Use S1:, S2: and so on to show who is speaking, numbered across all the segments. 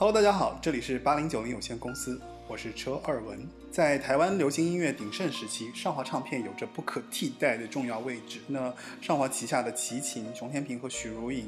S1: Hello，大家好，这里是八零九零有限公司，我是车二文。在台湾流行音乐鼎盛时期，上华唱片有着不可替代的重要位置。那上华旗下的齐秦、熊天平和许茹芸、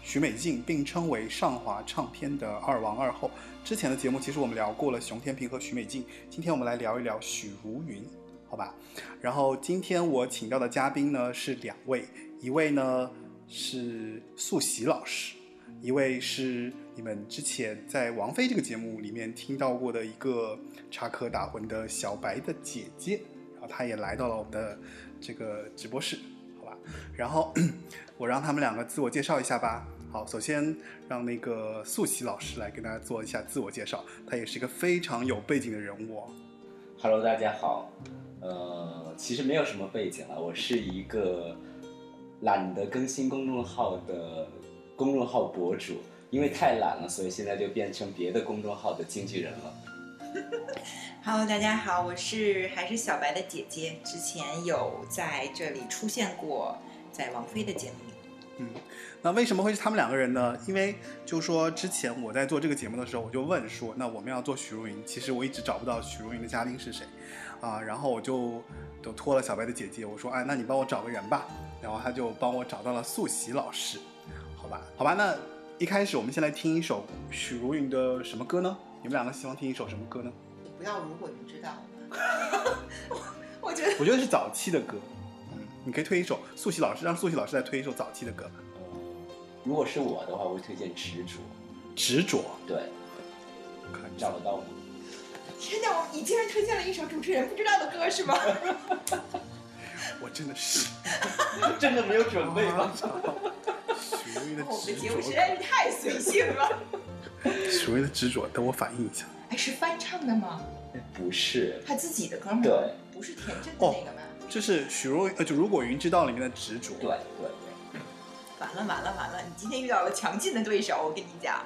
S1: 许美静并称为上华唱片的二王二后。之前的节目其实我们聊过了熊天平和许美静，今天我们来聊一聊许茹芸，好吧？然后今天我请到的嘉宾呢是两位，一位呢是素喜老师，一位是你们之前在王菲这个节目里面听到过的一个插科打诨的小白的姐姐，然后她也来到了我们的这个直播室，好吧？然后我让他们两个自我介绍一下吧。好，首先让那个素汐老师来跟大家做一下自我介绍，他也是一个非常有背景的人物哦。
S2: Hello，大家好。呃，其实没有什么背景了，我是一个懒得更新公众号的公众号博主，因为太懒了，所以现在就变成别的公众号的经纪人了。
S3: Hello，大家好，我是还是小白的姐姐，之前有在这里出现过，在王菲的节目里。
S1: 嗯，那为什么会是他们两个人呢？因为就说之前我在做这个节目的时候，我就问说，那我们要做许茹芸，其实我一直找不到许茹芸的嘉宾是谁，啊，然后我就都托了小白的姐姐，我说，哎，那你帮我找个人吧，然后他就帮我找到了素喜老师，好吧，好吧，那一开始我们先来听一首许茹芸的什么歌呢？你们两个希望听一首什么歌呢？
S3: 你不要如果你知道，我 我觉得
S1: 我觉得是早期的歌，嗯，你可以推一首素汐老师让素汐老师来推一首早期的歌，
S2: 呃，如果是我的话，我会推荐《执着》。
S1: 执着，
S2: 对，
S1: 看
S2: 找得到吗？
S3: 天哪，我你竟然推荐了一首主持人不知道的歌是吗？
S1: 我真的是。
S2: 真的没有准备吗？
S1: 许茹芸的
S3: 我们的节目，实在是太随性了。
S1: 许茹芸的执着，等我反应一下。
S3: 哎，是翻唱的吗？
S2: 不是，
S3: 他自己的歌吗？
S2: 对，
S3: 不是田震的那个吗？
S1: 就是许茹呃，就《如果云知道》里面的执着。
S2: 对对对。
S3: 完了完了完了！你今天遇到了强劲的对手，我跟你讲。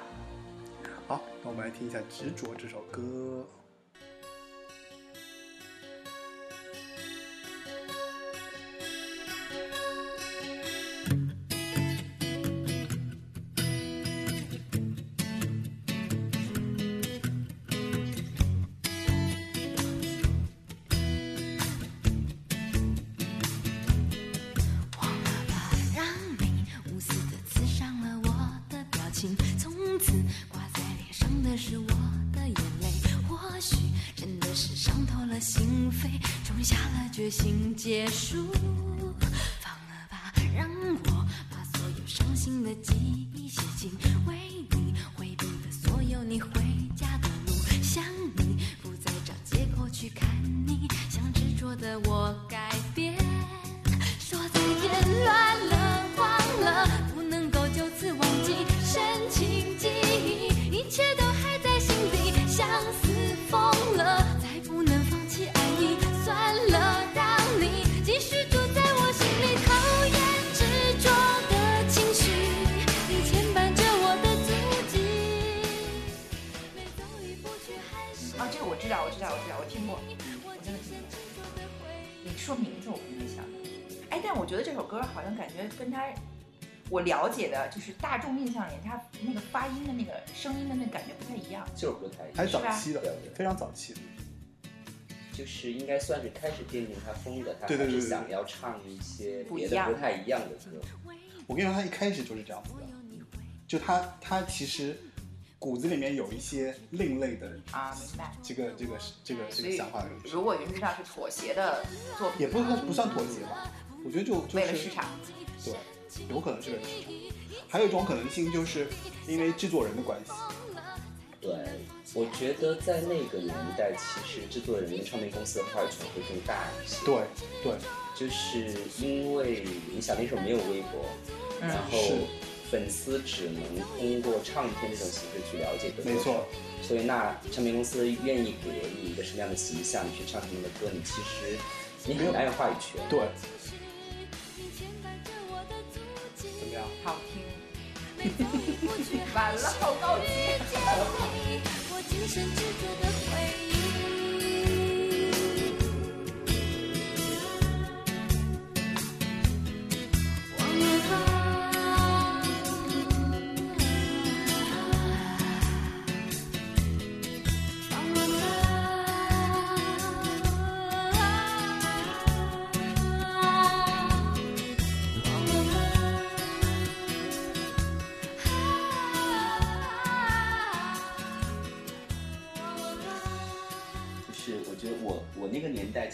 S1: 好，那我们来听一下《执着》这首歌。
S4: 了
S3: 解的，就是大众印象里他那个发音的那个声音的那感觉不太一样。
S2: 就是不太一
S1: 还
S2: 样，
S1: 是早期的非常早期的。
S2: 就是应该算是开始奠定他风格，他
S1: 对对对对
S2: 还是想要唱一些别的不太一样的歌。
S1: 我跟你说，他一开始就是这样子的，就他他其实骨子里面有一些另类的
S3: 啊，明白。
S1: 这个这个这个这个想法，
S3: 如果云知道是妥协的作品，
S1: 也不不算妥协吧。我觉得就就是
S3: 为了市场，
S1: 对，有可能是市场。还有一种可能性，就是因为制作人的关系。
S2: 对，我觉得在那个年代，其实制作人跟唱片公司的话语权会更大一些。
S1: 对对，
S2: 就是因为你想那时候没有微博，
S3: 嗯
S2: 然后粉丝只能通过唱片这种形式去了解歌手
S1: 没错，
S2: 所以那唱片公司愿意给你一个什么样的形象，你去唱他们的歌，你其实你很难有话语权。
S1: 对，
S3: 好听。完了，好高级。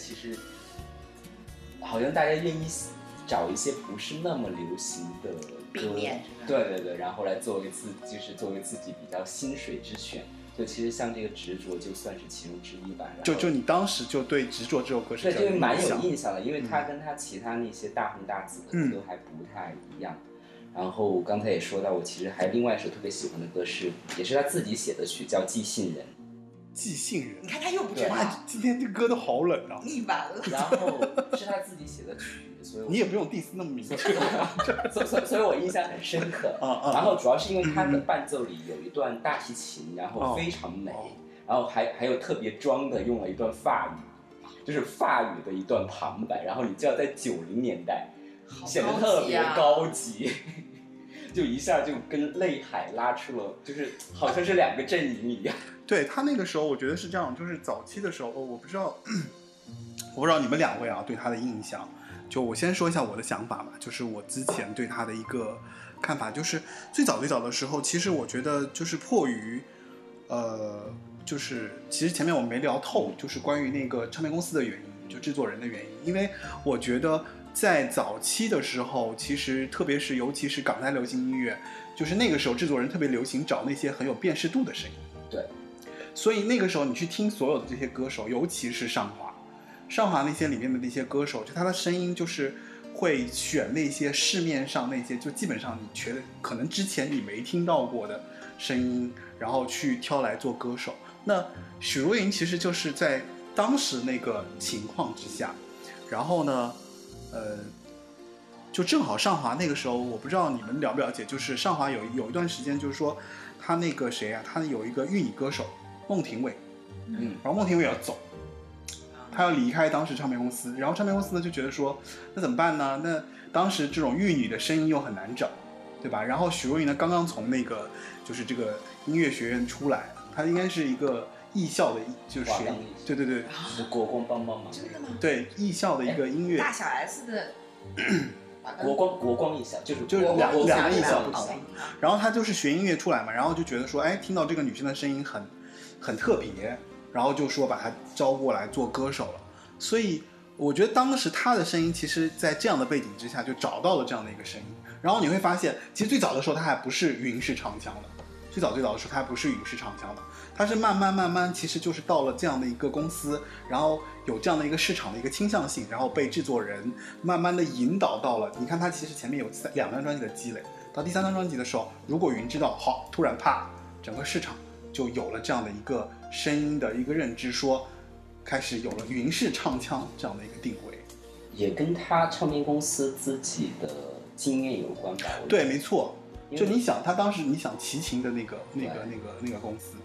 S2: 其实好像大家愿意找一些不是那么流行的歌，
S3: 面
S2: 对对对，然后来作为自就是作为自己比较心水之选。就其实像这个执着就算是其中之一吧。
S1: 就就你当时就对《执着》这首歌是
S2: 对，就是蛮有
S1: 印象
S2: 的，因为它跟它其他那些大红大紫的
S1: 嗯
S2: 歌都还不太一样。然后刚才也说到，我其实还有另外一首特别喜欢的歌是，也是他自己写的曲，叫《寄信人
S1: 寄信人
S3: 你。看他又不知道，
S1: 哇，今天这歌都好冷啊！
S3: 腻完了》，。
S2: 然后是他自己写的曲，所以
S1: 你也不用 diss 那么明确
S2: 所以所以所以我印象很深刻。
S1: 啊啊！
S2: 然后主要是因为他的伴奏里有一段大提琴，然后
S1: 哦
S2: 非常美
S1: 哦，
S2: 然后还还有特别装的用了一段法语，就是法语的一段旁白，然后你知道在九零年代显得特别高级，就一下就跟泪海拉出了，就是好像是两个阵营一样。
S1: 对他那个时候，我觉得是这样，就是早期的时候，我不知道，我不知道你们两位啊对他的印象。就我先说一下我的想法吧，就是我之前对他的一个看法，就是最早最早的时候，其实我觉得就是迫于，呃，就是其实前面我没聊透，就是关于那个唱片公司的原因，就制作人的原因，因为我觉得在早期的时候，其实特别是尤其是港台流行音乐，就是那个时候制作人特别流行找那些很有辨识度的声音。
S2: 对，
S1: 所以那个时候你去听所有的这些歌手，尤其是上华，上华那些里面的那些歌手，就他的声音就是会选那些市面上那些就基本上你觉得可能之前你没听到过的声音，然后去挑来做歌手。那许茹芸其实就是在当时那个情况之下，然后呢，呃，就正好上华那个时候，我不知道你们了不了解，就是上华有有一段时间，就是说他那个谁啊，他有一个玉女歌手孟庭苇，
S2: 嗯，
S1: 然后孟庭苇要走，他要离开当时唱片公司，然后唱片公司呢就觉得说，那怎么办呢？那当时这种玉女的声音又很难找，对吧？然后许茹芸呢刚刚从那个就是这个音乐学院出来，她应该是一个艺校的，就是学
S2: 华冈艺校
S1: 对对对
S2: 是国光帮帮忙，
S3: 真的吗？
S1: 对艺校的一个音乐，
S3: 大小 S 的
S2: 国光国光艺校就是
S1: 就是两两个
S2: 艺
S1: 艺校不同
S2: 不同。
S1: 然后他就是学音乐出来嘛，然后就觉得说，哎，听到这个女生的声音很很特别，然后就说把他招过来做歌手了。所以我觉得当时他的声音，其实在这样的背景之下，就找到了这样的一个声音。然后你会发现，其实最早的时候他还不是云式唱腔的，最早最早的时候他还不是云式唱腔的，他是慢慢慢慢，其实就是到了这样的一个公司，然后有这样的一个市场的一个倾向性，然后被制作人慢慢的引导到了。你看他其实前面有三两张专辑的积累，到第三张专辑的时候，如果云知道好，突然啪，整个市场就有了这样的一个声音的一个认知，说开始有了云式唱腔这样的一个定位。
S2: 也跟他唱片公司自己的经验有关吧？
S1: 对，没错。就你想，他当时你想齐秦的那个、那个、那个、那个公司，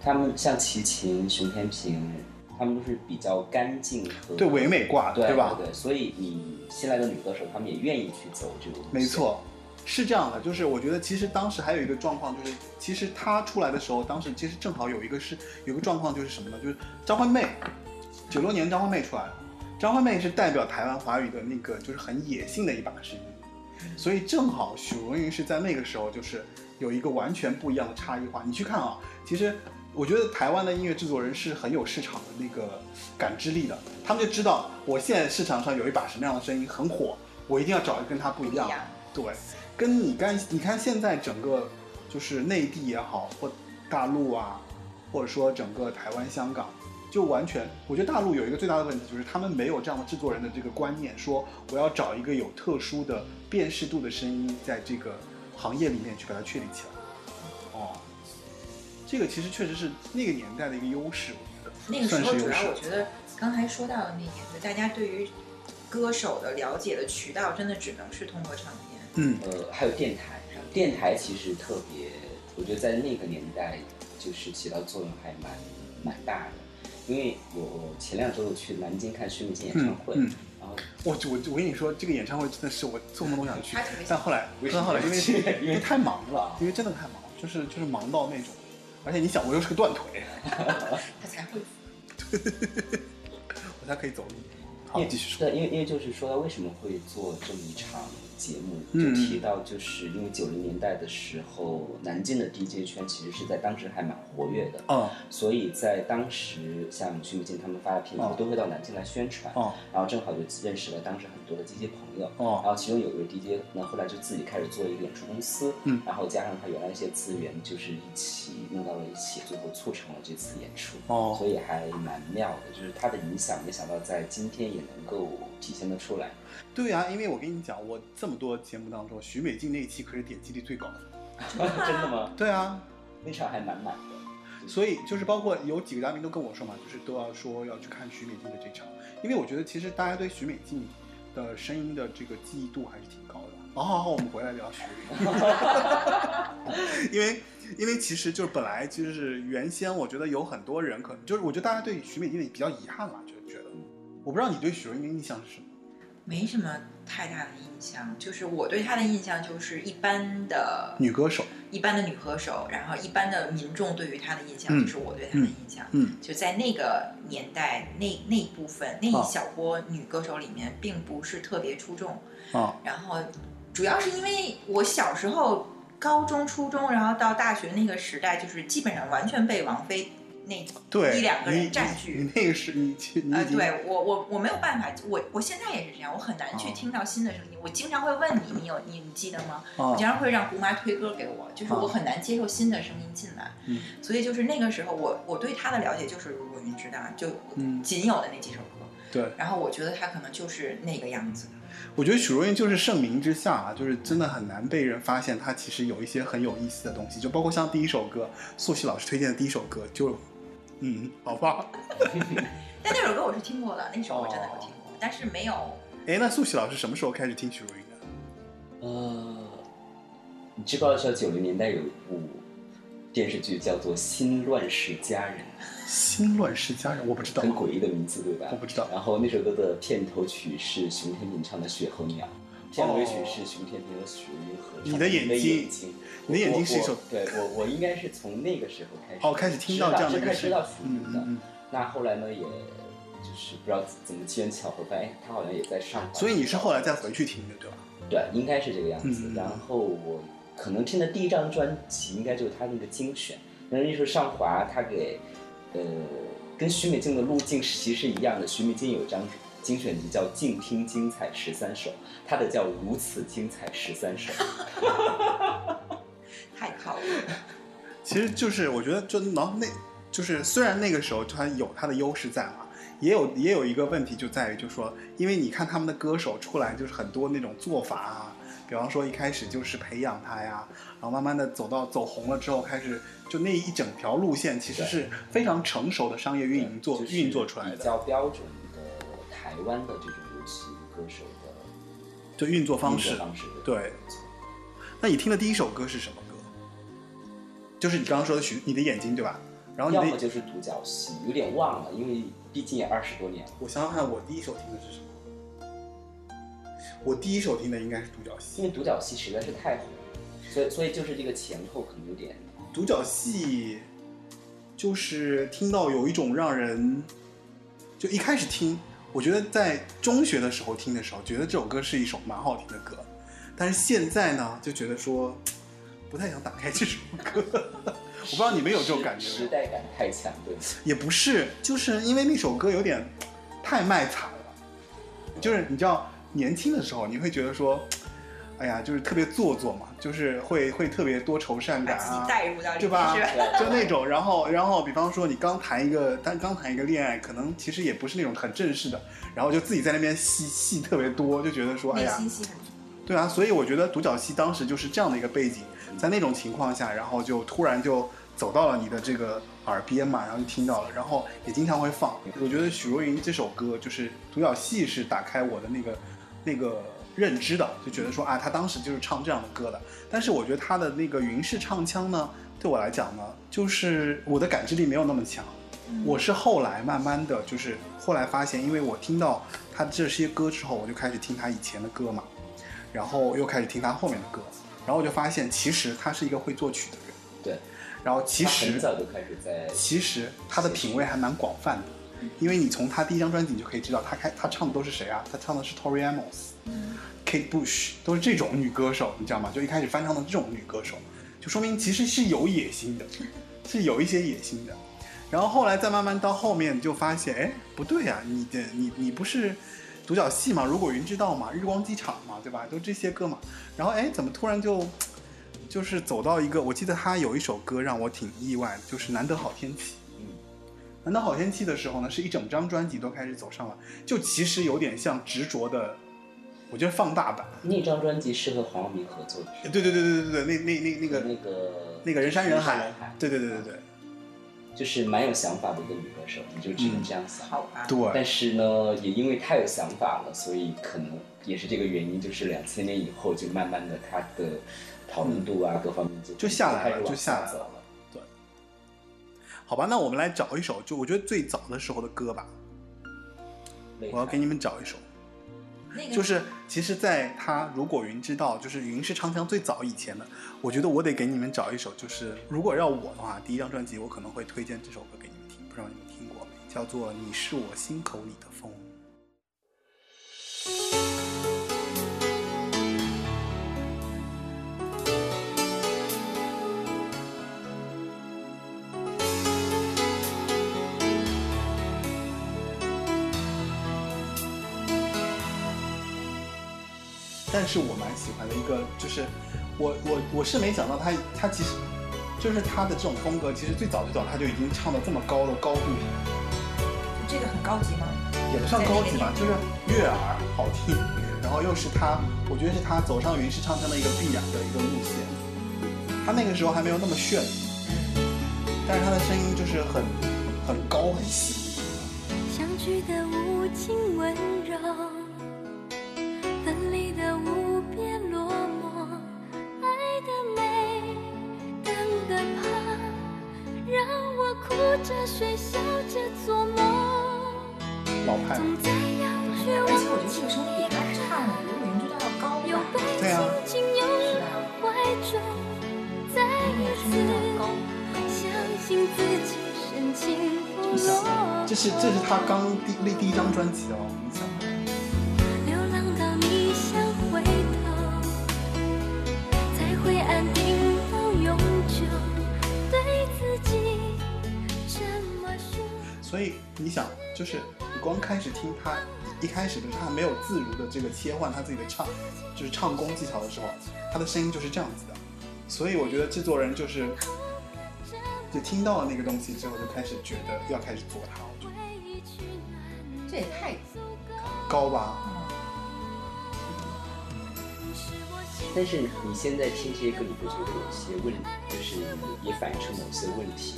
S2: 他们像齐秦、熊天平，他们都是比较干净和
S1: 对唯美挂的，
S2: 对
S1: 吧？
S2: 对对，所以你新来的女歌手，他们也愿意去走这个。
S1: 没错，是这样的，就是我觉得其实当时还有一个状况，就是其实他出来的时候，当时其实正好有一个是有个状况，就是什么呢？就是张惠妹，九六年张惠妹出来了，张惠妹是代表台湾华语的那个就是很野性的一把声音，所以正好许茹芸是在那个时候就是有一个完全不一样的差异化。你去看啊，其实我觉得台湾的音乐制作人是很有市场的那个感知力的，他们就知道我现在市场上有一把什么样的声音很火，我一定要找一个跟他不一样的。
S3: 不一样
S1: 对，跟你干你看现在整个就是内地也好，或大陆啊，或者说整个台湾、香港，就完全，我觉得大陆有一个最大的问题，就是他们没有这样的制作人的这个观念，说我要找一个有特殊的辨识度的声音，在这个行业里面去把它确立起来。哦，这个其实确实是那个年代的一个优势，我觉得
S3: 那个时候主。要我觉得刚才说到的那点，就大家对于歌手的了解的渠道，真的只能是通过唱片。
S1: 嗯，
S2: 呃，还有电台，电台其实特别，我觉得在那个年代就是起到作用还蛮蛮大的。因为我我前两周有去南京看薛明谦演唱会，
S1: 嗯嗯
S2: 然后
S1: 我我我跟你说，这个演唱会真的是我做梦都想去但后来但后来因为
S2: 因为
S1: 太忙了
S2: 啊，
S1: 因为真的太忙，就是就是忙到那种，而且你想，我又是个断腿，
S3: 他才会
S1: 我才可以走路。好，
S2: 因为
S1: 继续说。
S2: 对，因为因为就是说，为什么会做这么一场节目，
S1: 嗯。
S2: 就提到就是因为九零年代的时候，南京的 DJ 圈其实是在当时还蛮活跃的，
S1: 哦。
S2: 所以在当时像徐美静他们发的片
S1: 哦。
S2: 子都会到南京来宣传，
S1: 哦。
S2: 然后正好就认识了当时很多的 DJ 朋友，
S1: 哦。
S2: 然后其中有一位 DJ 呢，后来就自己开始做一个演出公司，
S1: 嗯。
S2: 然后加上他原来一些资源，就是一起弄到了一起，最后促成了这次演出，
S1: 哦。
S2: 所以还蛮妙的，就是他的影响，没想到在今天也能够体现得出来。
S1: 对啊，因为我跟你讲，我这么多节目当中，徐美静那一期可是点击率最高的。
S2: 真的吗？
S1: 对啊，
S2: 那场还蛮满的。
S1: 所以就是包括有几个嘉宾都跟我说嘛，就是都要说要去看徐美静的这场，因为我觉得其实大家对徐美静的声音的这个记忆度还是挺高的。好好好，我们回来聊徐美静，因为因为其实就是本来就是原先我觉得有很多人可能就是我觉得大家对徐美静的比较遗憾了，就觉得我不知道你对许茹芸的印象是什么？
S3: 没什么太大的印象，就是我对她的印象就是一般的
S1: 女歌手，
S3: 一般的女歌手，然后一般的民众对于她的印象
S1: 嗯
S3: 就是我对她的印象。
S1: 嗯
S3: 就在那个年代，那那一部分那
S1: 哦
S3: 一小波女歌手里面，并不是特别出众。
S1: 啊
S3: 然后主要是因为我小时候高中、初中，然后到大学那个时代，就是基本上完全被王菲那
S1: 对，
S3: 一两个人占据
S1: 那个是你你
S3: 呃，对我我我没有办法，我我现在也是这样，我很难去
S1: 哦
S3: 听到新的声音。我经常会问你，你有你你记得吗？
S1: 啊
S3: 我经常会让姑妈推歌给我，就是
S1: 哦
S3: 我很难接受新的声音进来。
S1: 嗯
S3: 所以就是那个时候我，我对她的了解就是如果云知道，就
S1: 嗯
S3: 仅有的那几首歌。
S1: 对。
S3: 然后我觉得她可能就是那个样子的。
S1: 我觉得许茹芸就是盛名之下啊，就是真的很难被人发现她其实有一些很有意思的东西，就包括像第一首歌，素汐老师推荐的第一首歌，就，嗯，好吧，
S3: 但那首歌我是听过的，那首我真的有听
S1: 哦
S3: 过，但是没有。
S1: 哎，那素喜老师什么时候开始听许茹芸的？
S2: 呃，你知不知道九零年代有一部电视剧叫做《新乱世佳人
S1: 新乱世佳人，我不知》，道
S2: 很，诡异的名字，对吧？
S1: 我不知道
S2: 然后那首歌的片头曲是熊天平唱的《雪候鸟》，片尾曲是熊天平和许茹芸合唱
S1: 你的眼睛，你的眼睛是一首
S2: 对我我应该是从那个时候开始
S1: 哦，开始听到这样的一个声音
S2: 知道的。
S1: 嗯
S2: 那后来呢，也就是不知道怎么机缘巧合，发现哎他好像也在上
S1: 所以你是后来再回去听的，对吧？
S2: 对，应该是这个样子。
S1: 嗯
S2: 然后我可能听的第一张专辑应该就是他那个精选，那那时候上华他给呃跟徐美静的路径其实是一样的，徐美静有一张精选集叫《静听精彩十三首》，他的叫《如此精彩十三首》。
S3: 太靠谱了。
S1: 其实就是我觉得就然后那就是虽然那个时候它有它的优势在嘛，也有也有一个问题就在于就是说，因为你看他们的歌手出来就是很多那种做法啊，比方说一开始就是培养他呀，然后慢慢的走到走红了之后开始就那一整条路线其实是非常成熟的商业运营做
S2: 就是
S1: 运作出来的比，
S2: 较标准的台湾的这种流行歌手的
S1: 就运作方式。
S2: 方式。
S1: 对那你听的第一首歌是什么歌？就是你刚刚说的许你的眼睛对吧？然后你的
S2: 要么就是独角戏，有点忘了，因为毕竟也二十多年了。
S1: 我想想看，我第一首听的是什么？我第一首听的应该是独角戏。
S2: 因为独角戏实在是太火了，所以所以就是这个前后可能有点
S1: 独角戏就是听到有一种让人，就一开始听，我觉得在中学的时候听的时候，觉得这首歌是一首蛮好听的歌，但是现在呢，就觉得说不太想打开这首歌。我不知道你们有这种感觉吗？
S2: 时代感太强，对？
S1: 也不是，就是因为那首歌有点太卖惨了。就是你知道，年轻的时候你会觉得说，哎呀，就是特别做作嘛，就是会会特别多愁善感啊，
S3: 带入到里面
S1: 对吧 就那种，然后然后比方说你刚谈一个，但刚谈一个恋爱，可能其实也不是那种很正式的，然后就自己在那边戏戏特别多，就觉得说，哎
S3: 内
S1: 呀，
S3: 心戏很足。
S1: 对啊，所以我觉得独角戏当时就是这样的一个背景，在那种情况下，然后就突然就走到了你的这个耳边嘛，然后就听到了，然后也经常会放。我觉得许茹芸这首歌就是独角戏是打开我的那个那个认知的，就觉得说啊，她当时就是唱这样的歌的。但是我觉得她的那个云式唱腔呢，对我来讲呢，就是我的感知力没有那么强。我是后来慢慢的就是后来发现，因为我听到他这些歌之后，我就开始听他以前的歌嘛，然后又开始听他后面的歌，然后我就发现其实他是一个会作曲的人，
S2: 对，
S1: 然后其
S2: 实很
S1: 实
S2: 早就开始在
S1: 其实他的品味还蛮广泛的，因为你从他第一张专辑你就可以知道他开他唱的都是谁啊？他唱的是 Tori Amos、Kate Bush，都是这种女歌手，你知道吗？就一开始翻唱的这种女歌手，就说明其实是有野心的，是有一些野心的。然后后来再慢慢到后面，你就发现，哎，不对呀、你的你你不是独角戏嘛？如果云知道嘛，日光机场嘛，对吧？都这些歌嘛。然后哎，怎么突然就就是走到一个？我记得他有一首歌让我挺意外的，就是《难得好天气》。
S2: 嗯，
S1: 难得好天气的时候呢，是一整张专辑都开始走上了，就其实有点像执着的，我觉得放大版。
S2: 那张专辑是和黄晓明合作的，
S1: 对对对对对对对，那那那那个
S2: 那个
S1: 那个人山人海，对对对对对
S2: 就是蛮有想法的一个女歌手，你就只能这样想。
S3: 好吧，
S1: 对
S2: 但是呢，也因为太有想法了，所以可能也是这个原因，就是两千年以后，就慢慢的她的讨论度啊，各方面就
S1: 就下来了就下来了
S2: 对。
S1: 好吧，那我们来找一首，就我觉得最早的时候的歌吧，我要给你们找一首。
S3: 那个
S1: 就是其实，在他如果云知道，就是云是唱腔最早以前的，我觉得我得给你们找一首，就是如果要我的话，第一张专辑我可能会推荐这首歌给你们听，不知道你们听过没？叫做《你是我心口里的但是我蛮喜欢的一个，就是我我我是没想到他他其实就是他的这种风格，其实最早最早他就已经唱到这么高的高度，
S3: 这个很高级吗？
S1: 也不算高级吧，就是悦耳好听，然后又是他，我觉得是他走上云式唱腔的一个必然的一个路线。他那个时候还没有那么炫，但是他的声音就是很很高很细。
S4: 相聚的无尽温柔，的无边落寞，爱的美，等的怕，让我哭着睡，笑着做梦。
S1: 老派，
S4: 总在要绝
S3: 而且我
S4: 望
S3: 觉得这个声音比他唱《如果云知道》要高
S4: 又
S3: 吧？
S4: 被
S1: 对啊
S4: 紧紧拥入怀中，再一次相信自己深情不落。
S1: 这是这是他刚第那第一张专辑哦，你想。所以你想，就是你光开始听他一开始的时候，他没有自如的这个切换他自己的唱，就是唱功技巧的时候，他的声音就是这样子的。所以我觉得制作人就是就听到了那个东西之后，就开始觉得要开始做它，我觉得
S3: 这也太
S1: 高吧。
S2: 但是你现在听这些歌，你不觉得有些问，就是也反映出某些问题？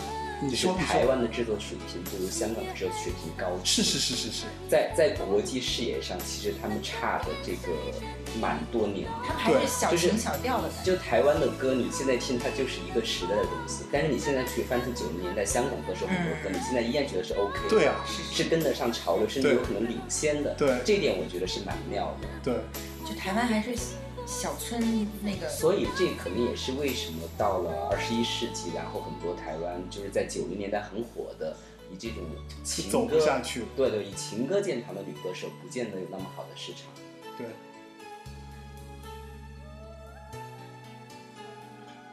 S2: 就是
S1: 你说，
S2: 台湾的制作水平不如香港的制作水平高，
S1: 是是是是是，
S2: 在在国际视野上，其实他们差的这个蛮多年。
S3: 他们还是小
S2: 就是
S3: 情小调的感觉。
S2: 就台湾的歌，你现在听它就是一个时代的东西，但是你现在去翻出九零年代香港歌手很多歌，你现在依然觉得是 OK 的，
S1: 对啊
S2: 是跟得上潮流，甚至有可能领先的。
S1: 对
S2: 这一点我觉得是蛮妙的。
S1: 对，
S3: 就台湾还是小村那个，
S2: 所以这可能也是为什么到了二十一世纪，然后很多台湾就是在九零年代很火的，以这种情歌
S1: 走不下去。
S2: 对对，以情歌见长的女歌手，不见得有那么好的市场。
S1: 对，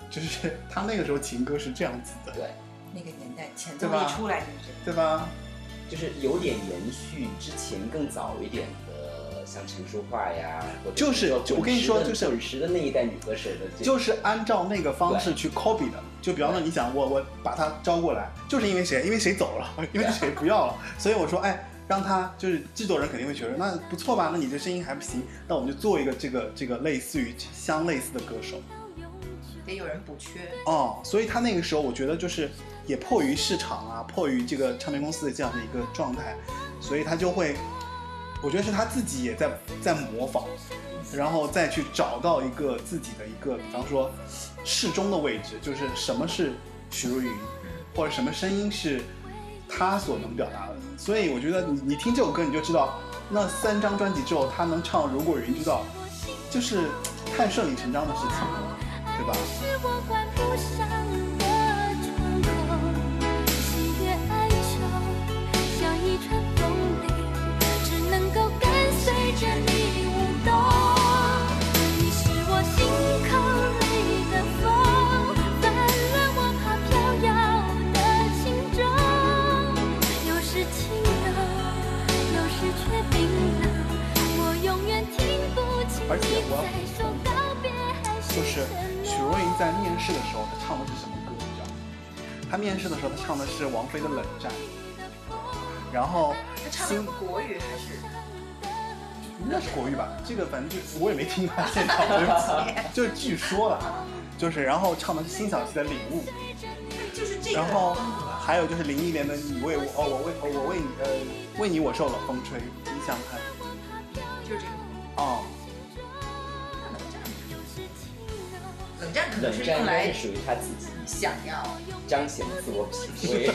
S1: 就是他那个时候情歌是这样子的，
S2: 对，
S3: 那个年代前奏一出来就是
S1: 对吧？
S2: 就是有点延续之前更早一点的，像陈淑桦呀，或者
S1: 就是我跟你说就是
S2: 滚石的那一代女歌手的这，
S1: 就是按照那个方式去 copy 的。就比方说，你想我我把她招过来，就是因为谁？因为谁走了，因为谁不要了，所以我说，哎，让他就是制作人肯定会觉得那不错吧？那你这声音还不行，那我们就做一个这个这个类似于相类似的歌手
S3: 得有人补缺。
S1: 哦。所以他那个时候，我觉得就是也迫于市场啊，迫于这个唱片公司的这样的一个状态，所以他就会，我觉得是他自己也在在模仿，然后再去找到一个自己的一个，比方说适中的位置，就是什么是许茹芸，或者什么声音是他所能表达的。所以我觉得你你听这首歌你就知道，那三张专辑之后他能唱《如果云知道》，就是太顺理成章的事情，对吧？
S4: 你是我心口里的风，我怕飘摇的。有时轻柔，有时却冰冷。我永远听不清，就是许在面试的时候，她唱的是什么
S1: 歌？你知道吗？她面试的时候，她唱的是王菲的《冷战》，然后
S3: 他唱的国语还是。
S1: 应该是国语吧？这个反正就我也没听他现场，对不起，就是据说了，就是然后唱的是辛晓琪的《领悟》，
S3: 就是这个
S1: 然后还有就是林忆莲的《你为我哦我为哦我为你呃为你我受冷风吹》，你想想看
S3: 就是这个。
S1: 哦，
S3: 冷战可能
S2: 冷战应
S3: 是用来
S2: 该是属于他自己
S3: 想要，
S2: 彰显自我品味，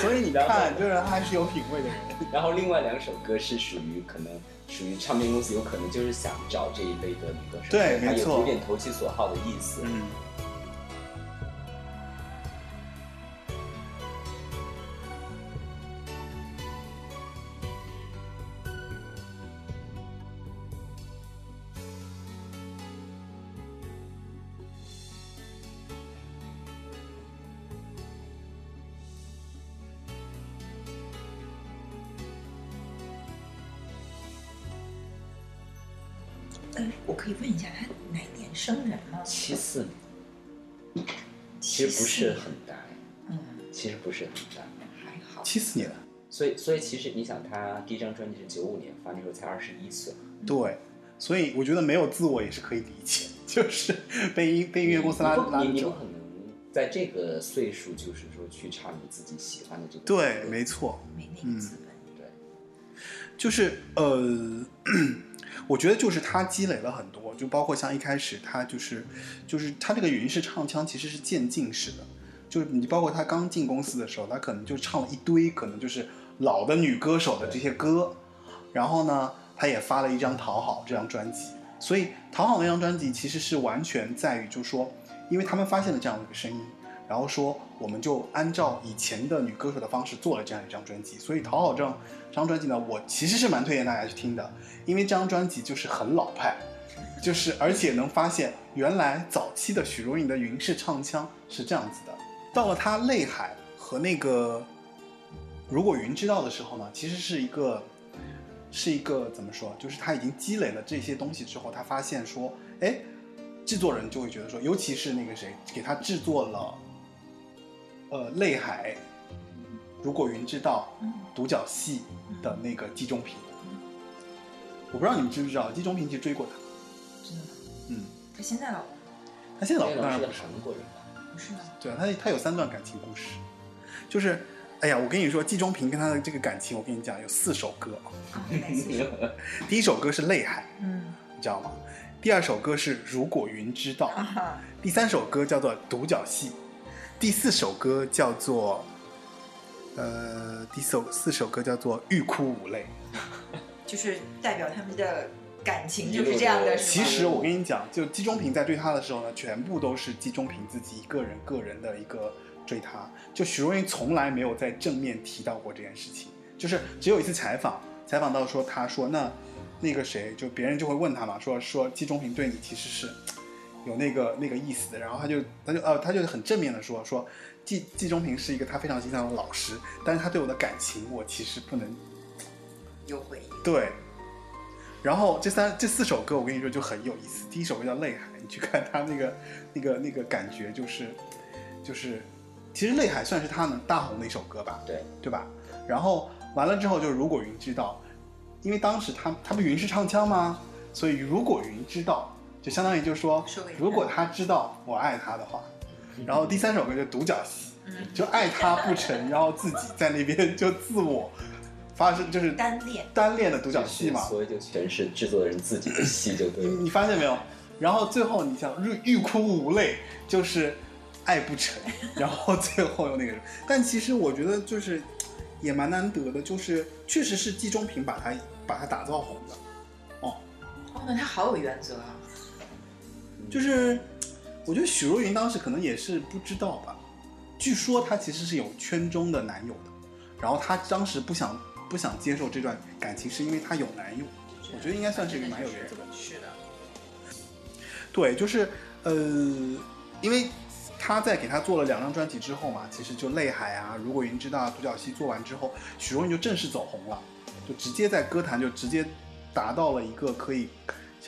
S1: 所以你看，就是他还是有品味的人。
S2: 然后另外两首歌是属于可能属于唱片公司有可能就是想找这一类的女歌手，
S1: 对没错
S2: 有点投其所好的意思。
S1: 嗯。
S3: 可以问一下他哪年生人吗？
S2: 七四年，其实不是很大，
S3: 嗯，
S2: 其实不是很大。
S3: 还好。
S1: 七四年，
S2: 所以，所以其实你想，他第一张专辑是九五年发，那时候才二十一岁。
S1: 对，所以我觉得没有自我也是可以理解，就是被音被音乐公司拉拉走
S2: 你你不。可能在这个岁数，就是说去唱你自己喜欢的这个。
S1: 对，没错，
S3: 没那个资本。
S2: 对，
S1: 就是呃，我觉得就是他积累了很多，就包括像一开始他就是就是他这个云式唱腔其实是渐进式的，就是你包括他刚进公司的时候，他可能就唱了一堆可能就是老的女歌手的这些歌，然后呢，他也发了一张《讨好》这张专辑，所以《讨好》那张专辑其实是完全在于就是说，因为他们发现了这样的一个声音。然后说，我们就按照以前的女歌手的方式做了这样一张专辑，所以《讨好》这张这张专辑呢，我其实是蛮推荐大家去听的，因为这张专辑就是很老派，就是而且能发现原来早期的许茹芸的云式唱腔是这样子的。到了她《泪海》和那个《如果云知道》的时候呢，其实是一个是一个怎么说，就是他已经积累了这些东西之后，他发现说，哎，制作人就会觉得说，尤其是那个谁给他制作了。呃，泪海，如果云知道，独角戏的那个季中平，我不知道你们知不知道，季中平其实追过他，
S3: 真的吗？
S1: 嗯，
S3: 他现在老公
S1: 他现在老公当然不是，
S2: 韩国人吧？
S3: 不是吗？
S1: 对啊，他他有三段感情故事，就是，哎呀，我跟你说，季中平跟他的这个感情，我跟你讲，有四首歌？第一首歌是泪海，
S3: 嗯，
S1: 你知道吗？第二首歌是如果云知道，
S3: 啊，
S1: 第三首歌叫做独角戏，第四首歌叫做，呃，第首四首歌叫做欲哭无泪。
S3: 就是代表他们的感情就是这样的，
S1: 其实我跟你讲，就季中平在追他的时候呢，全部都是季中平自己一个人个人的一个追他。就许茹芸从来没有在正面提到过这件事情，就是只有一次采访，采访到说他说那那个谁，就别人就会问他嘛，说说季中平对你其实是有那个那个意思的，然后他就他就呃他就很正面的说说季季中平是一个他非常欣赏的老师，但是他对我的感情我其实不能
S3: 有回应。
S1: 对，然后这三这四首歌，我跟你说就很有意思。第一首歌叫《泪海》，你去看他那个 那个那个感觉，就是就是，其实《泪海》算是他能大红的一首歌吧，
S2: 对，
S1: 对吧？然后完了之后，就是如果云知道，因为当时他他不云是唱腔吗？所以如果云知道，就相当于就是说如果他知道我爱他的话，然后第三首歌就独角戏，
S3: 嗯，
S1: 就爱他不成，然后自己在那边就自我发生就是
S3: 单恋，
S1: 单恋的独角戏嘛。
S2: 所以就全是制作人自己的戏，就对了。
S1: 你你发现没有？然后最后你想欲欲哭无泪，就是爱不成，然后最后又那个，但其实我觉得就是也蛮难得的，就是确实是季中平把他把他打造红的，
S3: 哦哦，那他好有原则啊。
S1: 就是我觉得许茹芸当时可能也是不知道吧，据说她其实是有圈中的男友的，然后她当时不想不想接受这段感情，是因为她有男友，我觉得应该算是一个蛮有原则的。
S3: 是的，
S1: 对，就是呃，因为他在给他做了两张专辑之后嘛，其实就《泪海》啊，《如果云知道》啊，《独角戏》做完之后，许茹芸就正式走红了，就直接在歌坛就直接达到了一个可以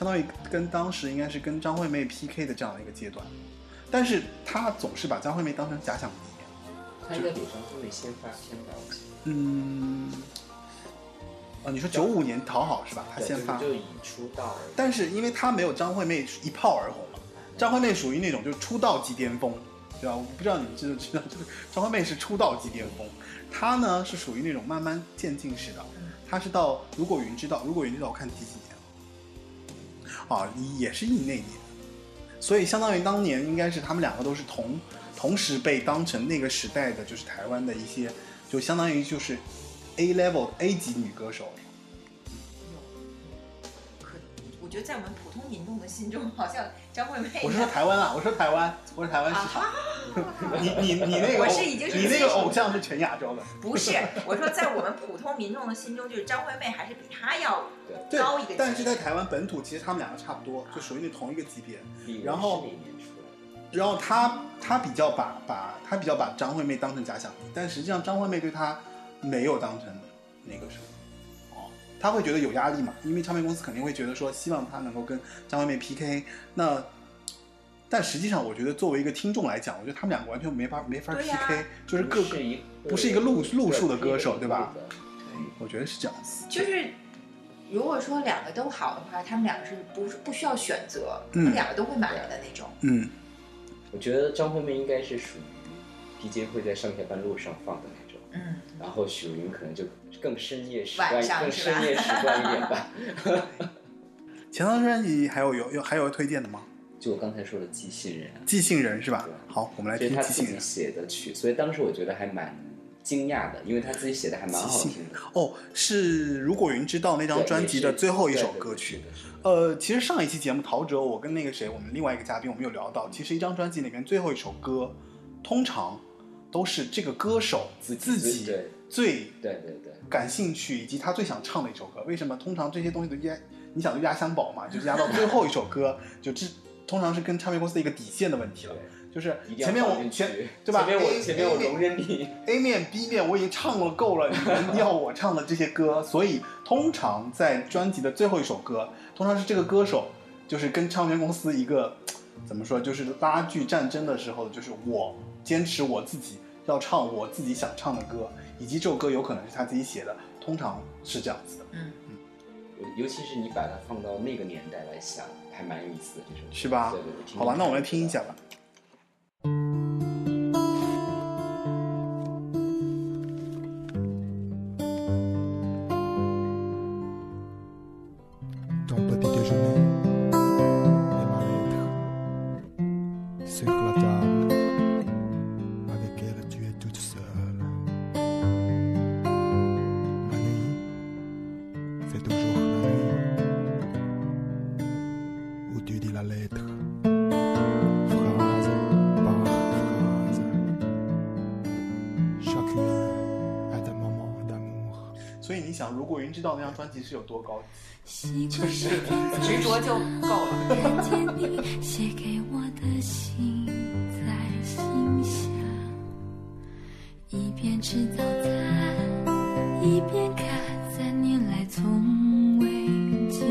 S1: 相当于跟当时应该是跟张惠妹 PK 的这样的一个阶段。但是他总是把张惠妹当成假想敌。
S2: 他应该比张惠妹先发先发，我记得
S1: 嗯，啊，你说九五年讨好是吧？他先发，
S2: 就是就以出道了
S1: 但是因为他没有张惠妹一炮而红嘛，张惠妹属于那种就是出道即巅峰，对吧？我不知道你们知不知道，就是张惠妹是出道即巅峰，她呢是属于那种慢慢渐进式的，她是到如果云知道，如果云知道我看第几年了，啊，也是一那年，所以相当于当年应该是他们两个都是同同时被当成那个时代的就是台湾的一些，就相当于就是 A level A 级女歌手。
S3: 觉得在我们普通民众的心中，好像张惠妹
S1: 我是说台湾啊，我说台湾，我说台湾市场。你你你那个，
S3: 我是已经是
S1: 你那个偶像是全亚洲的，
S3: 不是，我说在我们普通民众的心中，就是张惠妹还是比她要高一个级别。
S1: 但是在台湾本土，其实他们两个差不多，就属于那同一个级别。然后？然后他他比较把把他比较把张惠妹当成假想敌，但实际上张惠妹对他没有当成那个什么，哦，他会觉得有压力嘛，因为唱片公司肯定会觉得说希望他能够跟张惠妹 PK，那。但实际上，我觉得作为一个听众来讲，我觉得他们两个完全没法没法 PK，、就是各个
S2: 不是一
S1: 不是一个路路数的歌手对吧？
S2: 对
S1: 我觉得是这样子。
S3: 就是如果说两个都好的话，他们两个是不是不需要选择，
S1: 嗯
S3: 两个都会买的那种。
S1: 嗯，
S2: 我觉得张惠妹应该是属于 DJ 会在上下班路上放的那种，
S3: 嗯，
S2: 然后许茹芸可能就更深夜时
S3: 晚
S2: 光，更深夜时段一点吧。
S1: 前张专辑还有有有还有推荐的吗？
S2: 就我刚才说的《寄信人》，
S1: 寄信人是吧？好，我们来听寄信人。
S2: 写的曲，所以当时我觉得还蛮惊讶的，因为他自己写的还蛮好听的。
S1: 哦，是如果云知道那张专辑的最后一首歌曲。呃，其实上一期节目陶喆，我跟那个谁，我们另外一个嘉宾，我们有聊到，其实一张专辑里面最后一首歌，通常都是这个歌手
S2: 自
S1: 自己最
S2: 对对对，
S1: 感兴趣以及他最想唱的一首歌。为什么？通常这些东西都压，你想就压箱宝嘛，就是压到最后一首歌，就这通常是跟唱片公司的一个底线的问题了。就是前面我前对吧
S2: 前面我前面我容忍你
S1: ，A 面 B 面我已经唱了够了，你们要我唱的这些歌，所以通常在专辑的最后一首歌，通常是这个歌手就是跟唱片公司一个怎么说，就是拉锯战争的时候，就是我坚持我自己要唱我自己想唱的歌，以及这首歌有可能是他自己写的，通常是这样子的，嗯。
S2: 尤其是你把它放到那个年代来想，还蛮有意思的这首歌，
S1: 是吧。
S2: 对对对，
S1: 好吧，那我们来听一下吧。知道那张专辑是有多高级？是
S3: 执着就够了。
S4: 看见 你写给我的信，在心下，一边吃早餐，一边看，三年来从未间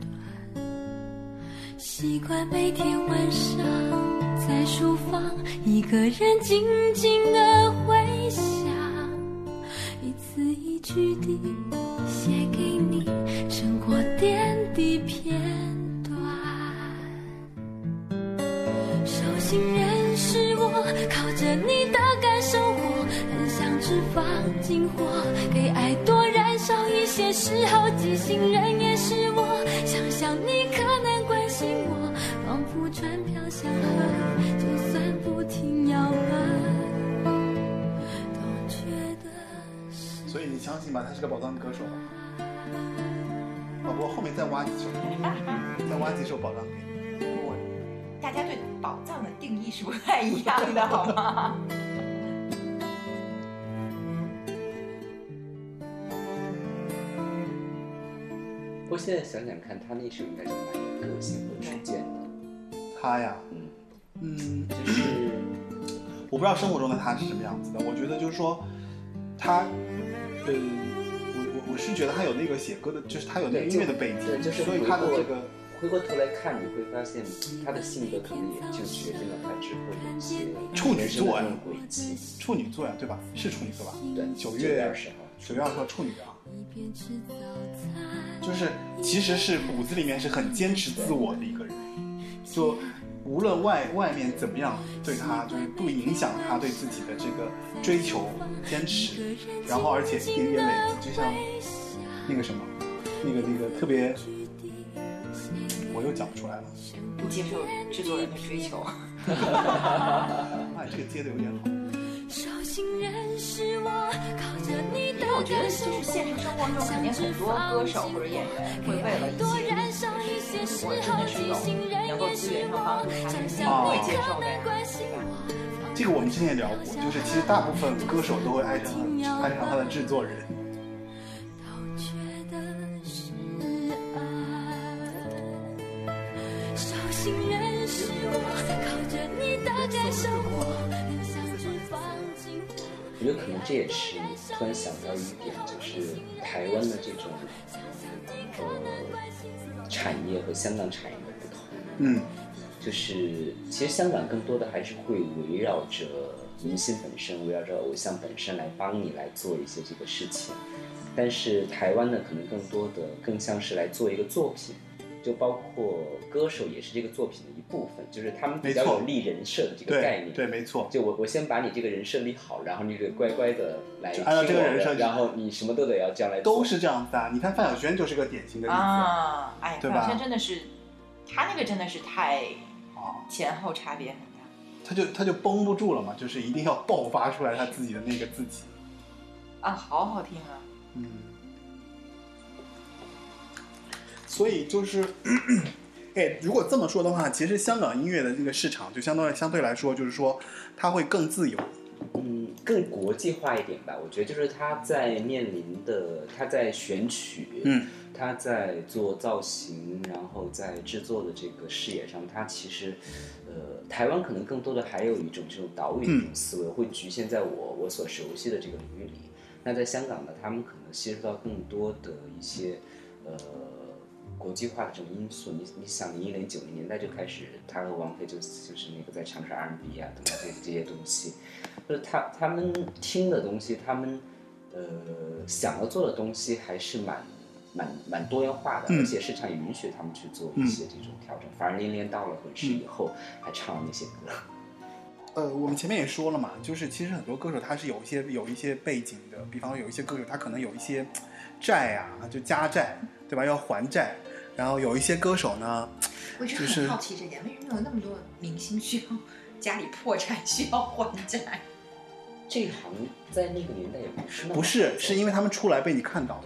S4: 断。习惯每天晚上在书房，一个人静是
S1: 个宝藏歌手。啊，不过后面再挖几首，再挖几首宝藏给你。
S3: 我大家对宝藏的定义是不太一样的，好吗？
S2: 不过现在想想看，他那首应该是蛮有个性和主见的，
S1: 他呀，
S2: 嗯，
S1: 嗯，
S2: 就是
S1: 我不知道生活中的他是什么样子的。我觉得就是说，他，呃，是觉得他有那个写歌的，就是他有那个音乐的背景，
S2: 对，就是
S1: 所以他的这个
S2: 回过头来看，你会发现他的性格可能也就决定了他之后的一些
S1: 处女座呀
S2: 这种轨迹。
S1: 处女座呀，对吧？是处女座吧？
S2: 对，
S1: 九月
S2: 二十号，
S1: 九月二十号处女啊，就是其实是骨子里面是很坚持自我的一个人，就无论外外面怎么样对他，就是不影响他对自己的这个追求坚持，然后而且一点点累积，就像那个什么，那个那个特别，我又讲不出来了，
S3: 不接受制作人的追求。
S1: 哎，这个接的有点好。
S4: 手心人是我，靠着你的
S3: 因为我觉得就是现实生活中肯定很多歌手或者演员会为了一
S4: 多
S3: 些
S4: 燃烧一些时
S3: 如果真，的是有
S4: 提醒人
S3: 能够资源上帮助他的人，
S1: 哦
S3: 会接受的呀，
S4: 关系
S3: 对吧？
S1: 这个我们之前也聊过，就是其实大部分歌手都会爱上爱上他的制作人。
S4: 我
S2: 觉得可能这也是突然想到一点，就是台湾的这种呃产业和香港产业的不同。
S1: 嗯，
S2: 就是其实香港更多的还是会围绕着明星本身，围绕着偶像本身来帮你来做一些这个事情。但是台湾呢，可能更多的更像是来做一个作品，就包括歌手也是这个作品的一部分，就是他们比较有立人设的这个概念。
S1: 对对，没错。
S2: 就我我先把你这个人设立好，然后你得乖乖的来
S1: 按照这个
S2: 我的
S1: 人设
S2: 然后你什么都得要这样来做。
S1: 都是这样子啊。你看范晓萱就是个典型的例子
S3: 啊，哎，范晓萱真的是，她那个真的是太
S1: 啊，
S3: 前后差别很大。
S1: 他就他就绷不住了嘛，就是一定要爆发出来他自己的那个自己。
S3: 啊，好好听啊！
S1: 嗯，所以就是，哎，如果这么说的话，其实香港音乐的这个市场就相当于相对来说，就是说它会更自由。
S2: 嗯，更国际化一点吧。我觉得就是他在面临的，他在选曲，
S1: 嗯，
S2: 他在做造型，然后在制作的这个视野上，他其实，呃，台湾可能更多的还有一种这种岛屿的思维，会局限在我我所熟悉的这个领域里。那在香港呢，他们可能吸收到更多的一些，呃。国际化的这种因素，你你想，你一零九零年代就开始，他和王菲就就是那个在尝试 R&B 啊等等这这些东西，就是他他们听的东西，他们呃想要做的东西还是蛮蛮蛮多元化的，
S1: 嗯
S2: 而且市场也允许他们去做一些这种调整。反而连连到了滚石以后，还唱了那些歌。
S1: 呃，我们前面也说了嘛，就是其实很多歌手他是有一些有一些背景的，比方说有一些歌手他可能有一些债啊，就家债，对吧？要还债。然后有一些歌手呢，就是
S3: 很好奇这点，为什么有那么多明星需要 家里破产需要还债？
S2: 这一行在那个年代也不是
S1: 不是，是因为他们出来被你看到了，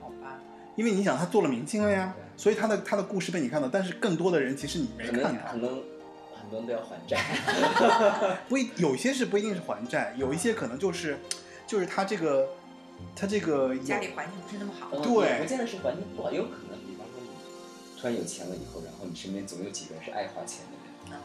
S3: 好吧，
S1: 因为你想他做了明星了呀，所以他的他的故事被你看到，但是更多的人其实你没
S2: 可能
S1: 看到。
S2: 可能很多人都要还债。
S1: 不一有些是不一定是还债，有一些可能就是，就是他这个，他这个
S3: 家里环境不是那么好。
S2: 呃
S1: 对
S2: 也不见得是环境不好，有可能，比方说你突然有钱了以后，然后你身边总有几个人是爱花钱的人，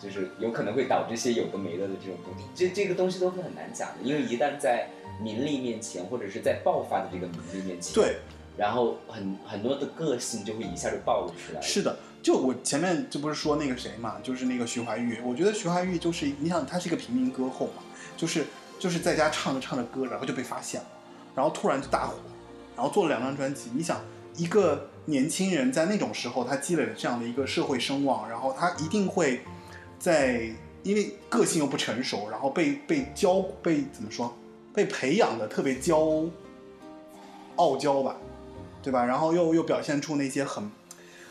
S2: 就是有可能会导致一些有的没的的这种东西，这这个东西都是很难讲的，因为一旦在名利面前，或者是在爆发的这个名利面前，，
S1: 对，
S2: 然后很很多的个性就会一下就暴露出来。
S1: 是的。就我前面这不是说那个谁嘛，就是那个徐怀钰，我觉得徐怀钰就是你想他是一个平民歌后嘛，就是就是在家唱着唱着歌，然后就被发现了，然后突然就大火，然后做了两张专辑。你想一个年轻人在那种时候，他积累了这样的一个社会声望，然后他一定会在因为个性又不成熟，然后被被教被怎么说被培养的特别骄傲娇吧，对吧？然后又又表现出那些很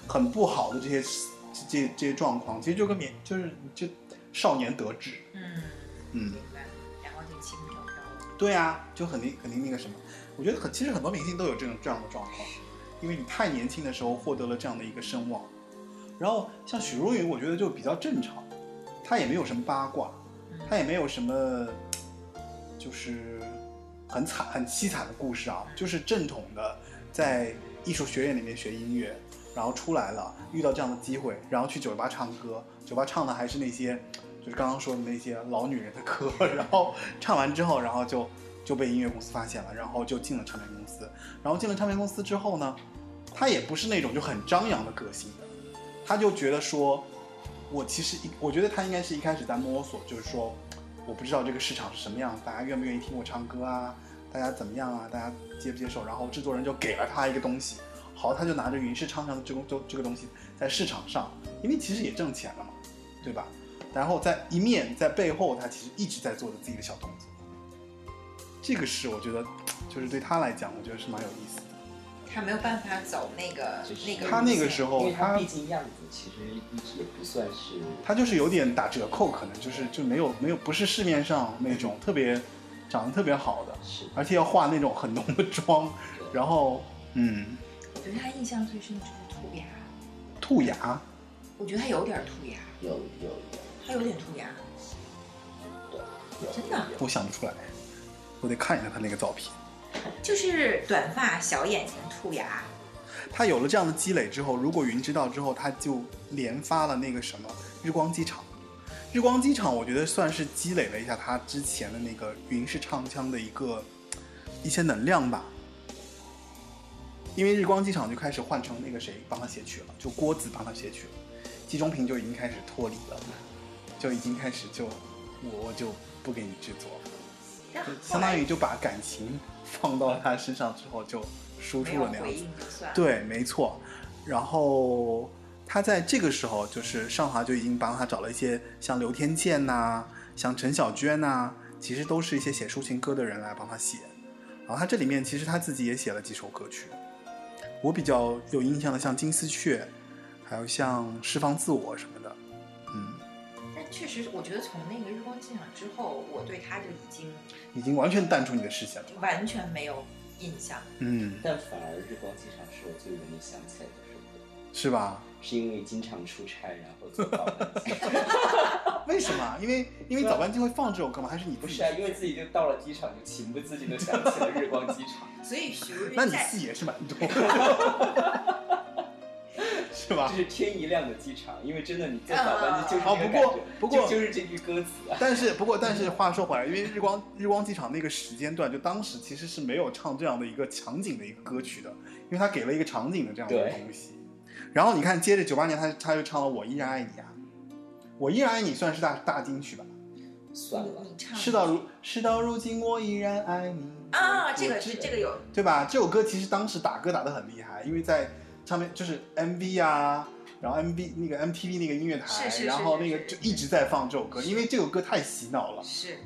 S1: 很不好的这些这这这些状况，其实就跟免就是就少年得志，
S3: 嗯，
S1: 嗯对啊，就肯定肯定那个什么，我觉得很其实很多明星都有这种这样的状况，因为你太年轻的时候获得了这样的一个声望，然后像许茹芸，我觉得就比较正常，她也没有什么八卦，她也没有什么就是很惨很凄惨的故事啊，就是正统的在艺术学院里面学音乐，然后出来了遇到这样的机会，然后去酒吧唱歌，酒吧唱的还是那些就是刚刚说的那些老女人的歌，然后唱完之后，然后就就被音乐公司发现了，然后就进了唱片公司，然后进了唱片公司之后呢，他也不是那种就很张扬的个性的，他就觉得说，我其实一，我觉得他应该是一开始在摸索，就是说，我不知道这个市场是什么样，大家愿不愿意听我唱歌啊，大家怎么样啊，大家接不接受，然后制作人就给了他一个东西，好，他就拿着云氏唱唱的这个这这个东西在市场上，因为其实也挣钱了嘛，对吧？然后在一面在背后，他其实一直在做着自己的小动作，这个是我觉得，就是对他来讲，我觉得是蛮有意思的。
S3: 他没有办法走那个
S2: 就是
S3: 那个
S1: 他那个时候
S2: 他
S1: 他
S2: 毕竟样子其实一直也不算是，
S1: 他就是有点打折扣，可能就是就没有没有不是市面上那种特别长得特别好的，
S2: 是。
S1: 而且要化那种很浓的妆，然后嗯，
S3: 我对他印象最深的就是兔牙，
S1: 兔牙，
S3: 我觉得他有点兔牙，
S2: 有有有
S3: 他有点兔牙，
S2: 有
S3: 真的
S1: 我想不出来，我得看一下他那个照片。
S3: 就是短发、小眼睛、兔牙。
S1: 他有了这样的积累之后，如果云知道之后，他就连发了那个什么日光机场。日光机场，我觉得算是积累了一下他之前的那个云式唱腔的一个一些能量吧。因为日光机场就开始换成那个谁帮他写曲了，就郭子帮他写曲了，季中平就已经开始脱离了，就已经开始就我我就不给你制作了，相当于就把感情放到他身上之后就输出了那样子。对，没错。然后他在这个时候，就是尚华就已经帮他找了一些像刘天健呐、像陈小娟呐、其实都是一些写抒情歌的人来帮他写。然后他这里面其实他自己也写了几首歌曲，我比较有印象的像《金丝雀》，还有像《释放自我》什么
S3: 确实，我觉得从那个日光机场之后，我对他就已经
S1: 已经完全淡出你的视线了。
S3: 完全没有印象。
S1: 嗯，
S2: 但反而日光机场是我最容易想起来的首歌，
S1: 是吧？
S2: 是因为经常出差，然后做早班机。
S1: 为什么？因为 因为早班机会放这首歌吗？还是你
S2: 不是啊，因为自己就到了机场，就情不自禁的想起了日光机场，
S3: 所以许茹
S1: 那你戏也是蛮多的，是吧
S2: 这？是天一亮的机场，因为真的你坐早班机就是
S1: 啊不过
S2: 这个感觉，
S1: 不过
S2: 就就是这句歌词啊。
S1: 但是不过但是话说回来，因为日光日光机场那个时间段，就当时其实是没有唱这样的一个场景的一个歌曲的，因为他给了一个场景的这样的东西。然后你看，接着九八年他他就唱了《我依然爱你》啊，《我依然爱你》算是大大金曲吧？
S2: 算了，
S3: 你唱
S1: 事到如事到如今，我依然爱你
S3: 啊，这个是这个有
S1: 对吧？这首歌其实当时打歌打得很厉害，因为在上面就是 MV 啊，然后 MV 那个 MTV 那个音乐台，
S3: 是是是
S1: 然后那个就一直在放这首歌，因为这首歌太洗脑了。
S3: 是，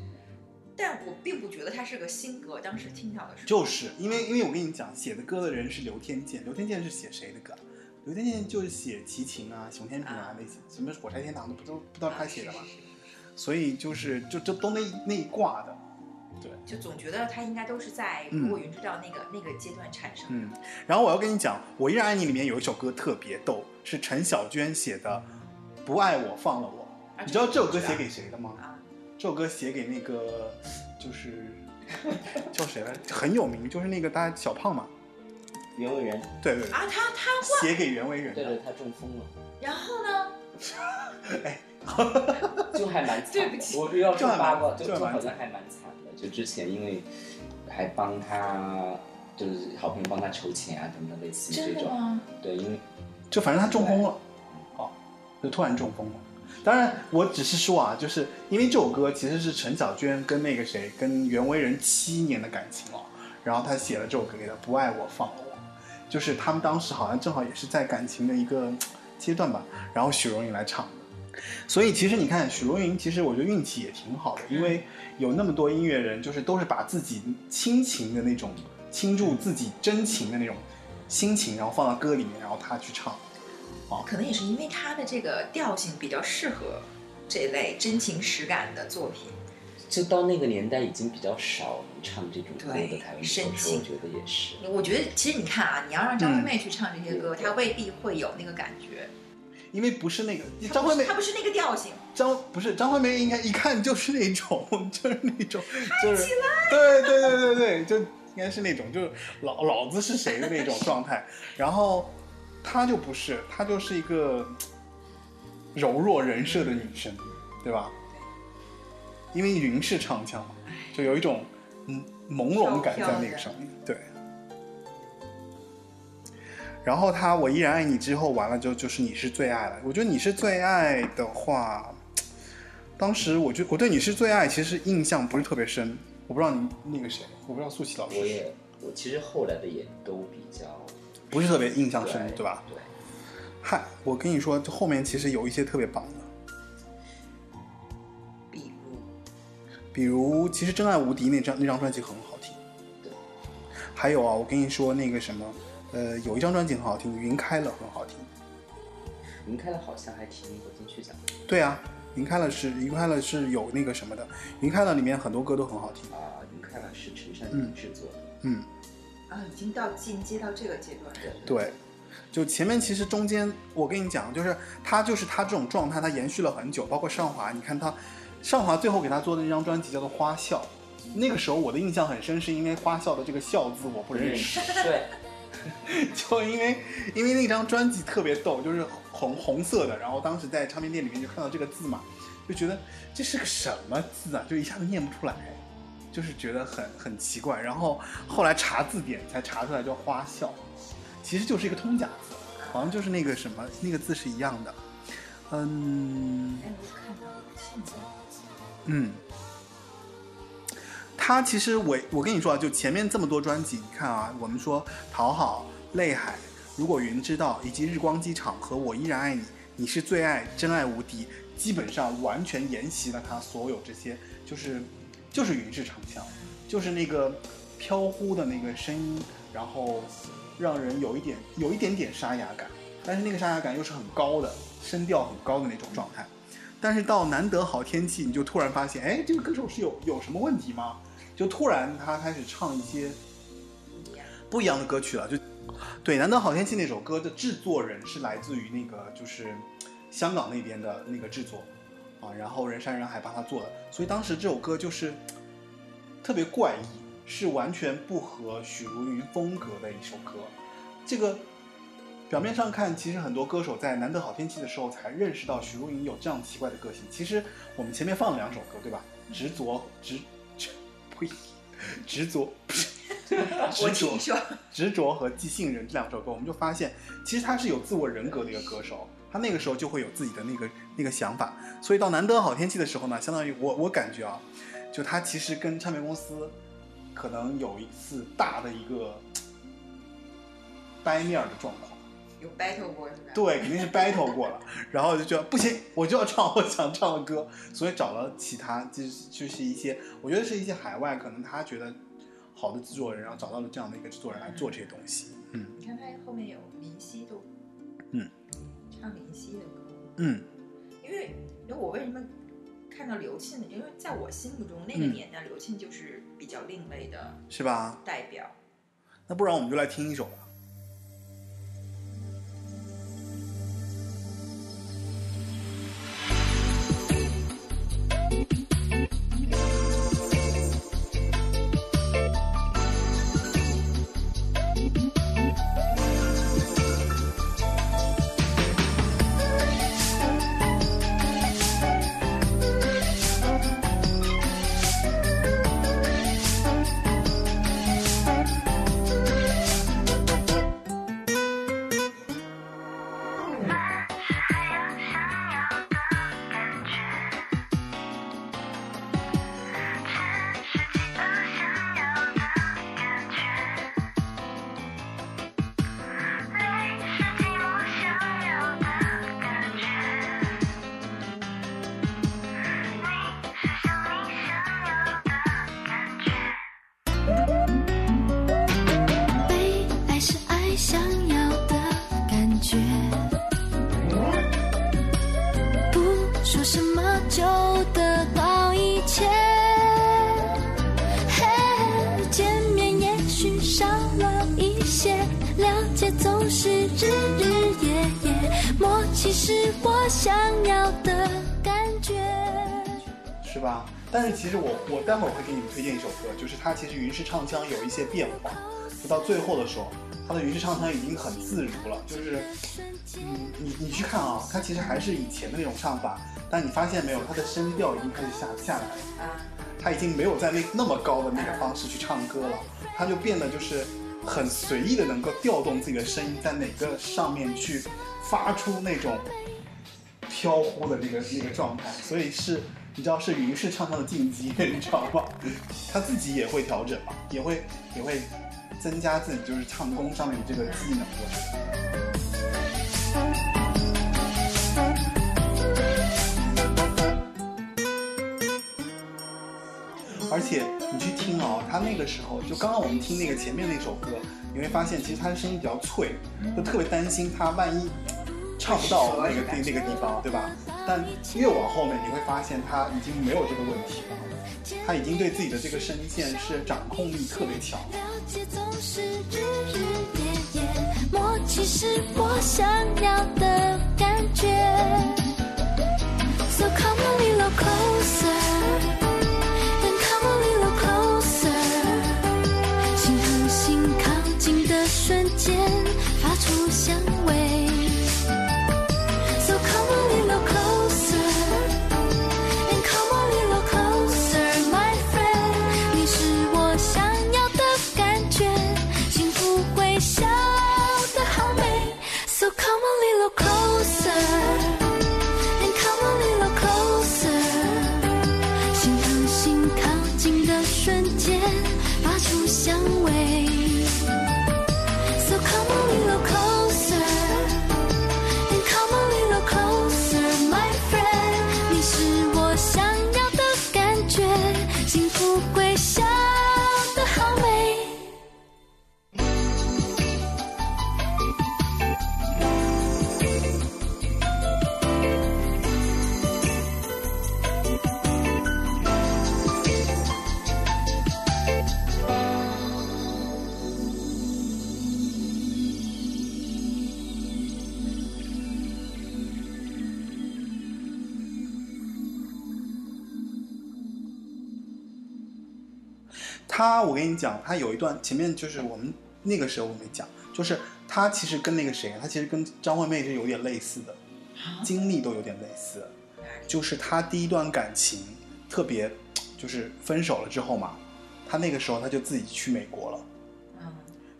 S3: 但我并不觉得它是个新歌。当时听到的时候，
S1: 就是因为因为我跟你讲，写的歌的人是刘天健，刘天健是写谁的歌？刘天健就是写齐秦啊、熊天平啊那些，什么火柴天堂的不都不知道他写的吗？所以就是就就都那那一挂的，对。
S3: 就总觉得它应该都是在
S1: 嗯
S3: 如果云知道那个那个阶段产生的。
S1: 嗯，然后我要跟你讲，《我依然爱你》里面有一首歌特别逗，是陈小娟写的，《不爱我放了我》。
S3: 啊
S1: 你知道这首歌写给谁的吗？
S3: 啊，
S1: 这首歌写给那个就是叫谁来着？很有名，就是那个大家小胖嘛。
S2: 袁惟仁，
S1: 对对对，
S3: 啊，他他
S1: 写给袁惟仁的。
S2: 对对，他中风了，
S3: 然后呢？
S2: 哎 就还蛮惨。
S3: 对不起
S2: 我要
S1: 就还蛮
S2: 说八卦，就就
S1: 就还蛮
S2: 好像还蛮惨的。就之前因为还帮他，就是好朋友帮他筹钱啊等等，类似于这种。对，因为
S1: 就反正他中风了，哦，就突然中风了。当然，我只是说啊，就是因为这首歌其实是陈小娟跟那个谁，跟袁惟仁七年的感情哦，然后他写了这首歌给他，不爱我放了我，就是他们当时好像正好也是在感情的一个阶段吧，然后许茹芸来唱的，所以其实你看许茹芸，其实我觉得运气也挺好的，因为有那么多音乐人，就是都是把自己亲情的那种倾注自己真情的那种心情，然后放到歌里面，然后他去唱。
S3: 哦可能也是因为他的这个调性比较适合这类真情实感的作品。
S2: 就到那个年代已经比较少人唱这种歌的
S3: 对
S2: 台湾
S3: 深
S2: 歌手，我觉得也是。
S3: 我觉得其实你看啊，你要让张惠
S1: 嗯
S3: 妹去唱这些歌，她未必会有那个感觉。
S1: 因为不是那个张惠妹
S3: 她，不是那个调性。
S1: 张不是张惠妹，应该一看就是那种，就是那种，就是对对对对对，就应该是那种，就是老老子是谁的那种状态。然后她就不是，她就是一个柔弱人设的女生，对吧？因为云是唱腔嘛，就有一种嗯朦胧感在那个上面，对。然后他我依然爱你之后完了之后就是你是最爱了。我觉得你是最爱的话，当时我就我对你是最爱其实印象不是特别深。我不知道你那个谁，我不知道素琪老师
S2: 我也我其实后来的也都比较
S1: 不是特别印象深，
S2: 对
S1: 对吧？
S2: 对，
S1: 嗨，我跟你说，这后面其实有一些特别棒的，
S3: 比如
S1: 比如其实《真爱无敌》那张那张专辑很好听。
S2: 对。
S1: 还有啊，我跟你说那个什么，呃，有一张专辑很好听，《云开了》很好听。
S2: 云开了好像还提名过金曲奖
S1: 对啊，云开了是云开了是有那个什么的，云开了里面很多歌都很好听。
S2: 啊，云开了是陈珊
S1: 嗯
S2: 妮制作的，
S1: 嗯，
S3: 啊，已经到进阶到这个阶段了。
S1: 对，就前面其实中间我跟你讲，就是他就是他这种状态，他延续了很久，包括尚华，你看他尚华最后给他做的那张专辑叫做《花笑》，那个时候我的印象很深，是因为花笑的这个“笑”字我不认识，
S2: 对，
S1: 就因为因为那张专辑特别逗，就是红红色的，然后当时在唱片店里面就看到这个字嘛，就觉得这是个什么字啊，就一下子念不出来，就是觉得很很奇怪。然后后来查字典才查出来叫花笑，其实就是一个通假字，好像就是那个什么那个字是一样的。嗯
S3: 哎，我看到了，现在
S1: 嗯，他其实我我跟你说啊，就前面这么多专辑，你看啊，我们说讨好、泪海、如果云知道，以及日光机场和我依然爱你，你是最爱，真爱无敌，基本上完全沿袭了他所有这些，就是就是云式长腔，就是那个飘忽的那个声音，然后让人有一点有一点点沙哑感，但是那个沙哑感又是很高的，声调很高的那种状态。但是到难得好天气，你就突然发现，哎，这个歌手是有有什么问题吗？就突然他开始唱一些
S3: 不一样。
S1: 的歌曲了。就对，难得好天气那首歌的制作人是来自于那个就是香港那边的那个制作啊，然后人山人海帮他做的，所以当时这首歌就是特别怪异，是完全不合许茹芸风格的一首歌。这个表面上看，其实很多歌手在难得好天气的时候才认识到许茹芸有这样奇怪的个性。其实我们前面放了两首歌，对吧？执着执执着 执着，执着和即兴人这两首歌，我们就发现，其实他是有自我人格的一个歌手，他那个时候就会有自己的那个那个想法，所以到难得好天气的时候呢，相当于我我感觉啊，就他其实跟唱片公司可能有一次大的一个 掰面儿的状况。
S3: 有 battle 过是吧？
S1: 对，肯定是 battle 过了，然后就觉得不行，我就要唱我想唱的歌，所以找了其他，就是就是一些，我觉得是一些海外可能他觉得好的制作人，然后找到了这样的一个制作人来做这些东西。嗯
S3: 你看他后面有林夕都，
S1: 嗯，
S3: 唱林夕的歌，
S1: 嗯
S3: 因为因为我为什么看到刘庆呢？因为在我心目中那个
S1: 嗯
S3: 年代，刘庆就是比较另类的
S1: 是吧？
S3: 代表。
S1: 那不然我们就来听一首吧。
S4: 是日日夜夜，默契是我想要的感觉。
S1: 是吧？但是其实我我待会儿会给你们推荐一首歌，就是它其实云式唱腔有一些变化，就到最后的时候，它的云式唱腔已经很自如了，就是，嗯，你你去看啊，它其实还是以前的那种唱法，但你发现没有，它的声调已经开始下下来了，
S3: 啊，
S1: 它已经没有在那那么高的那个方式去唱歌了，它就变得就是很随意的能够调动自己的声音，在哪个上面去发出那种飘忽的那个那个状态，所以是你知道是云式唱唱的进阶，你知道吗？他自己也会调整嘛，也会也会增加自己就是唱功上面的这个技能，而且你去听哦，他那个时候就刚刚我们听那个前面那首歌，你会发现其实他的声音比较脆，就特别担心他万一唱不到那个那那个地方，对吧？但越往后面你会发现他已经没有这个问题了，他已经对自己的这个声线是掌控力特别强。
S4: 了解总是日日夜夜，默契是我想要的感觉。So come a little closer, 瞬间，发出香味。So come a little closer,
S1: 他，我跟你讲，他有一段前面就是我们那个时候我没讲，就是他其实跟那个谁，他其实跟张惠妹是有点类似的，经历都有点类似。就是他第一段感情特别，就是分手了之后嘛，他那个时候他就自己去美国了，
S3: 嗯，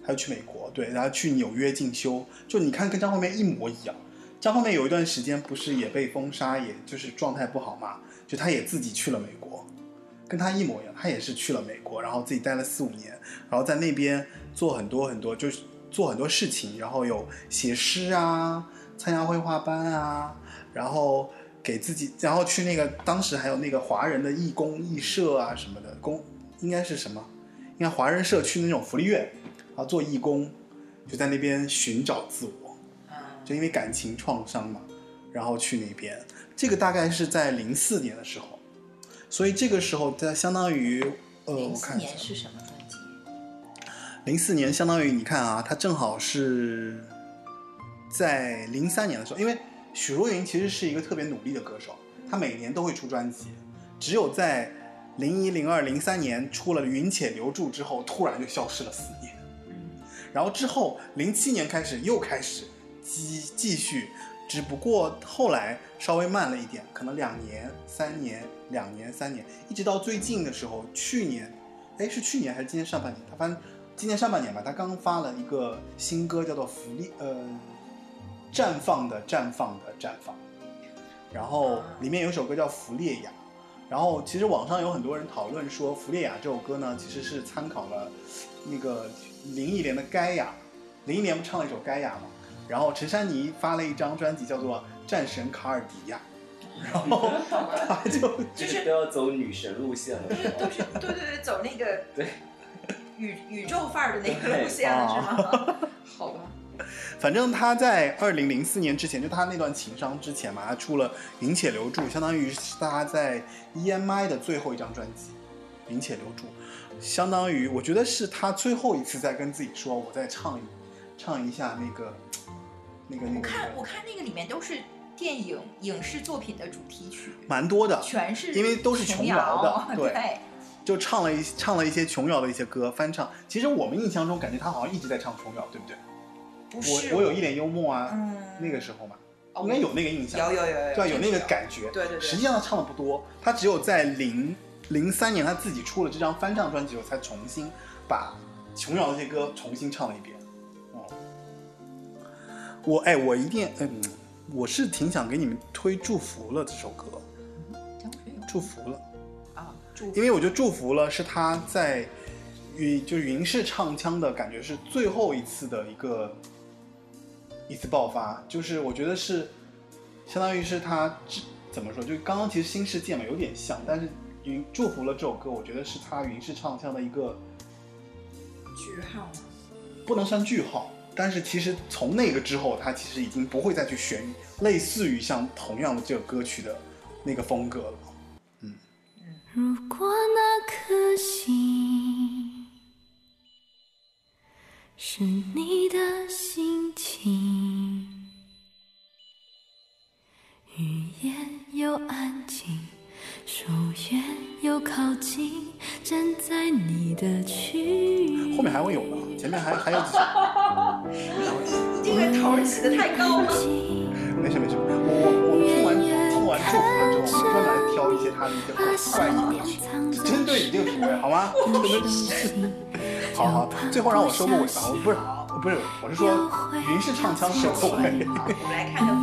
S1: 他就去美国，对，然后去纽约进修，就你看跟张惠妹一模一样。张惠妹有一段时间不是也被封杀，也就是状态不好嘛，就她也自己去了美国，跟他一模一样，他也是去了美国，然后自己待了四五年，然后在那边做很多很多，就是做很多事情，然后有写诗啊，参加绘画班啊，然后给自己，然后去那个当时还有那个华人的义工义社啊什么的，工应该是什么？应该华人社区那种福利院，然后做义工，就在那边寻找自我。
S3: 嗯，
S1: 就因为感情创伤嘛，然后去那边。这个大概是在零四年的时候，所以这个时候在相当于呃，我看一下
S3: 年，是什么专辑？
S1: 零四年相当于你看啊，他正好是在零三年的时候，因为许茹芸其实是一个特别努力的歌手，她每年都会出专辑，只有在零一、零二、零三年出了《云且留住》之后，突然就消失了四年。
S3: 嗯，
S1: 然后之后零七年开始又开始继继续，只不过后来稍微慢了一点，可能两年、三年、两年、三年，一直到最近的时候，去年，哎是去年还是今年上半年？他反正今年上半年吧，他刚发了一个新歌，叫做《福利》，呃，绽放的绽放的绽放，然后里面有首歌叫《弗列亚》。然后其实网上有很多人讨论说，《弗列亚》这首歌呢，其实是参考了那个林忆莲的《盖亚》，林忆莲不唱了一首《盖亚》吗？然后陈珊妮发了一张专辑叫做《战神卡尔迪亚》，然后他就
S2: 就是都要走女神路线了，是
S3: 都？是 对对对，走那个
S2: 对
S3: 宇宇宙范儿的那个路线了，是吗？好吧，
S1: 反正他在二零零四年之前，就他那段情伤之前嘛，他出了《云且留住》，相当于是他在 EMI 的最后一张专辑《云且留住》，相当于我觉得是他最后一次在跟自己说，我再唱一唱一下那个那个那个
S3: 我看我看那个里面都是电影影视作品的主题曲，
S1: 蛮多的，
S3: 全是
S1: 因为都是琼瑶的 对
S3: 对，
S1: 就唱了一唱了一些琼瑶的一些歌翻唱。其实我们印象中感觉他好像一直在唱琼瑶，对不对？
S3: 不是
S1: 我我有一点幽默啊，
S3: 嗯
S1: 那个时候嘛，
S3: 哦
S1: 应该有那个印象，
S3: 有有有有
S1: 对吧？有那个感觉。
S3: 对对对
S1: 实际上他唱的不多，他只有在零零三年他自己出了这张翻唱专辑后，才重新把琼瑶那些歌重新唱了一遍。哦，我哎，我一定嗯，我是挺想给你们推《祝福了》这首歌，祝福了》。
S3: 啊，祝
S1: 因为我觉得《祝福了》是他在云就是云氏唱腔的感觉是最后一次的一个一次爆发，就是我觉得是相当于是他之怎么说，就刚刚其实新世界嘛有点像，但是云祝福了这首歌，我觉得是他云氏唱腔的一个
S3: 句号？
S1: 不能算句号，但是其实从那个之后，他其实已经不会再去选类似于像同样的这个歌曲的那个风格了。
S4: 嗯如果那颗心是你的心情，语言又安静，手远又靠近，站在你的区域。
S1: 后面还会有呢，前面还还有几首。
S3: 你这个头儿起的太高了。
S1: 没事没事，我我我听完听完祝福了之后，专门来挑一些他的一些怪歌曲，针对你这个品味，好吗？好好，最后让我收个尾吧，我不是不是，我是说云是唱腔收个尾。
S3: 好，我们来看看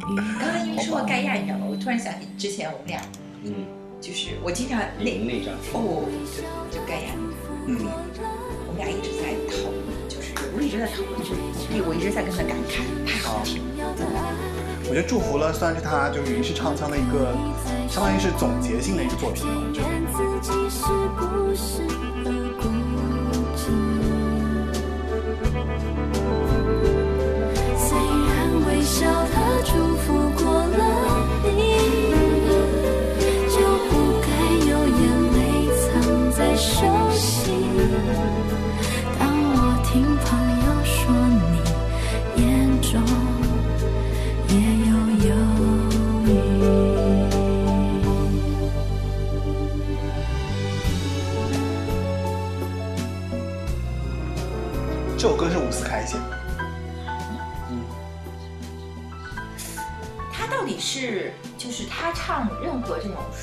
S3: 刚才因为说到盖亚，你知道吗？我突然想起之前我们俩，
S2: 嗯，
S3: 就是我经常那
S2: 那张
S3: 哦，就就盖亚，
S1: 嗯，
S3: 我们俩一直在讨论，就是我一直在讨论这个，因为我一直在跟他感慨，太好听了。
S1: 我觉得祝福了算是他就是云氏唱腔的一个，相当于是总结性的一个作品了。我觉得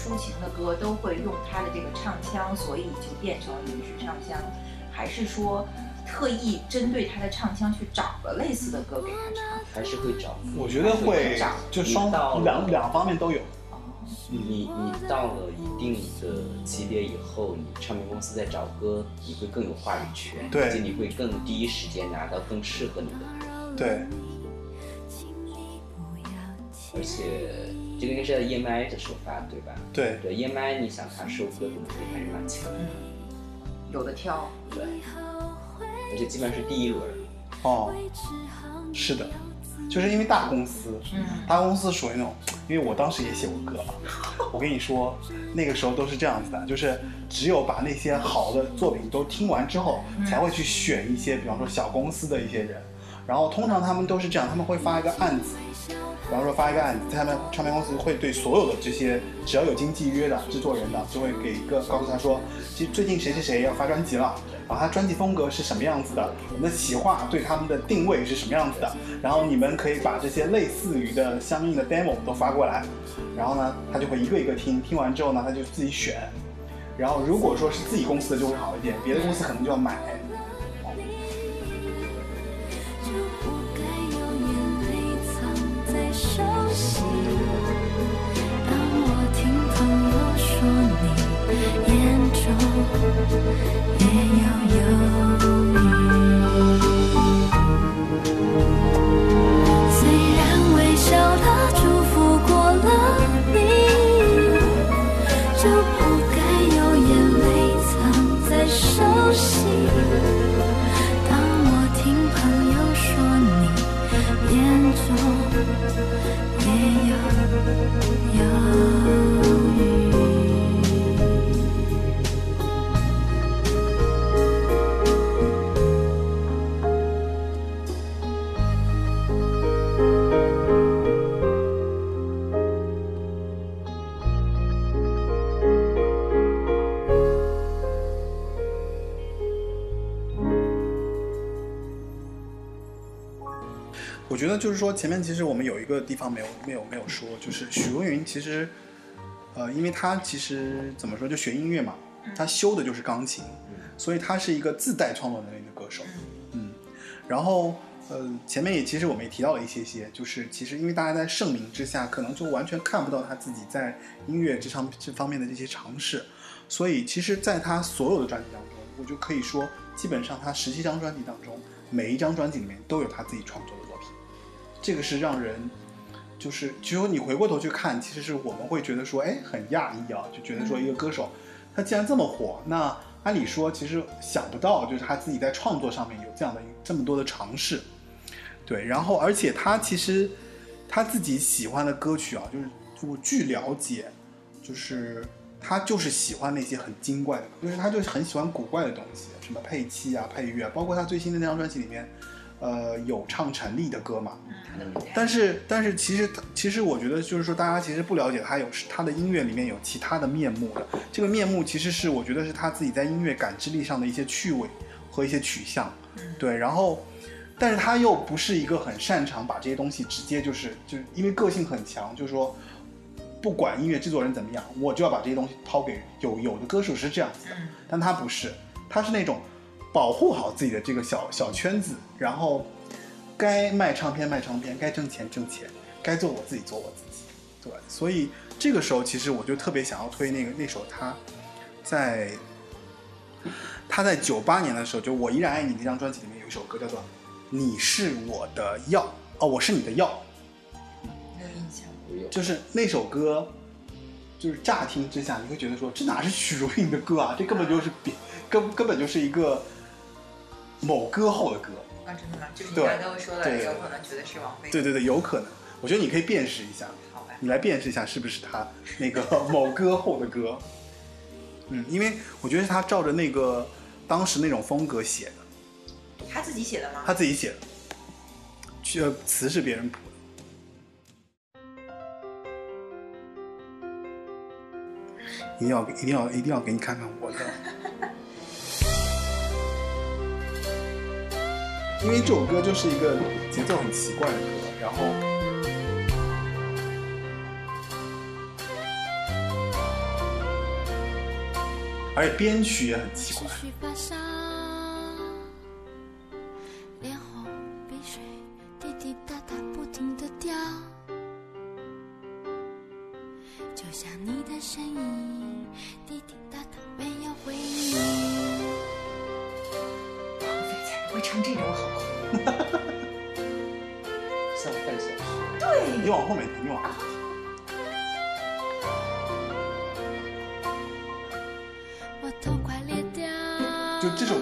S3: 抒情的歌都会用他的这个唱腔，所以就变成了云式唱腔，还是说特意针对他的唱腔去找了类似的歌给他唱？
S2: 还是会找。
S1: 我觉得会就双两两方面都有。
S3: 哦，
S2: 你你到了一定的级别以后，你唱片公司在找歌，你会更有话语权，
S1: 对
S2: 而且你会更第一时间拿到更适合你的歌。
S1: 对，
S2: 而且这个应该是在 EMI 的首发，对吧？
S1: 对
S2: 对，EMI 你想他收歌的能力还是蛮强的，
S3: 有的挑。
S2: 对，而且基本上是第一轮。
S1: 哦，是的，就是因为大公司，
S3: 嗯
S1: 大公司属于那种，因为我当时也写过歌，我跟你说，那个时候都是这样子的，就是只有把那些好的作品都听完之后，才会去选一些，比方说小公司的一些人，然后通常他们都是这样，他们会发一个案子，比方说发一个案子，他们唱片公司会对所有的这些只要有经纪约的制作人的，就会给一个告诉他说，其实最近谁谁谁要发专辑了，然后他专辑风格是什么样子的，我们的企划对他们的定位是什么样子的，然后你们可以把这些类似于的相应的 demo 都发过来，然后呢，他就会一个一个听，听完之后呢，他就自己选，然后如果说是自己公司的就会好一点，别的公司可能就要买。
S4: 熟悉当我听朋友说你眼中也要有我
S1: 觉得就是说，前面其实我们有一个地方没有没有没有说，就是许茹芸其实，呃，因为她其实怎么说，就学音乐嘛，她修的就是钢琴，所以她是一个自带创作能力的歌手。嗯，然后呃，前面也其实我们也提到了一些些，就是其实因为大家在盛名之下，可能就完全看不到她自己在音乐这上这方面的这些尝试，所以其实在她所有的专辑当中，我就可以说，基本上她十七张专辑当中，每一张专辑里面都有她自己创作这个是让人。就是，只有你回过头去看，其实是我们会觉得说，哎，很讶异啊，就觉得说一个歌手，他既然这么火，那按理说其实想不到，就是他自己在创作上面有这样的这么多的尝试，对，然后而且他其实他自己喜欢的歌曲啊，就是我据了解，就是他就是喜欢那些很精怪的，就是他就很喜欢古怪的东西，什么配器啊、配乐啊，包括他最新的那张专辑里面，呃，有唱陈粒的歌嘛，但是，但是其实，其实我觉得就是说，大家其实不了解他有他的音乐里面有其他的面目的。这个面目其实是我觉得是他自己在音乐感知力上的一些趣味和一些取向，对。然后，但是他又不是一个很擅长把这些东西直接就是就是因为个性很强，就是说不管音乐制作人怎么样，我就要把这些东西抛给有有的歌手是这样子的，但他不是，他是那种保护好自己的这个小小圈子，然后。该卖唱片卖唱片，该挣钱挣钱，该做我自己做我自己，对。所以这个时候，其实我就特别想要推那个那首他在他在九八年的时候，就《我依然爱你》那张专辑里面有一首歌叫做《你是我的药》，哦，我是你的药，
S3: 没有印象。
S2: 我有
S1: 就是那首歌，就是乍听之下你会觉得说这哪是许茹芸的歌啊，这根本就是别根根本就是一个某歌后的歌。
S3: 啊，真的吗？就是你
S1: 对
S3: 刚才会说的，
S1: 对
S3: 有可能觉得是王菲。
S1: 对对对，有可能。我觉得你可以辨识一下，
S3: 好吧。
S1: 你来辨识一下是不是他那个 某歌后的歌。嗯，因为我觉得是他照着那个当时那种风格写的，
S3: 他自己写的吗？
S1: 他自己写的，去呃词是别人谱的。一定要一定要一定要给你看看我的，因为这首歌就是一个节奏很奇怪的歌，然后而且编曲也很奇怪。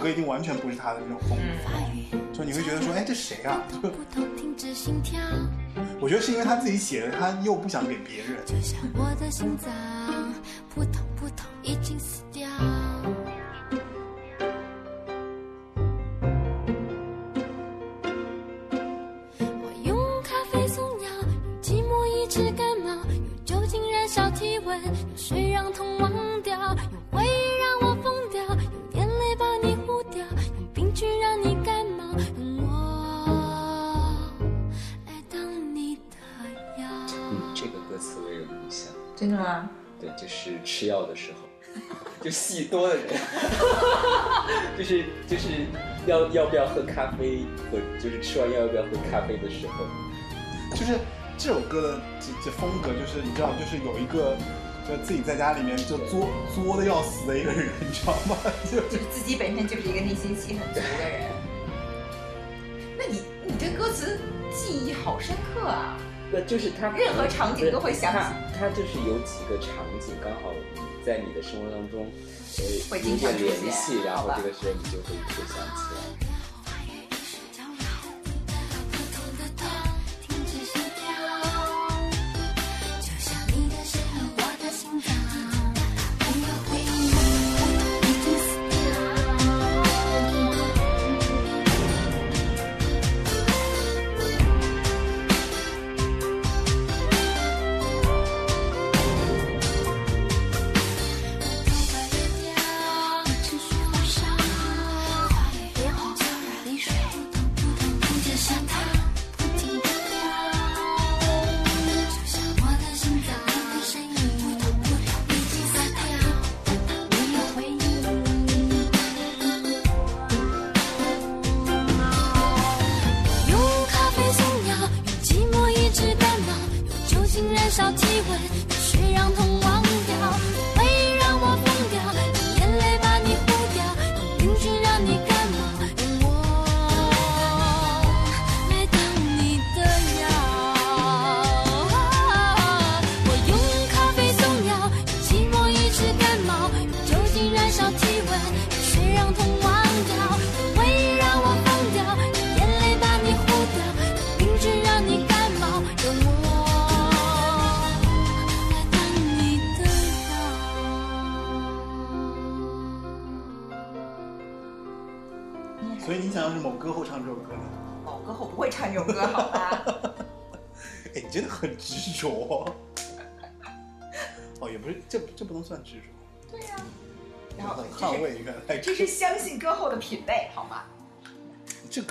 S1: 歌已经完全不是他的那种风格，就你会觉得说，哎，这谁啊？我觉得是因为他自己写的，他又不想给别人。
S4: 就像我的心脏扑通扑通已经死
S3: 吗？
S2: 对，就是吃药的时候，就戏多的人，就是就是要要不要喝咖啡和就是吃完药要不要喝咖啡的时候，
S1: 就是这首歌的这这风格，就是你知道，就是有一个就自己在家里面就作作的要死的一个人，你知道吗？就
S3: 就是自己本身就是一个内心戏很足的人。那你你这歌词记忆好深刻啊！
S2: 那就是他
S3: 任何场景都会想起
S2: 他，就是有几个场景刚好你在你的生活当中，呃，
S3: 会
S2: 联系，然后这个时候你就会会想起来。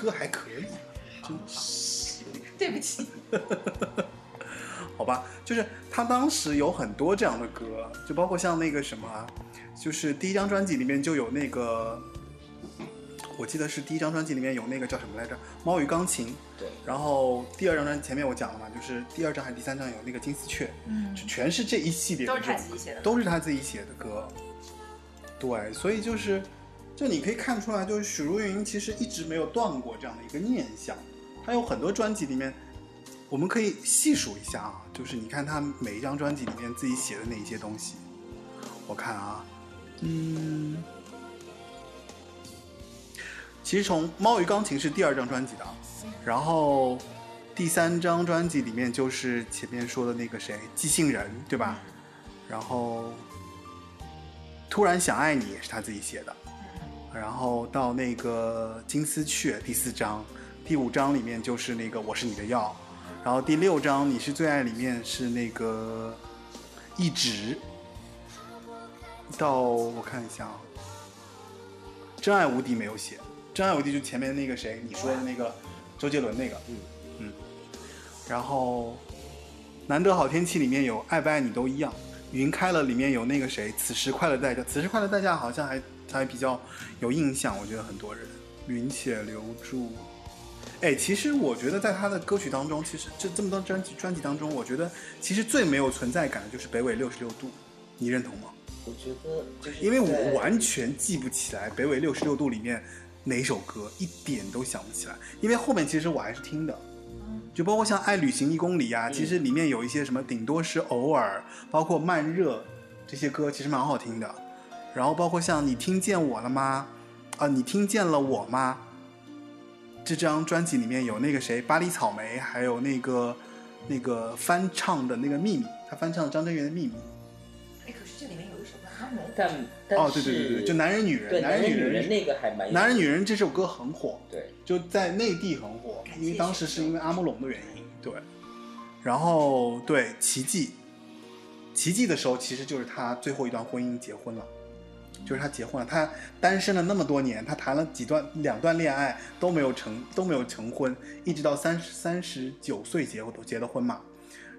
S1: 这歌还可以，真是。
S3: 对不起，
S1: 好吧，就是他当时有很多这样的歌，就包括像那个什么啊，就是第一张专辑里面就有那个，我记得是第一张专辑里面有那个叫什么来着，《猫与钢琴》。
S2: 对，
S1: 然后第二张专辑前面我讲了嘛，就是第二张还是第三张有那个《金丝雀》，
S3: 嗯
S1: 就全是这一系列的
S3: 都是他自己写的，
S1: 都是他自己写的歌。对，所以就是，就你可以看出来，就是许茹芸其实一直没有断过这样的一个念想。她有很多专辑里面，我们可以细数一下啊，就是你看她每一张专辑里面自己写的那一些东西。我看啊，嗯，其实从《猫与钢琴》是第二张专辑的，然后第三张专辑里面就是前面说的那个谁，寄信人，对吧？然后突然想爱你也是他自己写的，然后到那个金丝雀第四章，第五章里面就是那个我是你的药，然后第六章你是最爱里面是那个一直，到我看一下啊，真爱无敌没有写，真爱无敌就前面那个谁你说的那个周杰伦那个，
S2: 嗯
S1: 嗯，然后难得好天气里面有爱不爱你都一样。云开了里面有那个谁，此时快乐代价，此时快乐代价好像还还比较有印象，我觉得很多人。云且留住，哎，其实我觉得在他的歌曲当中，其实这这么多专辑专辑当中，我觉得其实最没有存在感的就是北纬六十六度，你认同吗？
S2: 我觉得就是
S1: 因为我完全记不起来北纬六十六度里面哪首歌，一点都想不起来。因为后面其实我还是听的，就包括像《爱旅行一公里》啊，其实里面有一些什么，顶多是偶尔，包括慢热这些歌，其实蛮好听的。然后包括像你听见我了吗？啊，你听见了我吗？这张专辑里面有那个谁，巴黎草莓，还有那个那个翻唱的那个秘密，他翻唱张震岳的秘密。
S3: 哎，可是这里面有一首歌阿蒙，
S2: 但但
S1: 哦，对对对对，就男人女人，
S2: 对男人
S1: 女人
S2: 那个还蛮
S1: 男人女人这首歌很火，
S2: 对
S1: 就在内地很火，因为当时是因为阿姆龙的原因，对。然后对奇迹，奇迹的时候其实就是他最后一段婚姻结婚了，就是他结婚了，他单身了那么多年，他谈了几段两段恋爱都没有成都没有成婚，一直到三十三十九岁结婚结的婚嘛。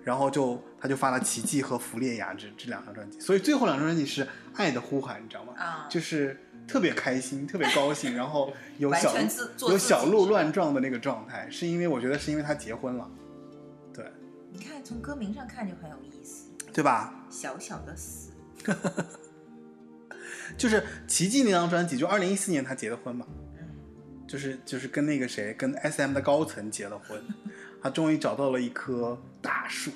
S1: 然后就他就发了《奇迹》和《弗列雅》这这两张专辑，所以最后两张专辑是《爱的呼喊》，你知道吗？
S3: 啊。
S1: 就是特别开心，特别高兴，然后有小有小鹿乱撞的那个状态，是因为我觉得是因为他结婚了，对。
S3: 你看从歌名上看就很有意思，
S1: 对吧？
S3: 小小的死，
S1: 就是《奇迹》那张专辑，就二零一四年他结的婚嘛，
S3: 嗯，
S1: 就是就是跟那个谁，跟 S M 的高层结了婚，他终于找到了一棵大树。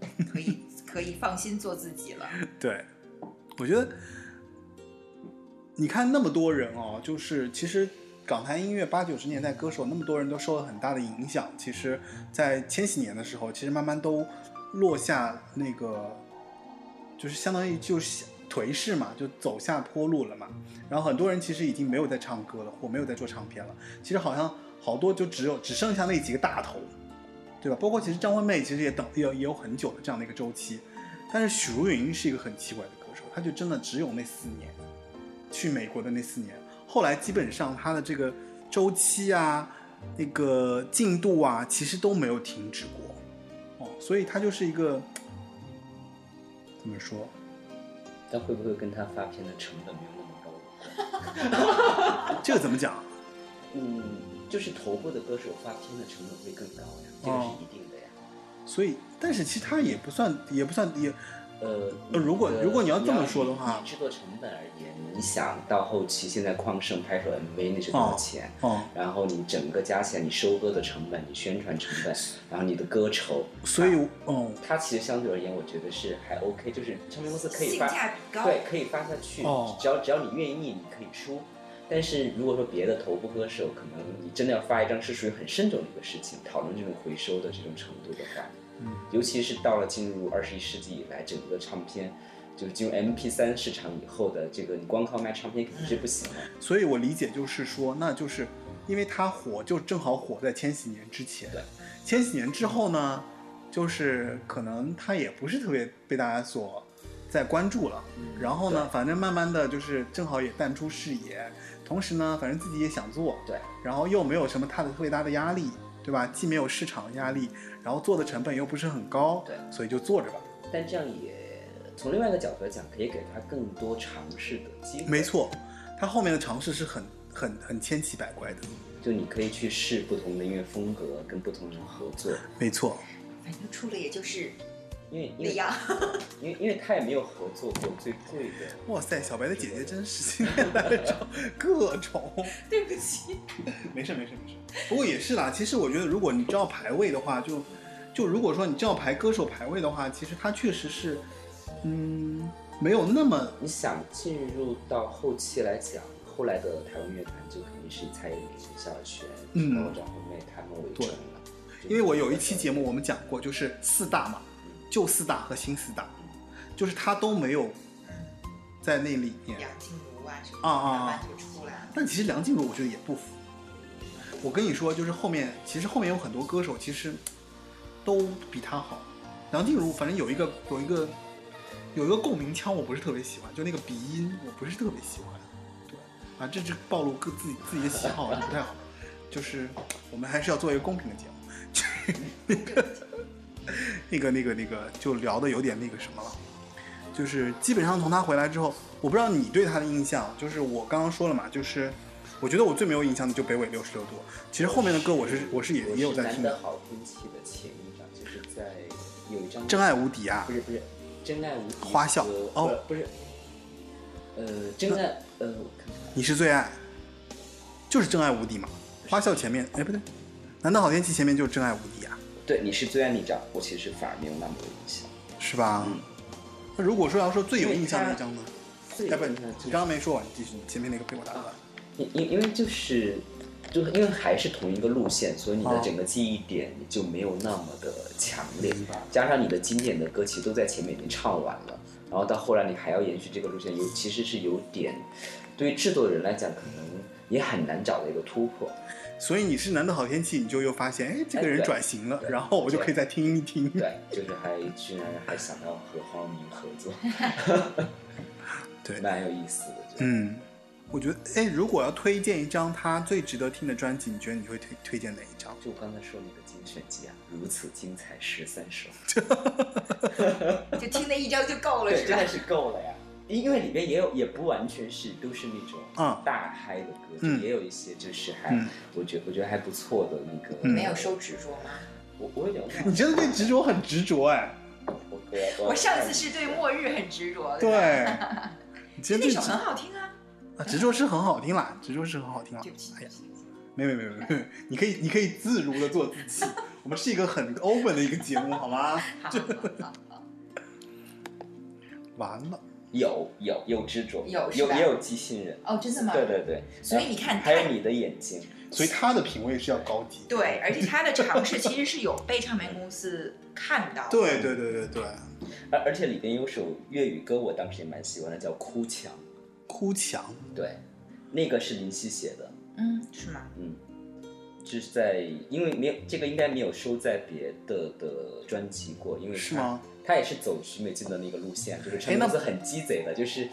S3: 可以可以放心做自己了。
S1: 对，我觉得你看那么多人哦，就是其实港台音乐八九十年代歌手那么多人都受了很大的影响。其实，在千禧年的时候，其实慢慢都落下那个，就是相当于就是颓势嘛，就走下坡路了嘛。然后很多人其实已经没有在唱歌了，或没有在做唱片了。其实好像好多就只有只剩下那几个大头，对吧？包括其实张惠妹其实也等也也有很久的这样的一个周期。但是许茹芸是一个很奇怪的歌手，她就真的只有那四年，去美国的那四年，后来基本上她的这个周期啊、那个进度啊，其实都没有停止过，哦，所以她就是一个怎么说？
S2: 但会不会跟他发片的成本没有那么高？
S1: 这个怎么讲？
S2: 嗯，就是头部的歌手发片的成本会更高呀，这个是一定的呀。
S1: 所以，但是其实他也不算，也不算，也
S2: 呃，
S1: 呃如果如果你要这么说的话
S2: 制作成本而言，你想到后期现在旷盛拍出 MV 那是多少钱？
S1: 哦，
S2: 然后你整个加起来，你收割的成本，你宣传成本，然后你的歌酬，
S1: 所以哦，
S2: 它其实相对而言，我觉得是还 OK，就是唱片公司可以
S3: 性
S2: 发，
S3: 价比高。
S2: 对，可以发下去，
S1: 哦
S2: 只要只要你愿意，你可以出。但是如果说别的头部歌手，可能你真的要发一张是属于很慎重的一个事情，讨论这种回收的这种程度的话，
S1: 嗯，
S2: 尤其是到了进入二十一世纪以来，整个唱片就是进入 MP 三市场以后的这个，你光靠卖唱片肯定是不行的。
S1: 所以我理解就是说，那就是因为它火，就正好火在千禧年之前。
S2: 对，
S1: 千禧年之后呢，就是可能它也不是特别被大家所在关注了。然后呢，反正慢慢的就是正好也淡出视野，同时呢，反正自己也想做，
S2: 对，
S1: 然后又没有什么特别大的压力，对吧？既没有市场的压力，然后做的成本又不是很高，
S2: 对
S1: 所以就做着吧。
S2: 但这样也从另外一个角度来讲，可以给他更多尝试的机会。
S1: 没，错，他后面的尝试是很很很千奇百怪的，
S2: 就你可以去试不同的音乐风格，跟不同人合作，
S1: 没错。
S3: 反正出了也就是
S2: 因为因为
S3: 那样。
S2: 因为因为他也没有合作过最贵的。
S1: 哇塞，小白的姐姐真是今天来找各种，
S3: 对不起，
S1: 没事没事没事。不过也是啦，其实我觉得如果你知道排位的话，就就如果说你知道排歌手排位的话，其实他确实是，嗯，没有那么
S2: 你想进入到后期来讲，后来的台湾乐坛就肯定是以蔡依林、萧亚轩、
S1: 嗯
S2: 包括张惠妹他们为准了。
S1: 因为我有一期节目我们讲过，就是四大嘛，旧四大和新四大，就是他都没有在那里面。
S3: 梁静茹啊什么的，
S1: 啊啊啊
S3: 慢慢就出来了。
S1: 但其实梁静茹我觉得也不服。我跟你说，就是后面其实后面有很多歌手其实都比他好。梁静茹反正有一个有一个有一个共鸣腔，我不是特别喜欢，就那个鼻音我不是特别喜欢。对，啊，这是暴露个自己自己的喜好，不太好。就是我们还是要做一个公平的节目。那个那个那个那个就聊的有点那个什么了。就是基本上从他回来之后，我不知道你对他的印象，就是我刚刚说了嘛，就是我觉得我最没有印象的就北纬六十六度。其实后面的歌我是我是也也有在听的，
S2: 好天气的前一张，就是在有一张
S1: 真爱无敌啊
S2: 不，是不是真爱无敌
S1: 花笑
S2: 和
S1: 哦
S2: 不是呃真爱呃我看看
S1: 你是最爱，就是真爱无敌嘛。花笑前面，哎不对，难道好天气前面就是真爱无敌啊，
S2: 对你是最爱那张，我其实反而没有那么多印象。
S1: 是吧？
S2: 嗯
S1: 那如果说要说最有印象的一张呢？哎不，你刚刚没说完，你继续，前面那个被我打断。
S2: 因因因为就是，就因为还是同一个路线，所以你的
S1: 哦。
S2: 整个记忆点就没有那么的强烈。加上你的经典的歌其实都在前面已经唱完了，然后到后来你还要延续这个路线，有其实是有点，对于制作人来讲可能也很难找到一个突破。
S1: 所以你是难得好天气，你就又发现，哎，这个人转型了，
S2: 对。
S1: 然后我就可以再听一听。
S2: 对，就是还居然还想要和黄明合作，
S1: 对。
S2: 蛮有意思的。
S1: 嗯，我觉得，哎，如果要推荐一张他最值得听的专辑，你觉得你会推推荐哪一张？
S2: 就我刚才说那个精选集啊，如此精彩十三首，
S3: 就听那一张就够了，是吧
S2: 真的？是够了呀。因为里边也有，也不完全是都是那种
S1: 嗯
S2: 大嗨的歌，
S1: 嗯
S2: 就也有一些就是还，
S1: 嗯
S2: 我觉我觉得还不错的那个。
S1: 嗯
S3: 没有收执着吗？
S2: 我我有点忘。
S1: 你真的对执着很执着哎。
S2: 我我
S3: 我上次是对末日很执着的，
S1: 对，
S3: 那首
S1: 真的执
S3: 很好听啊。
S1: 啊，执着是很好听啦，执着是很好听啦
S3: 对不起，。
S1: 哎呀
S3: 对不，起
S1: 没没没没没，你可以你可以自如的做自己。我们是一个很 open 的一个节目，好吗？
S3: 好好好好，
S1: 完了，
S2: 有有有执着，
S3: 有
S2: 有也有机器人。
S3: 哦，真的吗？
S2: 对对对，
S3: 所以你看
S2: 还有你的眼睛，
S1: 所以他的品味是要高级。
S3: 对，而且他的尝试 其实是有被唱片公司看到。
S1: 对对对对对，
S2: 而而且里边有首粤语歌，我当时也蛮喜欢的，叫《哭墙》。
S1: 哭墙，
S2: 对，那个是林夕写的，
S3: 嗯，是吗？
S2: 嗯，就是在因为没有这个应该没有收在别的的专辑过，因为
S1: 是吗？
S2: 他也是走徐美静的那个路线，就是陈公司很鸡贼的，就是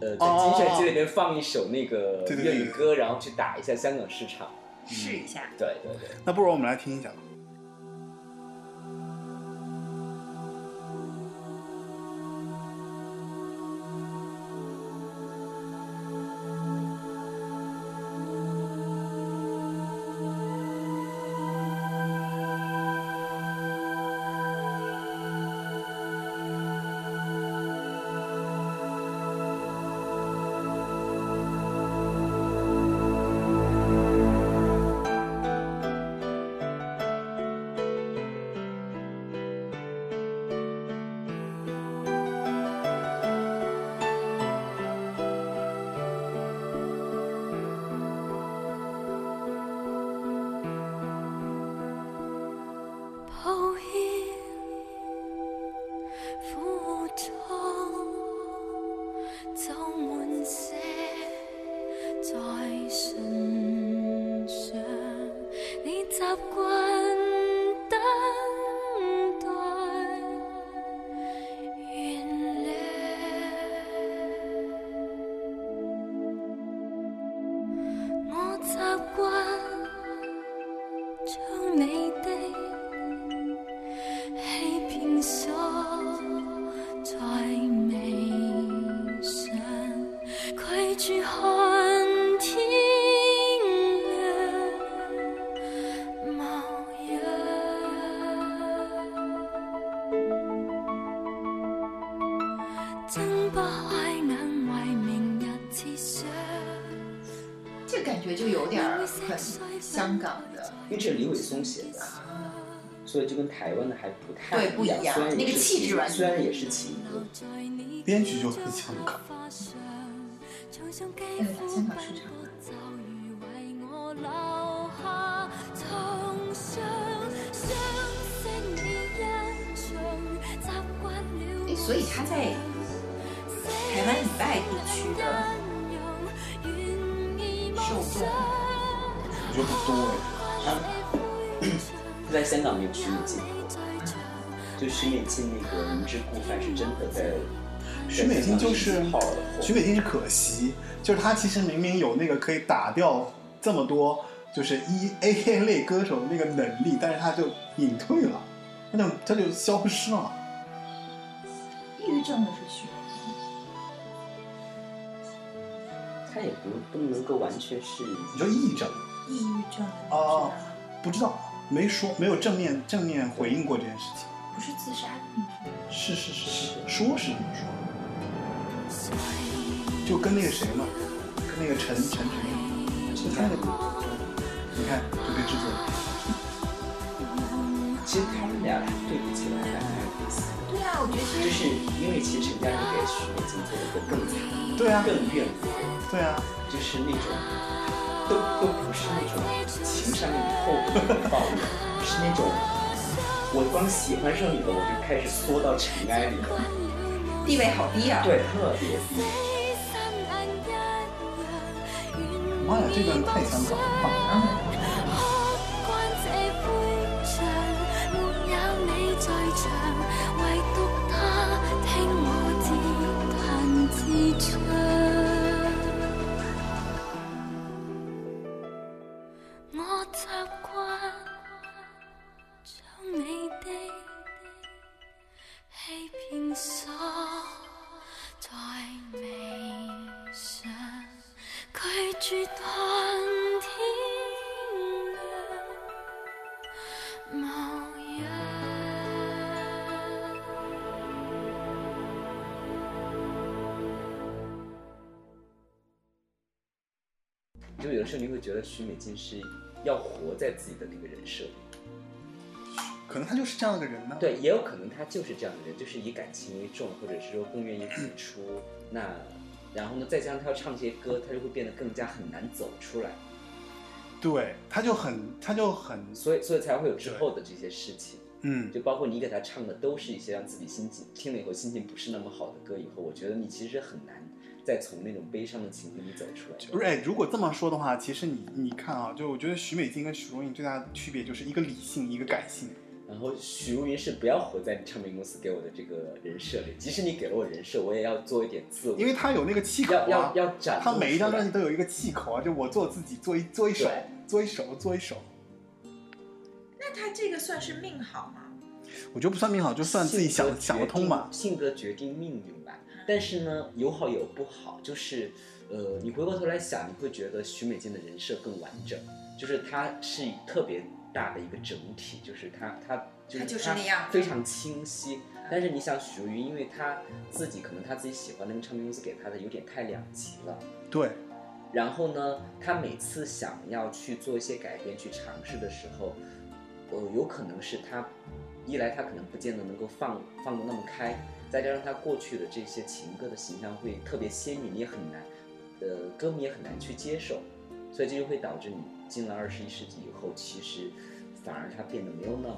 S2: 呃在
S1: 哦
S2: 精选集里面放一首那个
S1: 对对对
S2: 粤语歌，然后去打一下香港市场。
S3: 试一下。
S2: 对对对，
S1: 那不如我们来听一下吧。
S2: 后一。所以就跟台湾的还不太
S3: 对不一样
S2: 虽然也
S3: 那个气质完全
S2: 虽然也是情歌，
S1: 编曲就很香港。
S3: 那个打香港市场的。哎，所以他在台湾以外地区的受众，
S1: 我觉得不多哎。
S2: 在香港没有徐美静，就徐美静那个《明知故犯》是真的在。
S1: 徐美静就是徐美静是可惜，就是她其实明明有那个可以打掉这么多就是一 A A 类歌手的那个能力，但是她就隐退了，她就她就消失了。
S3: 抑郁症的是徐美静，
S2: 他也不不能够完全是
S1: 你说
S3: 抑郁症？抑郁症
S1: 哦
S3: 吗？
S1: 不知道，没说，没有正面正面回应过这件事情。
S3: 不是自杀的。
S1: 是是是是，说是这么说，就跟那个谁嘛，跟那个陈陈什么，是他那个，你看就被制作了。
S2: 其实他们俩对比起来还蛮有意思。
S3: 对啊，我觉得
S2: 就是因为其实陈嘉玲给许美静做的会更惨，
S1: 对啊，
S2: 更怨妇，
S1: 对啊，
S2: 就是那种都都不是那种情伤以后的那种暴力，是那种我光喜欢上你了，我就开始缩到尘埃里了，
S3: 地位好低啊。
S2: 对，特别低。
S1: 妈呀，这段太香港了，
S4: 拒绝看天亮模样。
S2: 就有的时候你会觉得徐美静是要活在自己的那个人设里，
S1: 可能他就是这样的人呢。
S2: 对，也有可能她就是这样的人，就是以感情为重，或者是说更愿意付出。那然后呢，再加上他要唱这些歌，他就会变得更加很难走出来，
S1: 对，他就很，他就很，
S2: 所以所以才会有之后的这些事情。
S1: 嗯，
S2: 就包括你给他唱的都是一些让自己心情听了以后心情不是那么好的歌，以后我觉得你其实很难再从那种悲伤的情绪里走出来。
S1: 不是，哎，如果这么说的话，其实你你看啊，就我觉得许美静跟许茹芸最大的区别就是一个理性，一个感性。
S2: 然后许茹芸是不要活在唱片公司给我的这个人设里，即使你给了我人设，我也要做一点自我，
S1: 因为他有那个气口
S2: 要要
S1: 啊，
S2: 要 展
S1: 他每一张专辑都有一个气口啊，就我做自己，做一做一首，做一首，做一首。
S3: 那他这个算是命好吗？
S1: 我觉得不算命好，就算自己想想得通吧。
S2: 性格决定命运吧。但是呢，有好有不好，就是呃，你回过头来想，你会觉得许美静的人设更完整，就是她是特别大的一个整体，就是他，他就是
S3: 她就是那样
S2: 非常清晰。但是你想许茹芸，因为她自己可能她自己喜欢那个唱片公司给她的有点太两极了。
S1: 对，
S2: 然后呢，他每次想要去做一些改变、去尝试的时候，呃，有可能是他一来他可能不见得能够放放得那么开，再加上他过去的这些情歌的形象会特别鲜明，你也很难，呃，歌迷也很难去接受，所以这就会导致你进了二十一世纪以后，其实反而他变得没有那么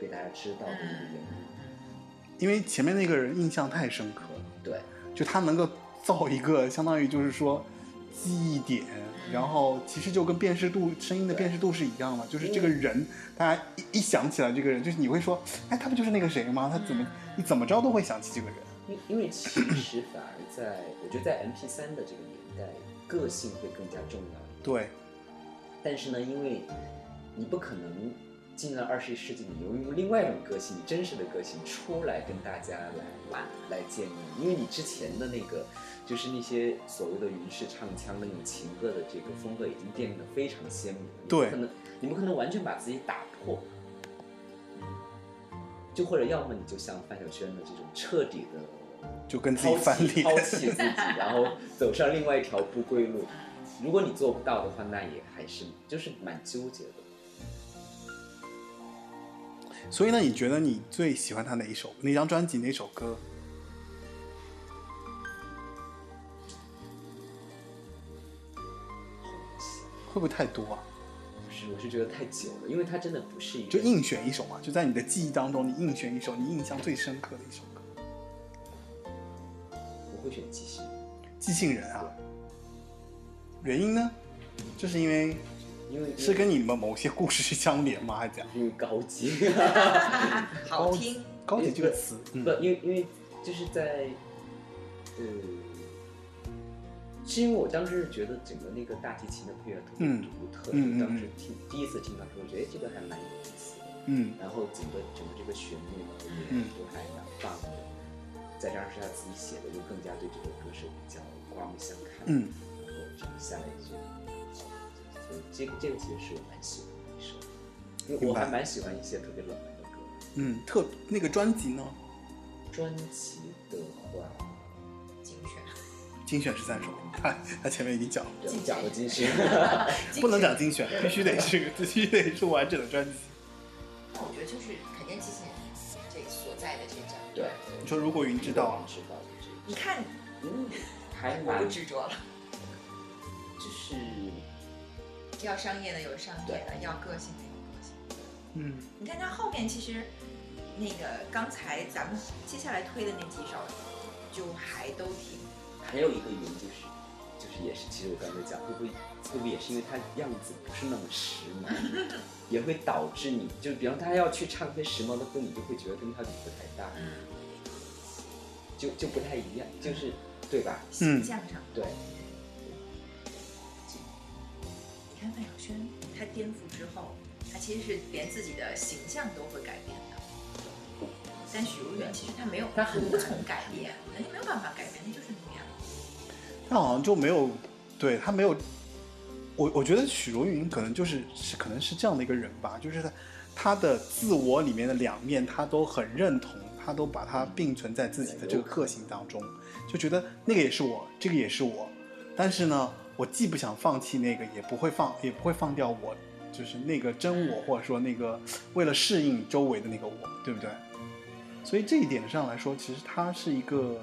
S2: 被大家知道的一个原因。
S1: 因为前面那个人印象太深刻了，
S2: 对，
S1: 就他能够造一个相当于就是说记忆点，然后其实就跟辨识度声音的辨识度是一样的，就是这个人，大家一一想起来这个人，就是你会说，哎，他不就是那个谁吗？他怎么你怎么着都会想起这个人。
S2: 因因为其实反而在我觉得在 M P 三的这个年代，个性会更加重要。
S1: 对，
S2: 但是呢，因为你不可能进了二十一世纪，你又用另外一种个性，你真实的个性出来跟大家来
S3: 玩
S2: 来见面，因为你之前的那个就是那些所谓的云式唱腔的那种情歌的这个风格已经变得非常鲜明，
S1: 对
S2: 可能你不可能完全把自己打破。就或者要么你就像范晓萱的这种彻底的
S1: 就跟自己
S2: 抛弃
S1: 翻脸。
S2: 抛弃自己，然后走上另外一条不归路。如果你做不到的话，那也还是就是蛮纠结的。
S1: 所以呢，你觉得你最喜欢他哪一首哪张专辑哪首歌？会不会太多啊？
S2: 不是，我是觉得太久了，因为它真的不是一个
S1: 就硬选一首嘛，就在你的记忆当中，你硬选一首你印象最深刻的一首歌。
S2: 我会选即兴，
S1: 即兴人啊，原因呢？就是因为
S2: 因为
S1: 是跟你们某些故事相连吗？还是怎样？
S2: 因为高级，
S3: 好听，
S1: 高级这个词，嗯
S2: 不，因为因为就是在呃。是因为我当时是觉得整个那个大提琴的配乐特独特，当时听第一次听到的时候，我觉得哎这个还蛮有意思的。
S1: 嗯
S2: 然后整个整个这个旋律呢也
S1: 嗯
S2: 都还蛮棒的，再加上是他自己写的，就更加对这个歌手比较刮目相看。
S1: 嗯，
S2: 下来就，所以这个这个其实是我蛮喜欢的一首，因为我还蛮喜欢一些特别冷门的歌。
S1: 嗯，特那个专辑呢，
S2: 专辑的话，
S3: 精选，
S1: 精选是三首，他他前面已经讲了，
S2: 对讲了精选，
S1: 不能讲精选，必须得是必须得是完整的专辑。
S3: 那我觉得就是肯定机器人这所在的这张，
S2: 对，
S1: 你说如果云知道啊，
S3: 你看
S2: 嗯，还
S3: 我
S2: 蛮
S3: 不执着了，
S2: 就是
S3: 要商业的有商业的，要个性的有个性的。
S1: 嗯
S3: 你看他后面其实那个刚才咱们接下来推的那几首，就还都挺
S2: 还有一个原因就是，就是也是，其实我刚才讲，会不会会不会也是因为他样子不是那么时髦，也会导致你，就比方他要去唱一些时髦的歌，你就会觉得跟他比不太搭，
S3: 嗯
S2: 就就不太一样，就是对吧？
S1: 嗯
S3: 形象上。
S2: 对，
S3: 看范晓萱，她颠覆之后，她其实是连自己的形象都会改变的。但许茹芸其实她没有，
S2: 她很
S3: 无从改变，她就没有办法改变，她就是那样。
S1: 她好像就没有，对她没有，我我觉得许茹芸可能就是是可能是这样的一个人吧，就是她她的自我里面的两面，她都很认同，她都把它并存在自己的这个个性当中，就觉得那个也是我，这个也是我，但是呢，我既不想放弃那个，也不会放，也不会放掉我，就是那个真我，或者说那个为了适应周围的那个我，对不对？所以这一点上来说，其实他是一个，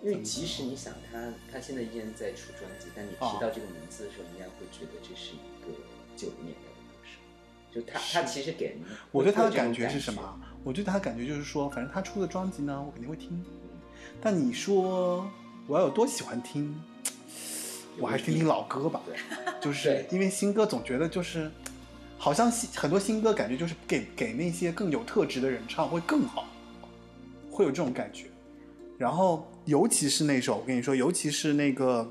S2: 因为即使你想他，他现在依然在出专辑，但你
S1: 哦
S2: 提到这个名字的时候，你应该会觉得这是一个九零年代的歌手，就他他其实给人，
S1: 我对他的感觉是什么？我对他的感觉就是说，反正他出的专辑呢，我肯定会听。但你说我要有多喜欢听，我还是听听老歌吧。
S2: 对，
S1: 就是因为新歌总觉得就是，好像新很多新歌感觉就是给给那些更有特质的人唱会更好，会有这种感觉。然后尤其是那首，我跟你说，尤其是那个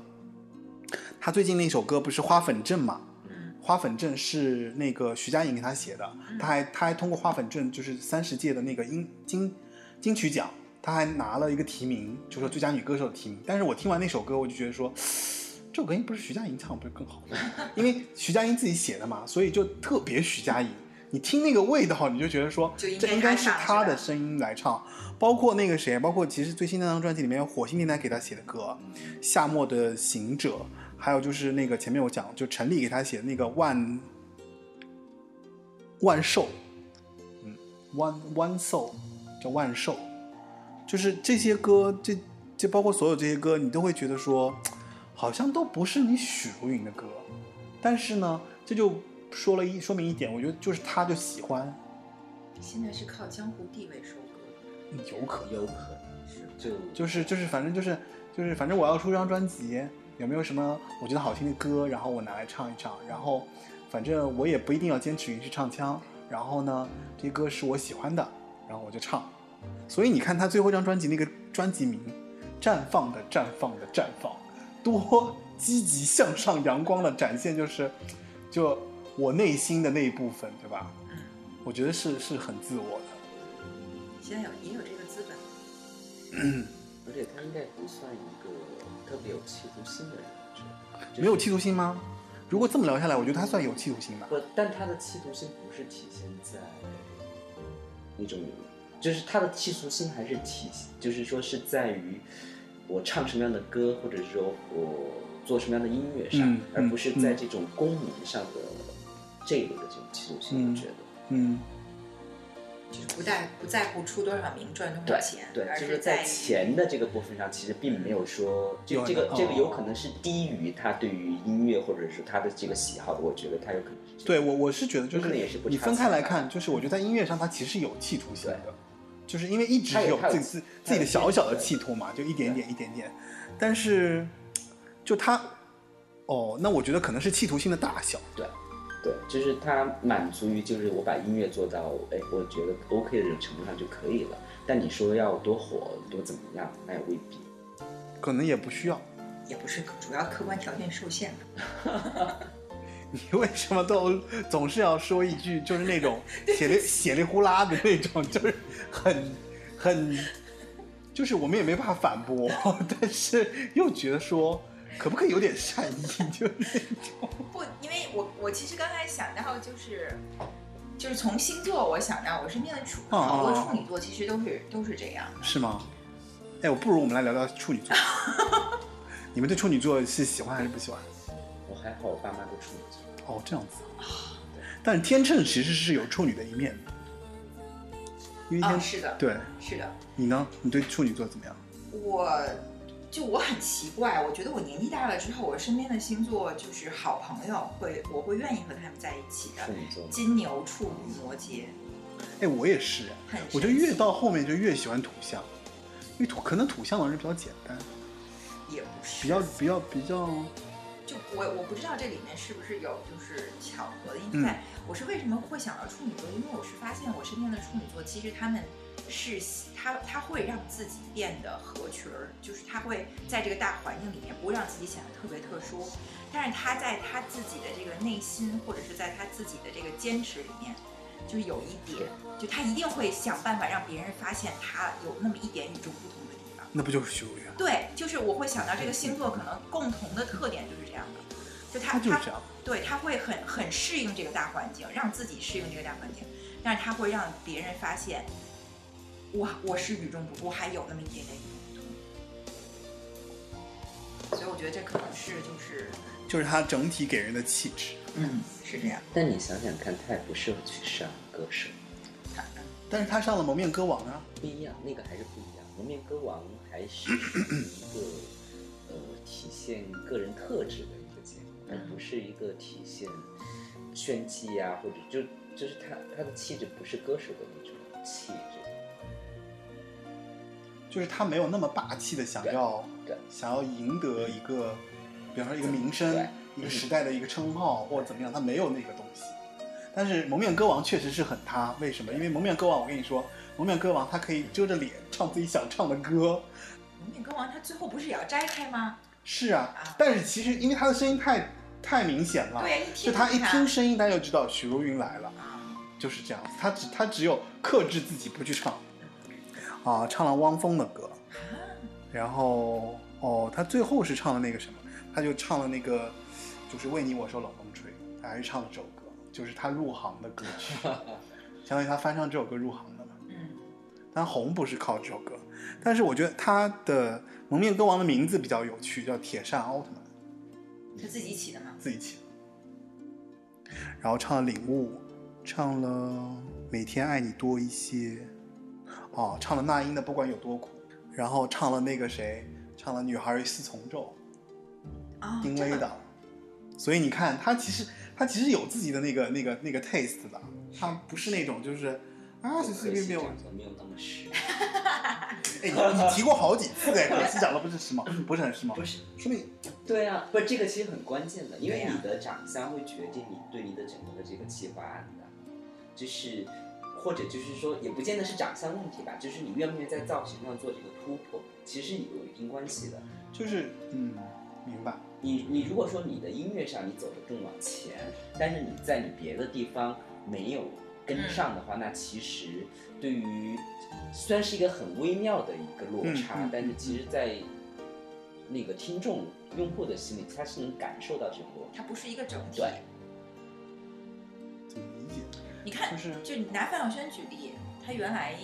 S1: 他最近那首歌不是《花粉症》嘛？
S3: 嗯
S1: 花粉症是那个徐佳莹给他写的，他还他还通过花粉症就是三十届的那个音金金曲奖，他还拿了一个提名，就是最佳女歌手的提名。但是我听完那首歌，我就觉得说，这首歌应不是徐佳莹唱不是更好吗？因为徐佳莹自己写的嘛，所以就特别徐佳莹。你听那个味道，你就觉得说，这应该是
S3: 她
S1: 的声音来唱。包括那个谁，包括其实最新那张专辑里面火星电台给他写的歌，夏末的行者，还有就是那个前面我讲，就陈粒给他写的那个万万寿，嗯，one one soul 叫万寿，就是这些歌，这这包括所有这些歌，你都会觉得说，好像都不是你许茹芸的歌，但是呢，这就说了一说明一点，我觉得就是他就喜欢，
S3: 现在是靠江湖地位收割的，
S1: 有可能。
S2: 有可能是就
S1: 就是就是反正就是就是反正我要出张专辑，有没有什么我觉得好听的歌，然后我拿来唱一唱，然后反正我也不一定要坚持于去唱腔，然后呢这些歌是我喜欢的，然后我就唱。所以你看他最后一张专辑那个专辑名《绽放的绽放的绽放》，多积极向上、阳光的展现，就是就我内心的那一部分，对吧？
S3: 嗯，
S1: 我觉得是是很自我的。
S3: 现在有也有这个资本。
S2: 而且他应该不算一个特别有企图心的人，我觉得就是
S1: 没有企图心吗？如果这么聊下来，我觉得他算有企图心的。
S2: 不，但他的企图心不是体现在那种，就是他的企图心还是体，就是说是在于我唱什么样的歌，或者是说我做什么样的音乐上，
S1: 嗯
S2: 而不是在
S1: 嗯
S2: 这种功能上的这一类的这种企图心。
S1: 嗯
S2: 我觉得，
S1: 嗯，
S3: 就是不在不在乎出多少名赚多少钱，
S2: 对，
S3: 而
S2: 就是是在钱的这个部分上，其实并没有说，
S1: 有
S2: 就这个
S1: 哦
S2: 这个有可能是低于他对于音乐或者是他的这个喜好的，我觉得他有可能是这样
S1: 对我我是觉得就
S2: 可能也是不
S1: 你分开来看，就是我觉得在音乐上他其实有企图心的
S2: 对，
S1: 就是因为一直
S2: 有
S1: 自己自自己的小小的企图嘛，就一点点一点点，但是就他哦，那我觉得可能是企图心的大小。
S2: 对，对，就是他满足于就是我把音乐做到哎，我觉得 OK 的这种程度上就可以了。但你说要多火多怎么样，那也未必。
S1: 可能也不需要。
S3: 也不是主要客观条件受限的。
S1: 你为什么都总是要说一句就是那种血里血里呼啦的那种，就是很很，就是我们也没办法反驳，但是又觉得说可不可以有点善意，就是那种。
S3: 不，因为我我其实刚才想到就是。就是从星座，我想到我身边的处
S1: 哦
S3: 好多处女座，其实都是都是这样。
S1: 是吗？哎，我不如我们来聊聊处女座。你们对处女座是喜欢还是不喜欢？
S2: 我还好，我爸妈都处女座。
S1: 哦，这样子。但是天秤其实是有处女的一面的，因为天、
S3: 啊，是的，
S1: 对
S3: 是的，
S1: 你呢？你对处女座怎么样？
S3: 我就我很奇怪，我觉得我年纪大了之后，我身边的星座就是好朋友会，我会愿意和他们在一起的
S2: 处。女座，
S3: 金牛、处女、摩羯，
S1: 哎，我也是，
S3: 很
S1: 我觉得越到后面就越喜欢土象，因为土可能土象的人比较简单，
S3: 也不是
S1: 比较比较比较，
S3: 就我我不知道这里面是不是有就是巧合的因为在。我是为什么会想到处女座？因为我是发现我身边的处女座，其实他们是喜他他会让自己变得合群儿，就是他会在这个大环境里面不会让自己显得特别特殊，但是他在他自己的这个内心或者是在他自己的这个坚持里面。就是有一点，就他一定会想办法让别人发现他有那么一点与众不同的地方。
S1: 那不就是许茹芸？
S3: 对，就是我会想到这个星座可能共同的特点就是这样的，就他他
S1: 他就是这样。
S3: 对他会很很适应这个大环境，让自己适应这个大环境，但是他会让别人发现，哇，我是与众不同，我还有那么一点点与众不同。所以我觉得这可能是就是，
S1: 就是他整体给人的气质。
S3: 嗯，是这样。
S2: 但你想想看，他也不适合去上歌手，
S3: 他
S1: 但是他上了《蒙面歌王》啊，
S2: 不一样，那个还是不一样。蒙面歌王还是一个呃体现个人特质的而不是一个体现炫技啊，或者就就是他他的气质不是歌手的那种气质。
S1: 就是他没有那么霸气的想要想要赢得一个，比方说一个名声，一个时代的一个称号或者怎么样，他没有那个东西。但是《蒙面歌王》确实是很他，为什么？因为《蒙面歌王》，我跟你说，《蒙面歌王》他可以遮着脸唱自己想唱的歌。
S3: 蒙面歌王他最后不是也要摘开吗？
S1: 是啊
S3: 啊，
S1: 但是其实因为他的声音太太明显了，
S3: 对，一听
S1: 就他一听声音，大家就知道许茹芸来了。
S3: 啊，
S1: 就是这样。子，他只他只有克制自己不去唱，啊，唱了汪峰的歌，然后哦，他最后是唱了那个什么，他就唱了那个，就是为你我受冷风吹，他还是唱了这首歌，就是他入行的歌曲，相当于他翻唱这首歌入行的嘛。
S3: 嗯，
S1: 但红不是靠这首歌，但是我觉得他的蒙面歌王的名字比较有趣，叫铁扇奥特曼，
S3: 他自己起的吗？
S1: 自己起的。然后唱了《领悟》，唱了《每天爱你多一些》，哦，唱了那英的《不管有多苦》，然后唱了那个谁，唱了《女孩与四重奏
S3: 啊》，，
S1: 丁薇的。所以你看，他其实他其实有自己的那个那个那个 taste 的，他不是那种就是啊随随便便我。
S2: 没有那么实。
S1: 哎，你你提过好几次哎，可惜讲的不是时髦，不是很时髦，
S2: 不是，
S1: 说明
S2: 对啊，不是这个其实很关键的，因为你的长相会决定你对你的整个的这个企划案的，就是或者就是说也不见得是长相问题吧，就是你愿不愿意在造型上做这个突破，其实有一定关系的。
S1: 就是嗯，明白。
S2: 你你如果说你的音乐上你走得更往前，但是你在你别的地方没有跟上的话，那其实对于虽然是一个很微妙的一个落差，但是其实，在那个听众用户的心里，他是能感受到这个落差。
S3: 它不是一个整体。
S2: 对
S1: 怎么理解？
S3: 你看，
S1: 就是
S3: 就你拿范晓萱举例，她原来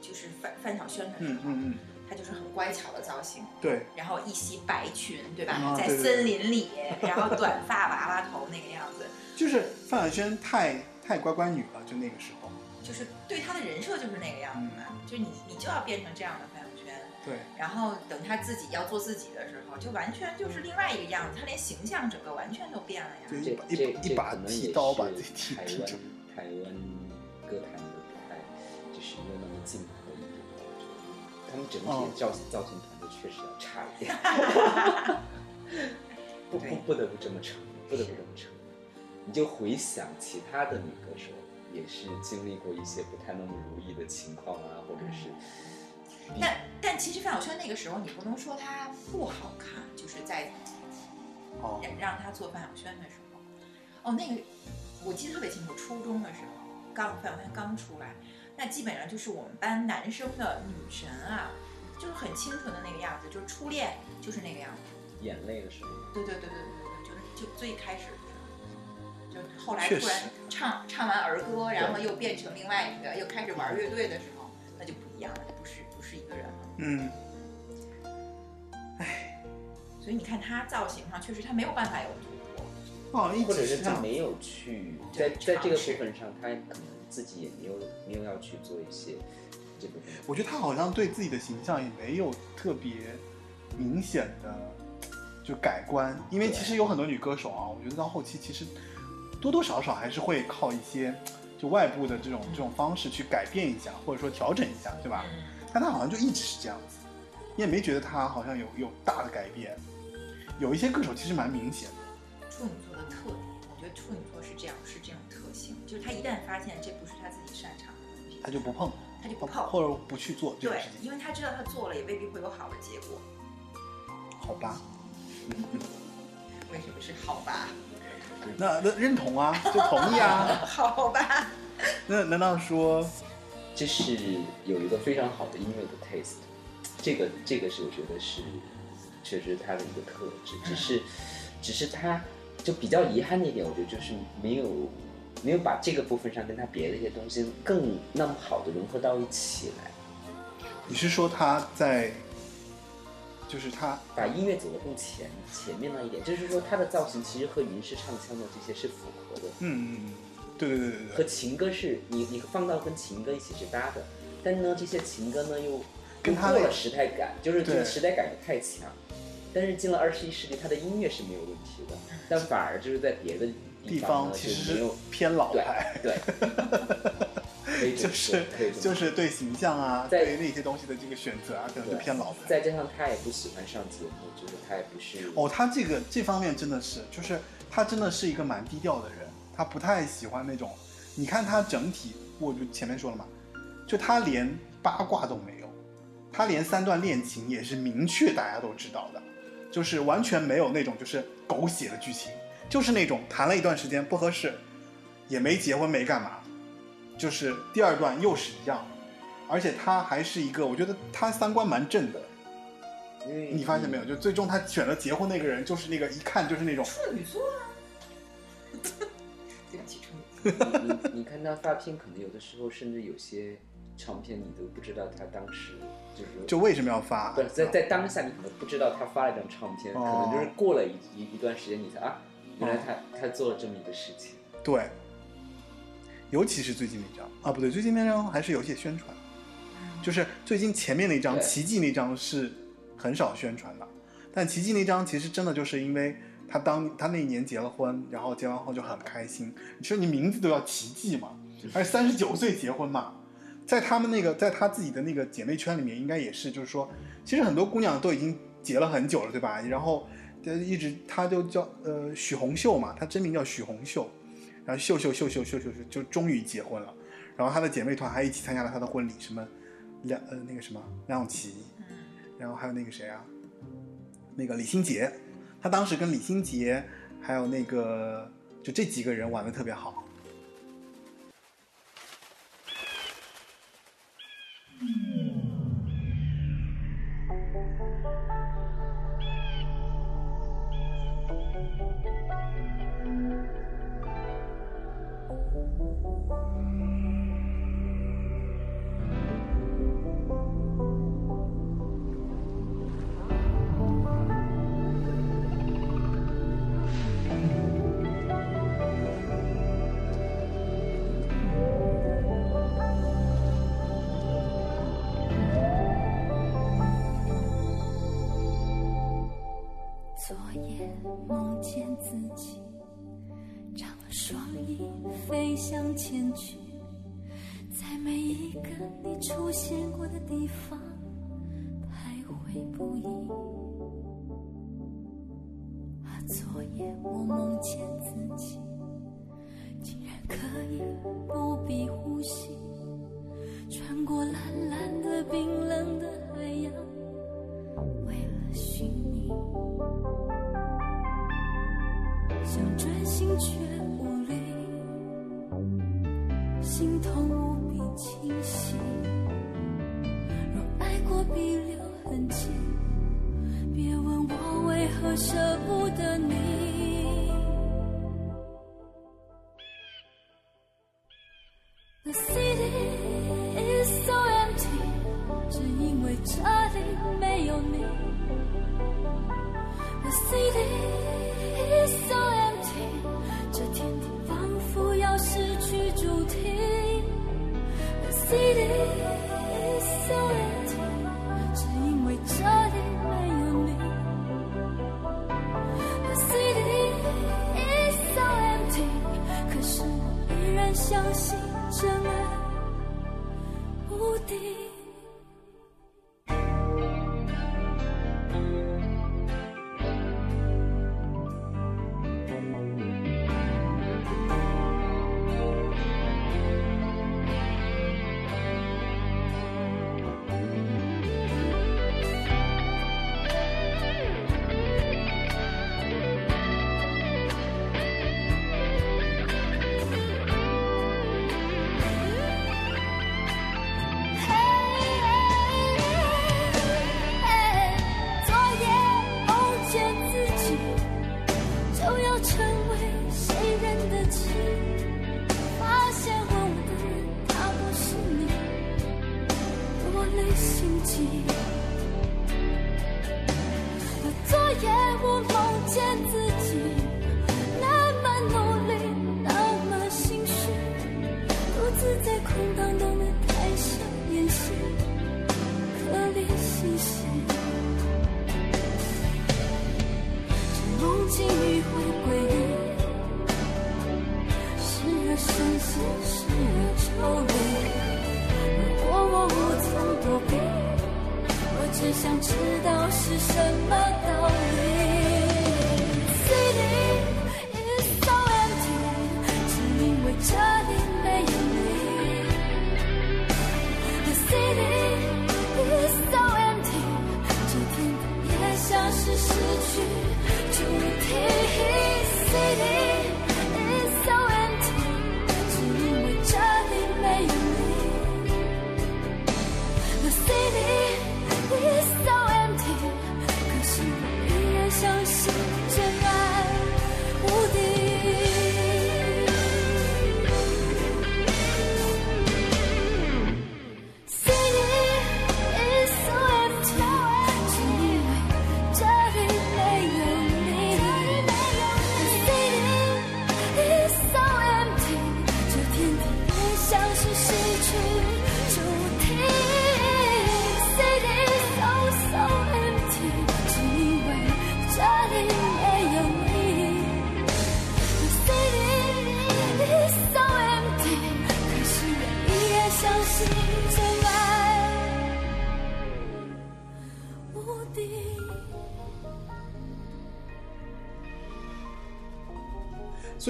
S3: 就是范范晓萱的时候，
S1: 嗯嗯嗯，
S3: 她就是很乖巧的造型，
S1: 对，
S3: 然后一袭白裙，对吧？
S1: 啊
S3: 在森林里，然后短发娃娃头那个样子，
S1: 就是范晓萱太太乖乖女了，就那个时候。
S3: 就是对他的人设就是那个样子嘛，就你你就要变成这样的朋友圈，
S1: 对，
S3: 然后等他自己要做自己的时候，就完全就是另外一个样子，他连形象整个完全都变了呀。
S1: 对
S2: 这
S1: 一把
S2: 这这
S1: 一把剃刀把自己
S2: 台湾
S1: 剃成。
S2: 台湾歌坛的不太，就是没有那么进步的一点。我觉得他们整体
S1: 哦
S2: 的造型造型团队确实要差一点。不不不得不这么承认，不得不这么承认。你就回想其他的女歌手，也是经历过一些不太那么如意的情况啊，或者是
S3: 但但其实范晓萱那个时候，你不能说她不好看，就是在
S1: 哦，
S3: 让让她做范晓萱的时候，哦，那个我记得特别清楚，初中的时候，刚范晓萱刚出来，那基本上就是我们班男生的女神啊，就是很清纯的那个样子，就是初恋就是那个样子。
S2: 眼泪的时候，
S3: 对对对对对对，就是就最开始就后来突然唱唱完儿歌，然后又变成另外一个，又开始玩乐队的时候，那就不一样了，不是不是一个人了。
S1: 嗯，
S3: 所以你看他造型上确实他没有办法有突破。
S1: 不好意思，
S2: 或者是他没有去在在这个部分上，他可能自己也没有没有要去做一些这部分。
S1: 我觉得他好像对自己的形象也没有特别明显的就改观，因为其实有很多女歌手啊，我觉得到后期其实多多少少还是会靠一些就外部的这种这种方式去改变一下，或者说调整一下，对吧？
S3: 嗯，
S1: 但他好像就一直是这样子，你也没觉得他好像有有大的改变。有一些歌手其实蛮明显的，
S3: 处女座的特点，我觉得处女座是这样，是这种特性，就是他一旦发现这不是他自己擅长的东西，
S1: 他就不碰，
S3: 他就不碰。
S1: 或者不去做这个
S3: 对
S1: 事，情，
S3: 因为他知道他做了也未必会有好的结果。
S1: 好吧？
S3: 为什么是好吧？
S1: 那那认同啊，就同意啊。
S3: 好吧。
S1: 那难道说
S2: 这是有一个非常好的音乐的 taste，这个这个是我觉得是确实他的一个特质，只是只是他就比较遗憾的一点，我觉得就是没有没有把这个部分上跟他别的一些东西更那么好的融合到一起来，
S1: 你是说他在，就是他
S2: 把音乐走得更前前面那一点，就是说他的造型其实和云式唱腔的这些是符合的。
S1: 嗯嗯嗯，对对对对
S2: 和，情歌是你你放到跟情歌一起是搭的，但呢这些情歌呢又
S1: 跟他的
S2: 又过了时代感，就是这个时代感也太强。但是进了二十一世纪，他的音乐是没有问题的，但反而就是在别的
S1: 地方其实
S2: 没有
S1: 偏老
S2: 对
S1: 派，
S2: 对，可以
S1: 就是就是对形象啊，
S2: 在
S1: 对那些东西的这个选择啊，可能就偏老派。
S2: 再加上他也不喜欢上节目，就是他也不是
S1: 哦，他这个这方面真的是，就是他真的是一个蛮低调的人，他不太喜欢那种。你看他整体，我就前面说了嘛，就他连八卦都没有，他连三段恋情也是明确大家都知道的，就是完全没有那种就是狗血的剧情，就是那种谈了一段时间不合适，也没结婚没干嘛，就是第二段又是一样，而且他还是一个，我觉得他三观蛮正的。
S2: 因为
S1: 你发现没有？就最终他选择结婚那个人，就是那个一看就是那种，
S3: 处女座啊。对不起，处女座。
S2: 你你你看他发片，可能有的时候甚至有些唱片你都不知道他当时就是
S1: 就为什么要发？
S2: 不是在在当下，你可能不知道他发了一张唱片，
S1: 哦
S2: 可能就是过了一一一段时间，你才啊，原来他、他做了这么一个事情。
S1: 对，尤其是最近那张。啊，不对，最近那张还是有一些宣传，就是最近前面那张《奇迹》那张是很少宣传的，但《奇迹》那张其实真的就是因为他当他那一年结了婚，然后结完婚就很开心。你说你名字都叫奇迹嘛，而且三十九岁结婚嘛，在他们那个在他自己的那个姐妹圈里面，应该也是就是说，其实很多姑娘都已经结了很久了，对吧？然后呃一直她就叫呃许红秀嘛，她真名叫许红秀，然后秀秀秀秀秀秀秀就终于结婚了。然后她的姐妹团还一起参加了她的婚礼什么梁呃那个什么梁咏琪然后还有那个谁啊那个李心洁。她当时跟李心洁还有那个就这几个人玩的特别好。
S4: 昨夜梦见自己。双翼飞向前去，在每一个你出现过的地方徘徊不已。啊，昨夜我梦见自己，竟然可以不必呼吸，穿过蓝蓝的冰冷的海洋，为了寻你，想专心却。心痛无比清晰。若爱过必留痕迹别问我为何舍不得你。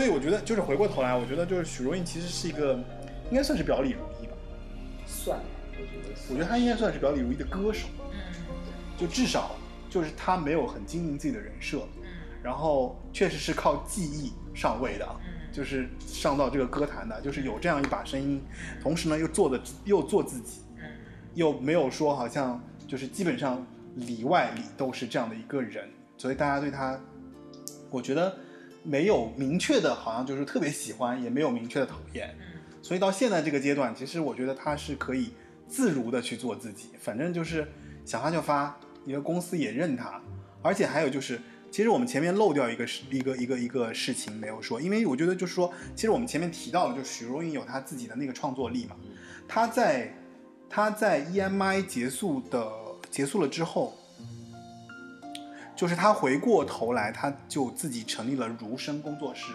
S1: 所以我觉得就是回过头来，我觉得就是许茹芸其实是一个，应该算是表里如一吧。
S2: 算了，我觉得。
S1: 我觉得她应该算是表里如一的歌手。
S3: 嗯。
S1: 就至少就是她没有很经营自己的人设。嗯。然后确实是靠记忆上位的。
S3: 嗯。
S1: 就是上到这个歌坛的，就是有这样一把声音，同时呢又做的又做自己，又没有说好像就是基本上里外里都是这样的一个人，所以大家对他，我觉得没有明确的，好像就是特别喜欢，也没有明确的讨厌。
S3: 嗯
S1: 所以到现在这个阶段，其实我觉得他是可以自如的去做自己，反正就是想发就发，你的公司也认他，而且还有就是，其实我们前面漏掉一个事一个一个一个事情没有说，因为我觉得就是说，其实我们前面提到了，就许茹芸有她自己的那个创作力嘛，她在她在 EMI 结束的结束了之后。就是他回过头来，他就自己成立了儒生工作室，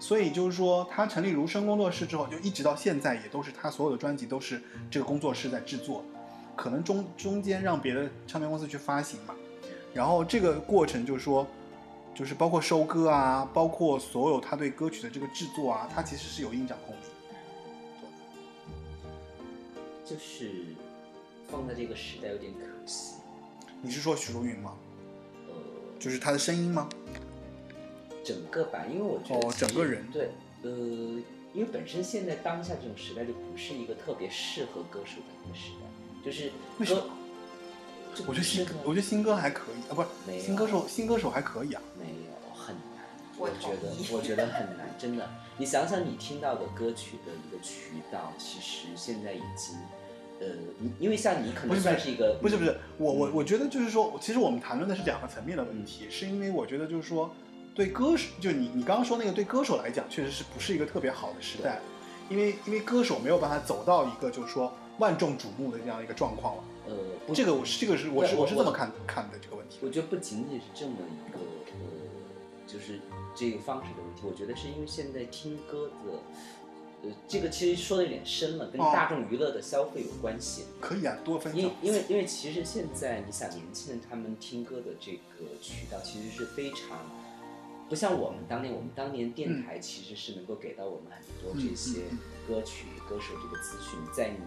S1: 所以就是说，他成立儒生工作室之后，就一直到现在也都是他所有的专辑都是这个工作室在制作，可能中中间让别的唱片公司去发行嘛。然后这个过程就是说，就是包括收歌啊，包括所有他对歌曲的这个制作啊，他其实是有硬掌控力。
S2: 就是放在这个时代有点可惜。
S1: 你是说许茹芸吗？
S2: 呃，
S1: 就是他的声音吗？
S2: 整个吧，因为我觉得
S1: 哦整个人
S2: 对，呃，因为本身现在当下这种时代就不是一个特别适合歌手的一个时代，就是歌
S1: 为什么，我觉得新
S2: 歌，
S1: 我觉得新歌还可以啊，不是新歌手，新歌手还可以啊。
S2: 没有很难，
S3: 我
S2: 觉得我觉得很难，真的。你想想，你听到的歌曲的一个渠道，其实现在已经，呃，你因为像你可能算是一个，
S1: 不是不是，我我
S2: 嗯
S1: 我觉得就是说，其实我们谈论的是两个层面的问题，是因为我觉得就是说，对歌手，就你你刚刚说那个对歌手来讲，确实是不是一个特别好的时代，因为因为歌手没有办法走到一个就是说万众瞩目的这样一个状况了。
S2: 呃，不
S1: 这个我是这个是我是
S2: 我
S1: 我是这么看看的这个问题。
S2: 我觉得不仅仅是这么一个呃，就是这个方式的问题，我觉得是因为现在听歌的，呃，这个其实说的有点深了，跟
S1: 哦
S2: 大众娱乐的消费有关系。
S1: 可以啊，多分享。
S2: 因因为因为其实现在你想年轻人他们听歌的这个渠道其实是非常。不像我们当年，我们当年电台其实是能够给到我们很多这些
S1: 嗯
S2: 歌曲、歌手这个资讯，在你，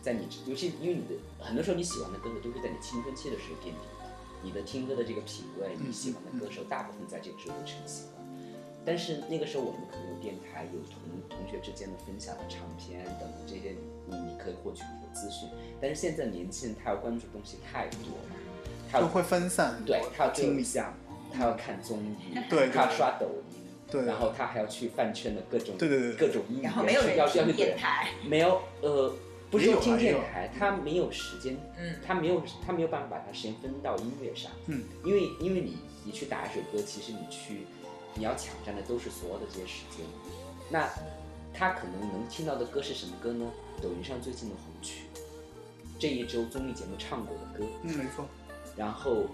S2: 在你，尤其因为你的很多时候你喜欢的歌手都是在你青春期的时候奠定的，你的听歌的这个品味，你喜欢的歌手大部分在这个时候就成型了。但是那个时候我们可能有电台，有同同学之间的分享的唱片等这些，你你可以获取很多资讯。但是现在年轻人他要关注的东西太多了，他
S1: 会分散
S2: 对他要追
S1: 精力。
S2: 偶像，他要看综艺，
S1: 对对
S2: 他要刷抖音，
S1: 对
S2: 然后他还要去饭圈的各种
S1: 对对对
S2: 各种音
S3: 然后没有
S2: 要要去
S3: 电台，
S2: 没有呃，不是听电台，他没有时间，
S3: 嗯
S2: 他没有他没有办法把他时间分到音乐上，
S1: 嗯，
S2: 因为因为你你去打一首歌，其实你去你要抢占的都是所有的这些时间，那他可能能听到的歌是什么歌呢？抖音上最近的红曲，这一周综艺节目唱过的歌，
S1: 嗯，没错。
S2: 然后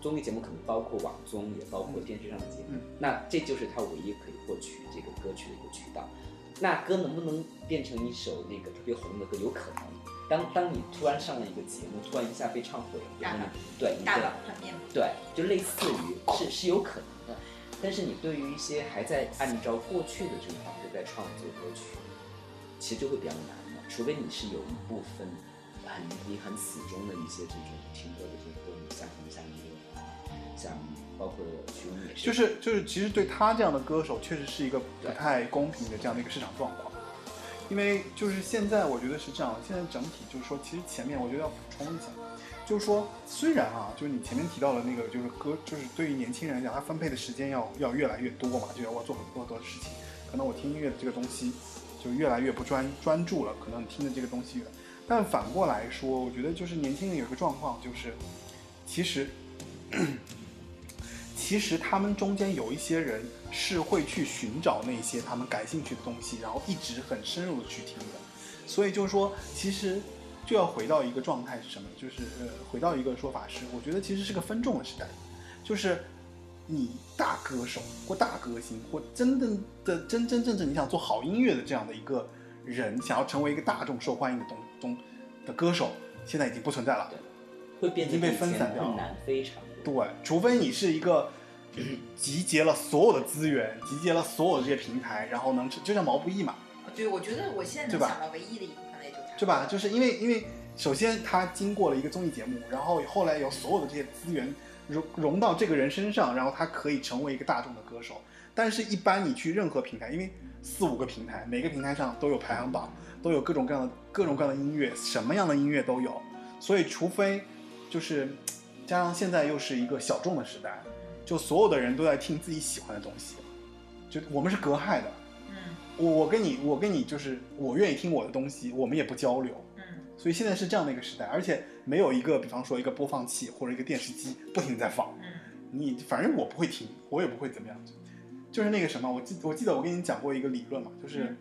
S2: 综艺节目可能包括网综，也包括电视上的节目，
S1: 嗯
S2: 那这就是他唯一可以获取这个歌曲的一个渠道。那歌能不能变成一首那个特别红的歌？有可能。当当你突然上了一个节目，突然一下被唱火了，比如说
S3: 大碗
S2: 你对你
S3: 大
S2: 的
S3: 碗宽面。
S2: 对，就类似于是是有可能的。但是你对于一些还在按照过去的这种方式在创作歌曲，其实就会比较难了。除非你是有一部分很你很死忠的一些这种听歌的这种歌迷，像像那个像包括徐荣也是，
S1: 就是就是，其实对他这样的歌手，确实是一个不太公平的这样的一个市场状况。因为就是现在，我觉得是这样，现在整体就是说，其实前面我觉得要补充一下，就是说，虽然啊，就是你前面提到的那个，就是歌，就是对于年轻人来讲，他分配的时间要要越来越多嘛，就要我做很多很多的事情，可能我听音乐的这个东西就越来越不专专注了，可能听的这个东西越，但反过来说，我觉得就是年轻人有一个状况，就是其实其实他们中间有一些人是会去寻找那些他们感兴趣的东西，然后一直很深入的去听的。所以就是说，其实就要回到一个状态是什么？就是呃，回到一个说法是，我觉得其实是个分众的时代，就是你大歌手或大歌星或真正的真真正正你想做好音乐的这样的一个人，想要成为一个大众受欢迎的东东的歌手，现在已经不存在了。
S2: 会变得
S1: 已经被分散掉了
S2: 难非常多。
S1: 对，除非你是一个 集结了所有的资源，集结了所有的这些平台，然后能就像毛不易嘛，
S3: 对，我觉得我现在能想到唯一的一
S1: 对吧？就是因为因为首先他经过了一个综艺节目，然后后来有所有的这些资源融融到这个人身上，然后他可以成为一个大众的歌手。但是，一般你去任何平台，因为四五个平台，每个平台上都有排行榜，都有各种各样的各种各样的音乐，什么样的音乐都有。所以，除非就是加上现在又是一个小众的时代，就所有的人都在听自己喜欢的东西，就我们是隔害的。
S3: 嗯
S1: 我我跟你我跟你就是我愿意听我的东西，我们也不交流。
S3: 嗯
S1: 所以现在是这样的一个时代，而且没有一个，比方说一个播放器或者一个电视机不停地在放，
S3: 嗯
S1: 你反正我不会听，我也不会怎么样，就就是那个什么，我记我记得我跟你讲过一个理论嘛，就是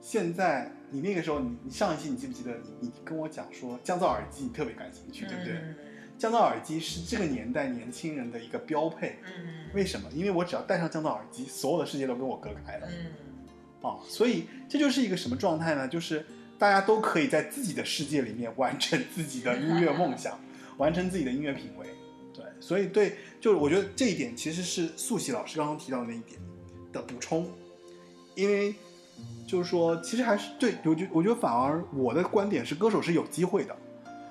S1: 现在你那个时候你你上一期你记不记得你你跟我讲说降噪耳机你特别感兴趣，对不对？
S3: 嗯
S1: 降噪耳机是这个年代年轻人的一个标配，
S3: 嗯
S1: 为什么？因为我只要戴上降噪耳机，所有的世界都跟我隔开了。
S3: 嗯
S1: 啊，所以这就是一个什么状态呢？就是大家都可以在自己的世界里面完成自己的音乐梦想，完成自己的音乐品味。对，所以对，就是我觉得这一点其实是素喜老师刚刚提到的那一点的补充，因为就是说，其实还是对我觉我觉得反而我的观点是，歌手是有机会的，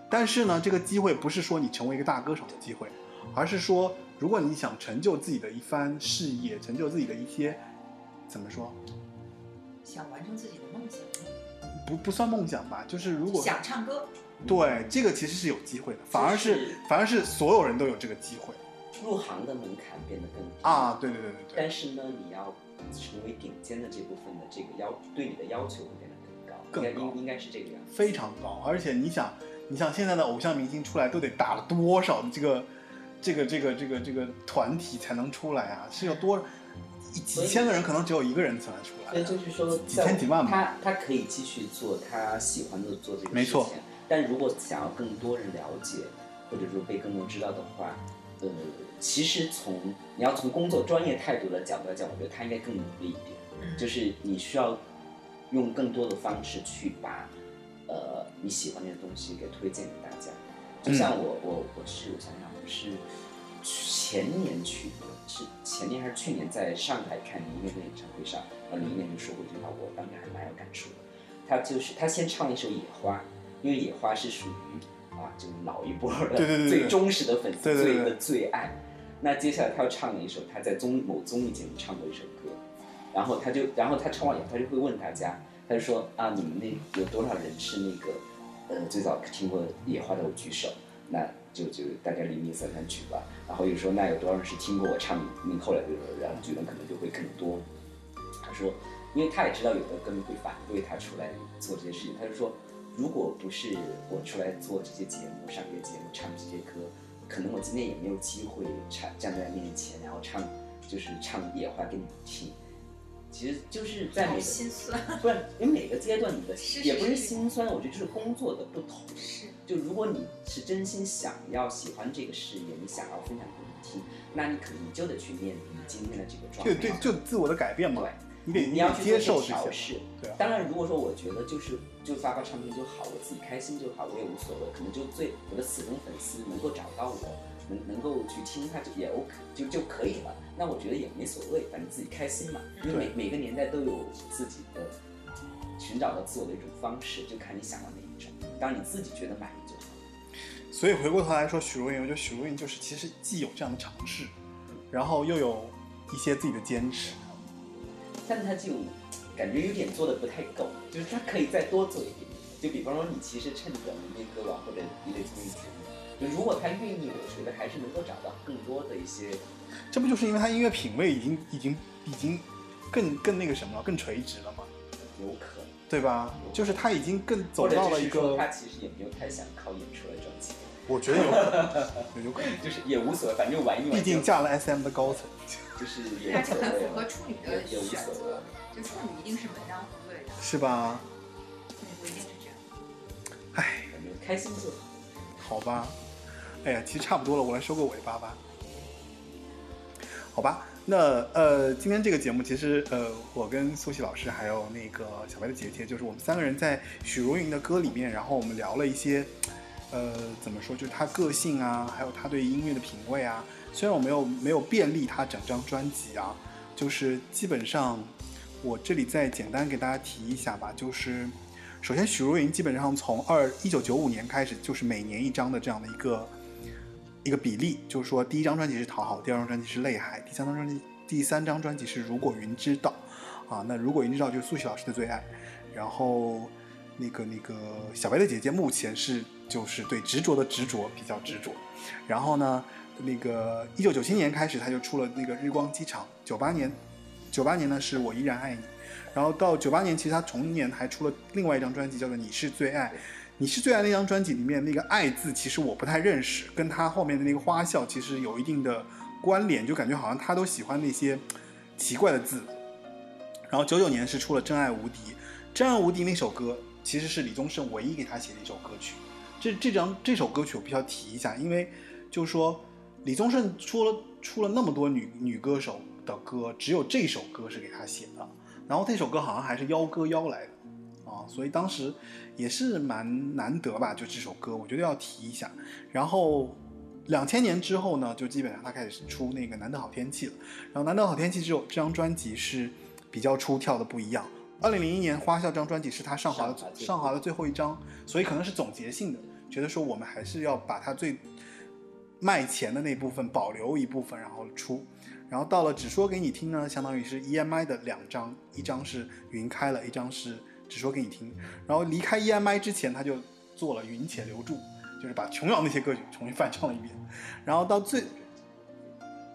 S1: 但是呢，这个机会不是说你成为一个大歌手的机会，而是说，如果你想成就自己的一番事业，成就自己的一些怎么说？
S3: 想完成自己的梦想，
S1: 不不算梦想吧，就是如果
S3: 想唱歌，
S1: 对这个其实是有机会的，反而是
S2: 就是
S1: 反而是所有人都有这个机会
S2: 入行的门槛变得更低
S1: 啊！对对对对对，
S2: 但是呢，你要成为顶尖的这部分的这个要对你的要求会变得更高，
S1: 更高
S2: 应该应应该是这个样子。
S1: 非常高，而且你想，你想现在的偶像明星出来都得打了多少的这个这个这个这个这个团体才能出来啊？是有多一几千个人可能只有一个人才能出来
S2: 所以，就是说，
S1: 几千几万吧
S2: 他他可以继续做他喜欢的做这个事情，
S1: 没错
S2: 但如果想要更多人了解，或者说被更多人知道的话，呃，其实从你要从工作专业态度的角度来讲，我觉得他应该更努力一点。
S3: 嗯
S2: 就是你需要用更多的方式去把呃你喜欢的东西给推荐给大家。就像我我我是我想想我是前年去的，是前年还是去年在上海看林忆莲的演唱会上，呃林忆莲就说过一句话，我当时还蛮有感触的。他就是他先唱了一首《野花》，因为《野花》是属于啊就是老一波的最忠实的粉丝最的最爱。那接下来他要唱了一首他在综某综艺节目唱过一首歌，然后他就，然后他唱完以后，他就会问大家，他就说啊，你们那有多少人是那个，呃，最早听过野花的，我举手，那就就大家零零散散举吧。然后又说那有多少人是听过我唱你后来的，然后举的可能就会更多。他说，因为他也知道有的歌迷会反对他出来做这些事情，他就说，如果不是我出来做这些节目、上这些节目、唱这些歌，可能我今天也没有机会唱站在面前，然后唱就是唱野花给你们听。其实就是在每
S3: 好
S2: 个
S3: 心酸，
S2: 不是，因为每个阶段你的
S3: 是
S2: 也不是心酸，我觉得就是工作的不同。
S3: 是
S2: 就如果你是真心想要喜欢这个事业，你想要分享给你听，那你可能你就得去面临今天的这个状
S1: 对
S2: 态。
S1: 对，就自我的改变嘛
S2: 对，
S1: 你得
S2: 你要
S1: 得接受
S2: 调试。
S1: 对啊，
S2: 当然，如果说我觉得就是就发发唱片就好，我自己开心就好，我也无所谓。可能就最我的死忠粉丝能够找到我，能能够去听它就也 OK 就就可以了。那我觉得也没所谓，反正自己开心嘛。因为每每个年代都有自己的寻找到自我的一种方式，就看你想要哪一种。当然你自己觉得满意就好。
S1: 所以回过头来说，许茹芸，我觉得许茹芸就是其实既有这样的尝试，然后又有一些自己的坚持。
S2: 但他就感觉有点做的不太够，就是他可以再多做一点点。就比方说，你其实趁着民间歌王或者一类综艺节目，就如果他愿意，我觉得还是能够找到更多的一些。
S1: 这不就是因为他音乐品味已经已经已经更更那个什么了，更垂直了吗，
S2: 有可能，
S1: 对吧？就是他已经更走到了一个，
S2: 他其实也没有太想靠演出来
S1: 我觉得有可能，有可能，
S2: 就是也无所谓，反正玩一玩。
S1: 毕竟嫁了 SM 的高层。
S2: 就是也
S3: 但是
S2: 无所谓
S3: 很符合处女的选择，就处女一定是门当户对的，
S1: 是吧？
S3: 处女不一定是这样。
S1: 唉，
S2: 开心就好。
S1: 好吧，哎呀，其实差不多了，我来收个尾巴吧。好吧，那呃，今天这个节目其实呃，我跟苏西老师还有那个小白的姐姐，就是我们三个人在许茹芸的歌里面，然后我们聊了一些，呃，怎么说，就是他个性啊，还有他对音乐的品味啊。虽然我没有没有便利他整张专辑啊，就是基本上我这里再简单给大家提一下吧，就是首先许茹芸基本上从二一九九五年开始，就是每年一张的这样的一个一个比例，就是说第一张专辑是《讨好》，第二张专辑是《泪海》，第三张专辑第三张专辑是《如果云知道》，啊，那《如果云知道》就是苏西老师的最爱，然后那个那个小白的姐姐目前是就是对执着的执着比较执着，然后呢，那个一九九七年开始他就出了那个《日光机场》，九八年九八年呢是我依然爱你，然后到九八年其实他同年还出了另外一张专辑叫做《你是最爱》。你是最爱那张专辑里面那个“爱”字，其实我不太认识，跟他后面的那个花笑其实有一定的关联，就感觉好像他都喜欢那些奇怪的字。然后九九年是出了真爱无敌，真爱无敌那首歌其实是李宗盛唯一给他写的一首歌曲《》，《》。这这张这首歌曲我必须要提一下，因为就是说李宗盛出了出了那么多女女歌手的歌，只有这首歌是给他写的。然后这首歌好像还是邀歌邀来的啊，所以当时。也是蛮难得吧，就这首歌，我觉得要提一下。然后两千年之后呢，就基本上他开始出那个《难得好天气》了。然后《难得好天气》这首这张专辑是比较出挑的，不一样。二零零一年《花笑》这张专辑是他上华的上华的最后一张，所以可能是总结性的，觉得说我们还是要把他最卖钱的那部分保留一部分，然后出。然后到了《只说给你听》呢，相当于是 EMI 的两张，一张是云开了，一张是。只说给你听，然后离开 EMI 之前，他就做了《云且留住》，就是把琼瑶那些歌曲重新翻唱了一遍。然后到最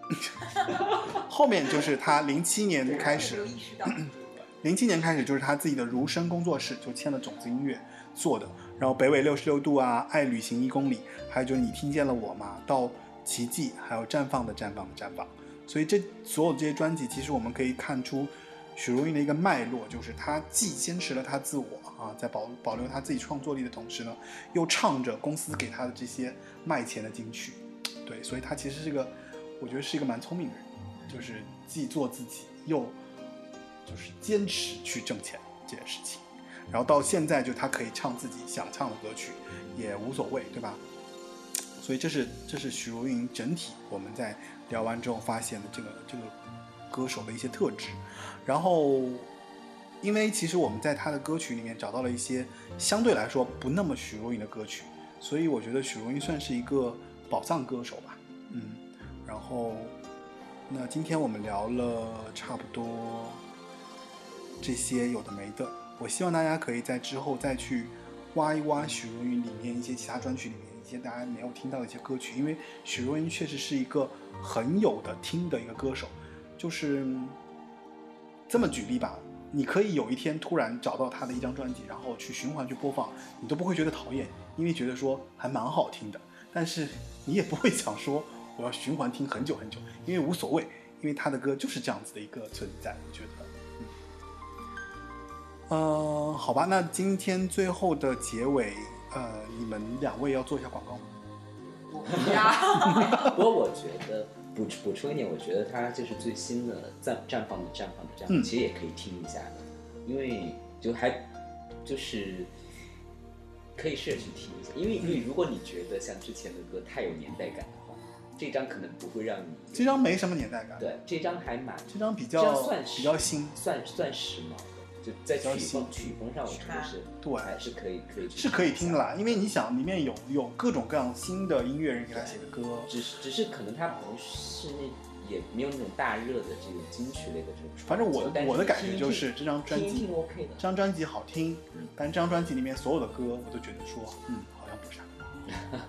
S1: 后面，就是他零七年开始，零七年开始就是他自己的如声工作室，就签了种子音乐做的。然后北纬六十六度啊，爱旅行一公里，还有就是你听见了我吗？到奇迹，还有绽放的绽放的绽放。所以这所有这些专辑，其实我们可以看出。许茹芸的一个脉络，就是她既坚持了她自我啊，在保保留她自己创作力的同时呢，又唱着公司给她的这些卖钱的金曲，对，所以她其实是个，我觉得是一个蛮聪明的人，就是既做自己，又就是坚持去挣钱这件事情，然后到现在就他可以唱自己想唱的歌曲，也无所谓，对吧？所以这是这是许茹芸整体我们在聊完之后发现的这个这个。歌手的一些特质，然后，因为其实我们在他的歌曲里面找到了一些相对来说不那么许茹芸的歌曲，所以我觉得许茹芸算是一个宝藏歌手吧。嗯，然后，那今天我们聊了差不多这些有的没的，我希望大家可以在之后再去挖一挖许茹芸里面一些其他专辑里面一些大家没有听到的一些歌曲，因为许茹芸确实是一个很有的听的一个歌手。就是这么举例吧，你可以有一天突然找到他的一张专辑，然后去循环去播放，你都不会觉得讨厌，因为觉得说还蛮好听的。但是你也不会想说我要循环听很久很久，因为无所谓，因为他的歌就是这样子的一个存在。我觉得，嗯，好吧，那今天最后的结尾，呃，你们两位要做一下广告吗？
S2: 不过我觉得。补补充一点，我觉得它就是最新的绽绽放的绽放的绽放，其实也可以听一下的，因为就还就是可以试着去听一下，因为因为如果你觉得像之前的歌太有年代感的话，这张可能不会让你。
S1: 这张没什么年代感。
S2: 对，这张还蛮。
S1: 这张比较
S2: 算
S1: 比较新，
S2: 算算时髦。就在曲风曲风上，我觉得是
S1: 对，
S2: 还是可以可以
S1: 是可以听的啦。因为你想，里面有有各种各样新的音乐人给他写的歌，
S2: 只是只是可能他不是那也没有那种大热的这种金曲类的这种。
S1: 反正我的我的感觉就是这张专辑
S2: ，OK 的，
S1: 这张专辑好听，但这张专辑里面所有的歌，我都觉得说，嗯，好像不是。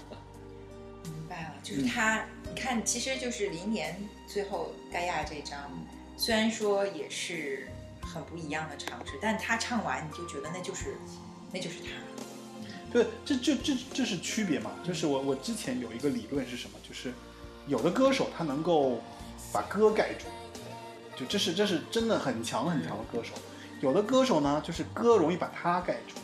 S3: 明白了，就是他，你看，其实就是零年最后盖亚这张，虽然说也是。很不一样的尝试，但他唱完你就觉得那就是，那就是他。
S1: 对，这这这这是区别嘛？就是我我之前有一个理论是什么？就是有的歌手他能够把歌盖住，就这是这是真的很强很强的歌手。有的歌手呢，就是歌容易把他盖住。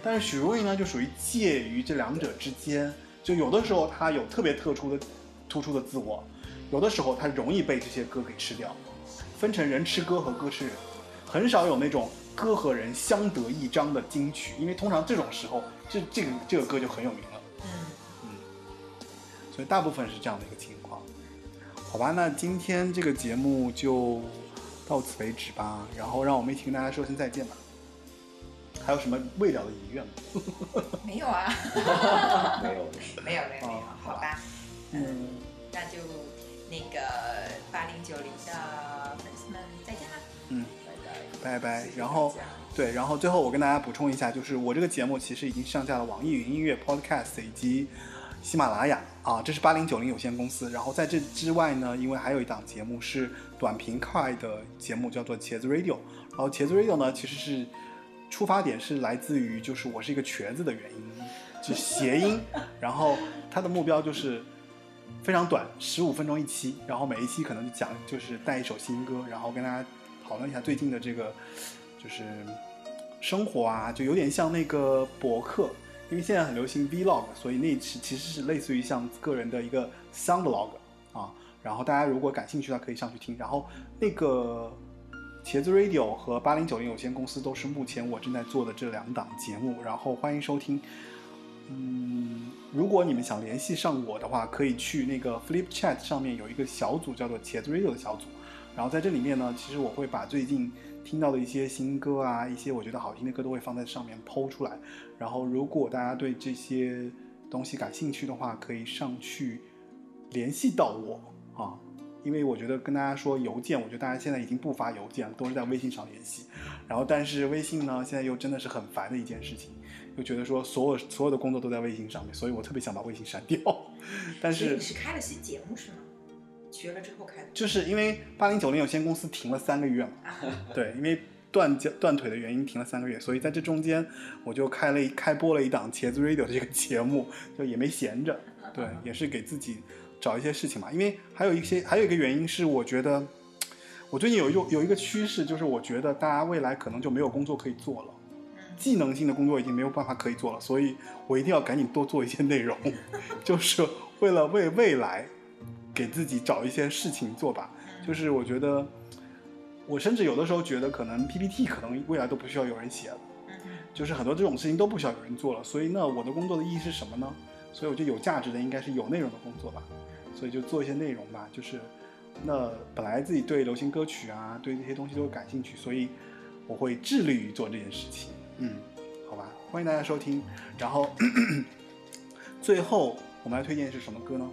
S1: 但是许茹芸呢，就属于介于这两者之间。就有的时候他有特别特殊的、突出的自我，有的时候他容易被这些歌给吃掉。分成人吃歌和歌吃人。很少有那种歌和人相得益彰的金曲，因为通常这种时候，这这个这个歌就很有名了。嗯嗯，所以大部分是这样的一个情况。好吧，那今天这个节目就到此为止吧，然后让我们一起跟大家说声再见吧。还有什么未了的遗愿吗？
S3: 没有啊，
S2: 没有，
S3: 没有，没有，没有，好吧。
S1: 嗯，
S3: 那就那个八零九零的粉丝们再见啦，
S1: 嗯，
S2: 拜拜。
S1: 然后对，然后最后我跟大家补充一下，就是我这个节目其实已经上架了网易云音乐、Podcast 以及喜马拉雅啊，这是八零九零有限公司。然后在这之外呢，因为还有一档节目是短平快的节目，叫做茄子 Radio。然后茄子 Radio 呢，其实是出发点是来自于就是我是一个瘸子的原因，就谐音。然后它的目标就是非常短，十五分钟一期，然后每一期可能就讲就是带一首新歌，然后跟大家讨论一下最近的这个就是生活啊，就有点像那个博客，因为现在很流行 vlog，所以那是其实是类似于像个人的一个 Soundlog 啊。然后大家如果感兴趣的话，可以上去听。然后那个茄子 Radio 和八零九零有限公司都是目前我正在做的这两档节目，然后欢迎收听。嗯，如果你们想联系上我的话，可以去那个 Flip Chat 上面有一个小组叫做茄子 Radio 的小组，然后在这里面呢，其实我会把最近听到的一些新歌啊，一些我觉得好听的歌都会放在上面剖出来。然后如果大家对这些东西感兴趣的话，可以上去联系到我啊。因为我觉得跟大家说邮件，我觉得大家现在已经不发邮件了，都是在微信上联系。然后，但是微信呢，现在又真的是很烦的一件事情，又觉得说所有所有的工作都在微信上面，所以我特别想把微信删掉。但是
S3: 你是开了新节目是吗？学了之后开的。
S1: 就是因为八零九零有限公司停了三个月嘛，对，因为断脚断腿的原因停了三个月，所以在这中间我就开了一开播了一档茄子 radio 的这个节目，就也没闲着，对，也是给自己找一些事情嘛。因为还有一些还有一个原因是，我觉得我最近有一种有一个趋势，就是我觉得大家未来可能就没有工作可以做了。技能性的工作已经没有办法可以做了，所以我一定要赶紧多做一些内容，就是为了为未来给自己找一些事情做吧。就是我觉得，我甚至有的时候觉得，可能 PPT 可能未来都不需要有人写了，就是很多这种事情都不需要有人做了。所以那我的工作的意义是什么呢？所以我觉得有价值的应该是有内容的工作吧。所以就做一些内容吧。就是那本来自己对流行歌曲啊，对这些东西都感兴趣，所以我会致力于做这件事情。嗯，好吧，欢迎大家收听。然后 最后我们来推荐的是什么歌呢？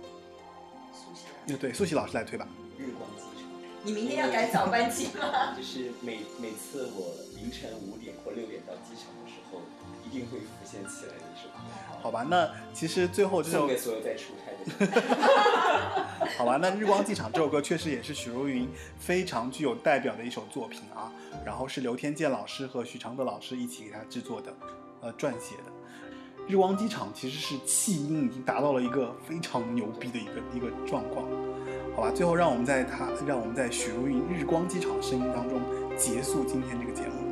S1: 对，苏西老师来推吧。
S2: 日光机场。
S3: 你明天要赶早班机吗？
S2: 就是每每次我凌晨五点或六点到机场的时候，一定会浮现起来的一首歌。
S1: 好吧，那其实最后这首
S2: 送给所有在出差的人。
S1: 好吧，那《日光机场》这首歌确实也是许茹芸非常具有代表的一首作品啊。然后是刘天健老师和许常德老师一起给他制作的，呃，撰写的。《日光机场》其实是气音已经达到了一个非常牛逼的一个一个状况。好吧，最后让我们在他让我们在许茹芸《日光机场》的声音当中结束今天这个节目。